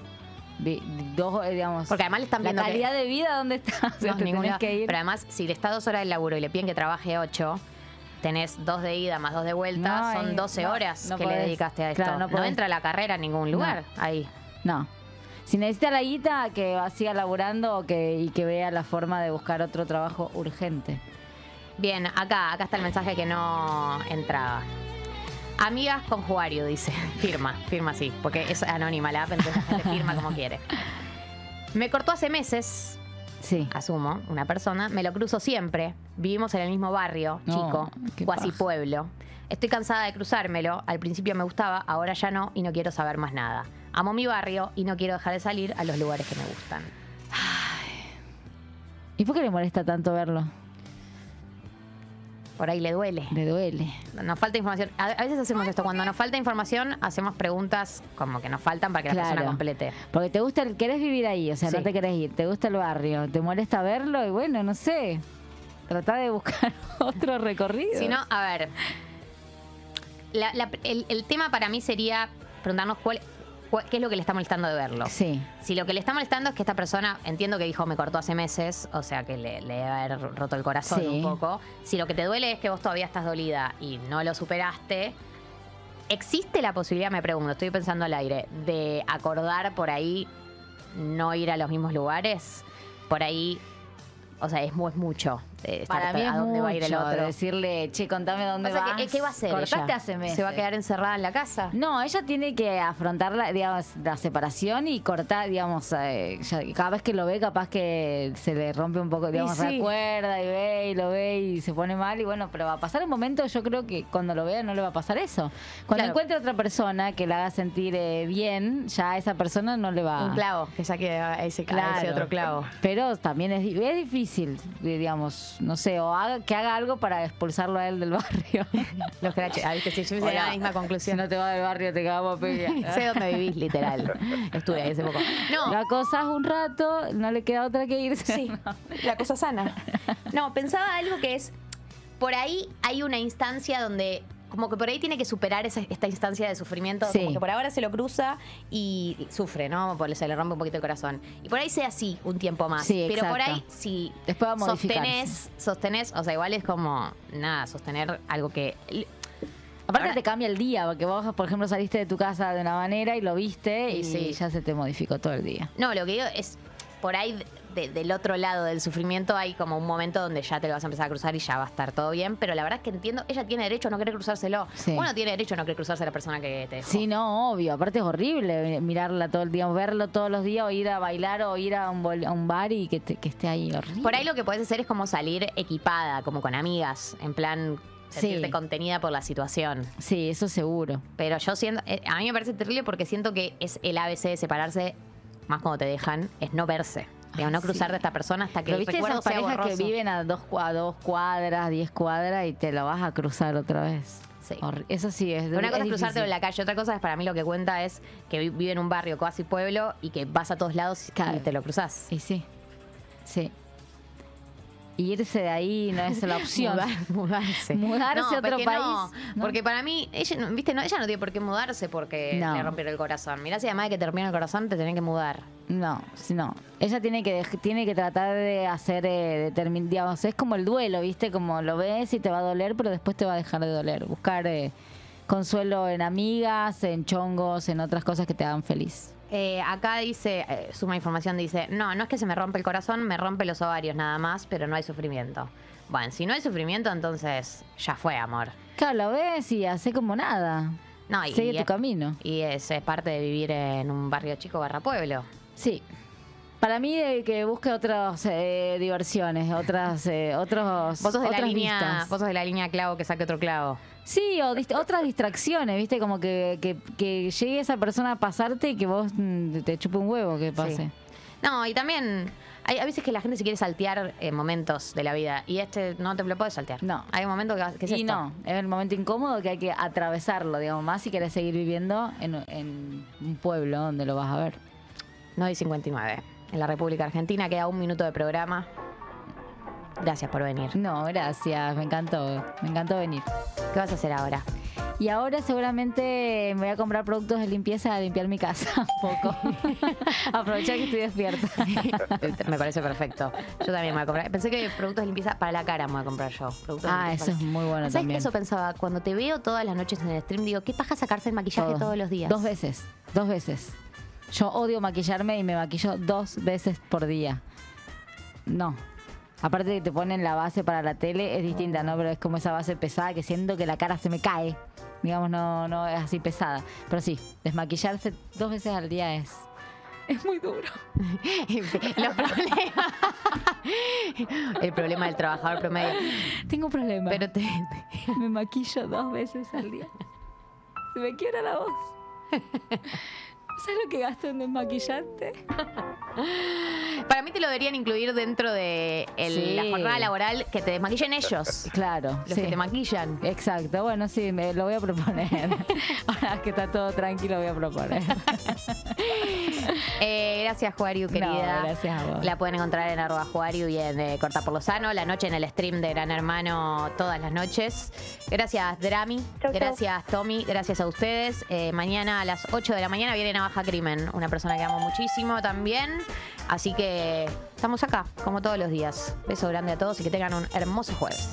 Dos, eh, digamos.
Porque además le están
la
viendo que-
calidad de vida, ¿dónde está?
No,
que ir.
Pero además, si le está dos horas del laburo y le piden que trabaje ocho, tenés dos de ida más dos de vuelta,
No,
son
y
12
no,
horas
no
que le dedicaste a esto.
Claro, no
entra la carrera en ningún lugar ahí.
No. Si necesita la guita, que siga laburando o que, y que vea la forma de buscar otro trabajo urgente.
Bien, acá, acá está el mensaje que no entraba. Amigas con Juario, dice. Firma, firma sí, porque es anónima la app, entonces la gente firma como quiere. Me cortó hace meses,
Sí.
asumo, una persona, me lo cruzo siempre. Vivimos en el mismo barrio, chico,
qué
cuasi pueblo. Estoy cansada de cruzármelo. Al principio me gustaba, ahora ya no y no quiero saber más nada. Amo mi barrio y no quiero dejar de salir a los lugares que me gustan.
¿Y por qué le molesta tanto verlo?
Por ahí le duele.
Le duele.
Nos falta información. A, a veces hacemos esto. Cuando nos falta información, hacemos preguntas como que nos faltan para que la persona complete.
Porque te gusta, el, querés vivir ahí, o sea,
Sí.
no te querés ir, te gusta el barrio, te molesta verlo y bueno, no sé. Trata de buscar otro recorrido.
Si no, a ver. la- la- el, el tema para mí sería preguntarnos cuál. Qué es lo que le está molestando de verlo.
Sí.
Si lo que le está molestando es que esta persona, entiendo que dijo me cortó hace meses, o sea que le, le debe haber roto el corazón
Sí.
un poco. Si lo que te duele es que vos todavía estás dolida y no lo superaste, ¿existe la posibilidad, me pregunto, estoy pensando al aire, de acordar por ahí no ir a los mismos lugares? Por ahí, o sea, es mucho. Estar
Para mí es
a dónde va a ir el otro.
decirle, che, contame dónde
Pasa
vas.
que, ¿Qué va a hacer
Cortaste
ella?
hace meses.
¿Se va a quedar encerrada en la casa?
No, ella tiene que afrontar la, digamos, la separación y cortar, digamos, eh, ya- cada vez que lo ve, capaz que se le rompe un poco, digamos,
sí.
recuerda y ve y lo ve y se pone mal y bueno, pero va a pasar un momento, yo creo que cuando lo vea no le va a pasar eso. Cuando
Claro.
encuentre otra persona que la haga sentir eh, bien, ya a esa persona no le va
Un clavo, que saque ese,
Claro.
ese otro clavo.
Pero también es, es difícil, eh, no sé, o haga, que haga algo para expulsarlo a él del barrio.
Los craches. Ah, viste, si yo hice la misma
Si
conclusión.
no te vas del barrio, te cagamos a pegar.
sé dónde vivís, literal. Estuve ahí hace poco. No,
La acosás un rato, no le queda otra que irse.
Sí, la cosa sana. No, pensaba algo que es, por ahí hay una instancia donde, como que por ahí tiene que superar esa- esta instancia de sufrimiento,
Sí.
como que por ahora se lo cruza y sufre, ¿no? Porque se le rompe un poquito el corazón. Y por ahí sea así un tiempo más.
Sí,
Pero por ahí, si
Después va a
sostenés, sostenés, o sea, igual es como, nada, sostener algo que...
Aparte
Ahora-
te cambia el día, porque vos, por ejemplo, saliste de tu casa de una manera y lo viste y,
Y sí.
ya se te modificó todo el día.
No, lo que digo es, por ahí de- del otro lado del sufrimiento hay como un momento donde ya te lo vas a empezar a cruzar y ya va a estar todo bien, pero la verdad es que entiendo, ella tiene derecho a no querer cruzárselo.
Sí.
Uno tiene derecho a no querer cruzarse a la persona que te dejó.
Sí, no, obvio. Aparte es horrible mirarla todo el día, verlo todos los días o ir a bailar o ir a un, bol- a un bar y que, te- que esté ahí horrible.
Por ahí lo que puedes hacer es como salir equipada, como con amigas, en plan sentirte
Sí.
contenida por la situación.
Sí, eso seguro.
Pero yo siento, eh, a mí me parece terrible porque siento que es el ABC de separarse, más cuando te dejan, es no verse. Digamos, no
sí.
cruzar de esta persona hasta que el
viste
recuerdo
esas
sea
parejas que viven a dos, a dos cuadras, diez cuadras y te lo vas a cruzar otra vez.
Sí.
Eso sí es.
Una cosa es
es
cruzarte en la calle, otra cosa es para mí lo que cuenta es que vi- vive en un barrio casi pueblo y que vas a todos lados
Claro.
y te lo cruzás.
Y sí, sí. Irse de ahí no es la opción.
Mudar- mudarse.
Mudarse a otro país,
no,
¿no?
Porque para mí, ella, no- viste, no, ella no tiene por qué mudarse porque
No.
le rompieron el corazón. Mirá si además de que te rompieron el corazón te tienen que mudar.
No, no. Ella tiene que tiene que tratar de hacer, eh, determin- digamos, es como el duelo, ¿viste? Como lo ves y te va a doler, pero después te va a dejar de doler. Buscar eh, consuelo en amigas, en chongos, en otras cosas que te hagan feliz.
Eh, acá dice, eh, suma información, dice, no, no es que se me rompe el corazón, me rompe los ovarios nada más, pero no hay sufrimiento. Bueno, si no hay sufrimiento, entonces ya fue, amor.
Claro, lo ves y hace como nada.
No, y,
Sigue
y
tu
es-
camino.
Y es, es parte de vivir en un barrio chico barra pueblo.
Sí. Para mí de que busque otras eh, diversiones, otras, eh, otros,
Vos sos de la
otras
línea,
vistas.
vos sos de la línea clavo que saque otro clavo.
Sí, o dist- otras distracciones, ¿viste? Como que, que, que llegue esa persona a pasarte y que vos mm, te chupe un huevo que pase.
No, y también hay a veces que la gente se quiere saltear eh, momentos de la vida y este no te lo puedes saltear.
No.
Hay un momento que, que es
y
esto.
no, es el momento incómodo que hay que atravesarlo, digamos, más si querés seguir viviendo en, en un pueblo donde lo vas a ver.
9 y 59. En la República Argentina queda un minuto de programa. Gracias por venir.
No, gracias, me encantó, me encantó venir.
¿Qué vas a hacer ahora?
Y ahora seguramente me voy a comprar productos de limpieza a limpiar mi casa un poco. Aprovechar que estoy despierta.
Me parece perfecto. Yo también me voy a comprar. Pensé que productos de limpieza para la cara me voy a comprar yo. Productos
ah, eso
para-
es muy bueno
¿Sabes qué
también.
eso pensaba? Cuando te veo todas las noches en el stream, digo, ¿qué paja sacarse el maquillaje
Todo.
todos los días?
Dos veces, dos veces. Yo odio maquillarme y me maquillo dos veces por día. No. Aparte que te ponen la base para la tele, es distinta, ¿no? Pero es como esa base pesada que siento que la cara se me cae. Digamos, no, no es así pesada. Pero sí, desmaquillarse dos veces al día es. Es muy duro.
Los problemas. El problema del trabajador promedio.
Tengo un problema.
Pero te,
Me maquillo dos veces al día. Se me quiebra la voz. ¿Sabes lo que gasto en desmaquillante?
Para mí te lo deberían incluir dentro de el-
Sí.
la jornada laboral que te desmaquillen ellos.
Claro.
Los
sí.
que te maquillan.
Exacto, bueno, sí, me lo voy a proponer. Ahora que está todo tranquilo, voy a proponer.
Eh, gracias, Juariu, querida.
gracias a vos.
La pueden encontrar en arroba Juariu y en eh, Corta por lo Sano. La noche en el stream de Gran Hermano todas las noches. Gracias, Drami. gracias, Tommy. Gracias a ustedes. Eh, mañana a las 8 de la mañana viene Navaja Crimen, una persona que amo muchísimo también. Así que estamos acá, como todos los días. Beso grande a todos y que tengan un hermoso jueves.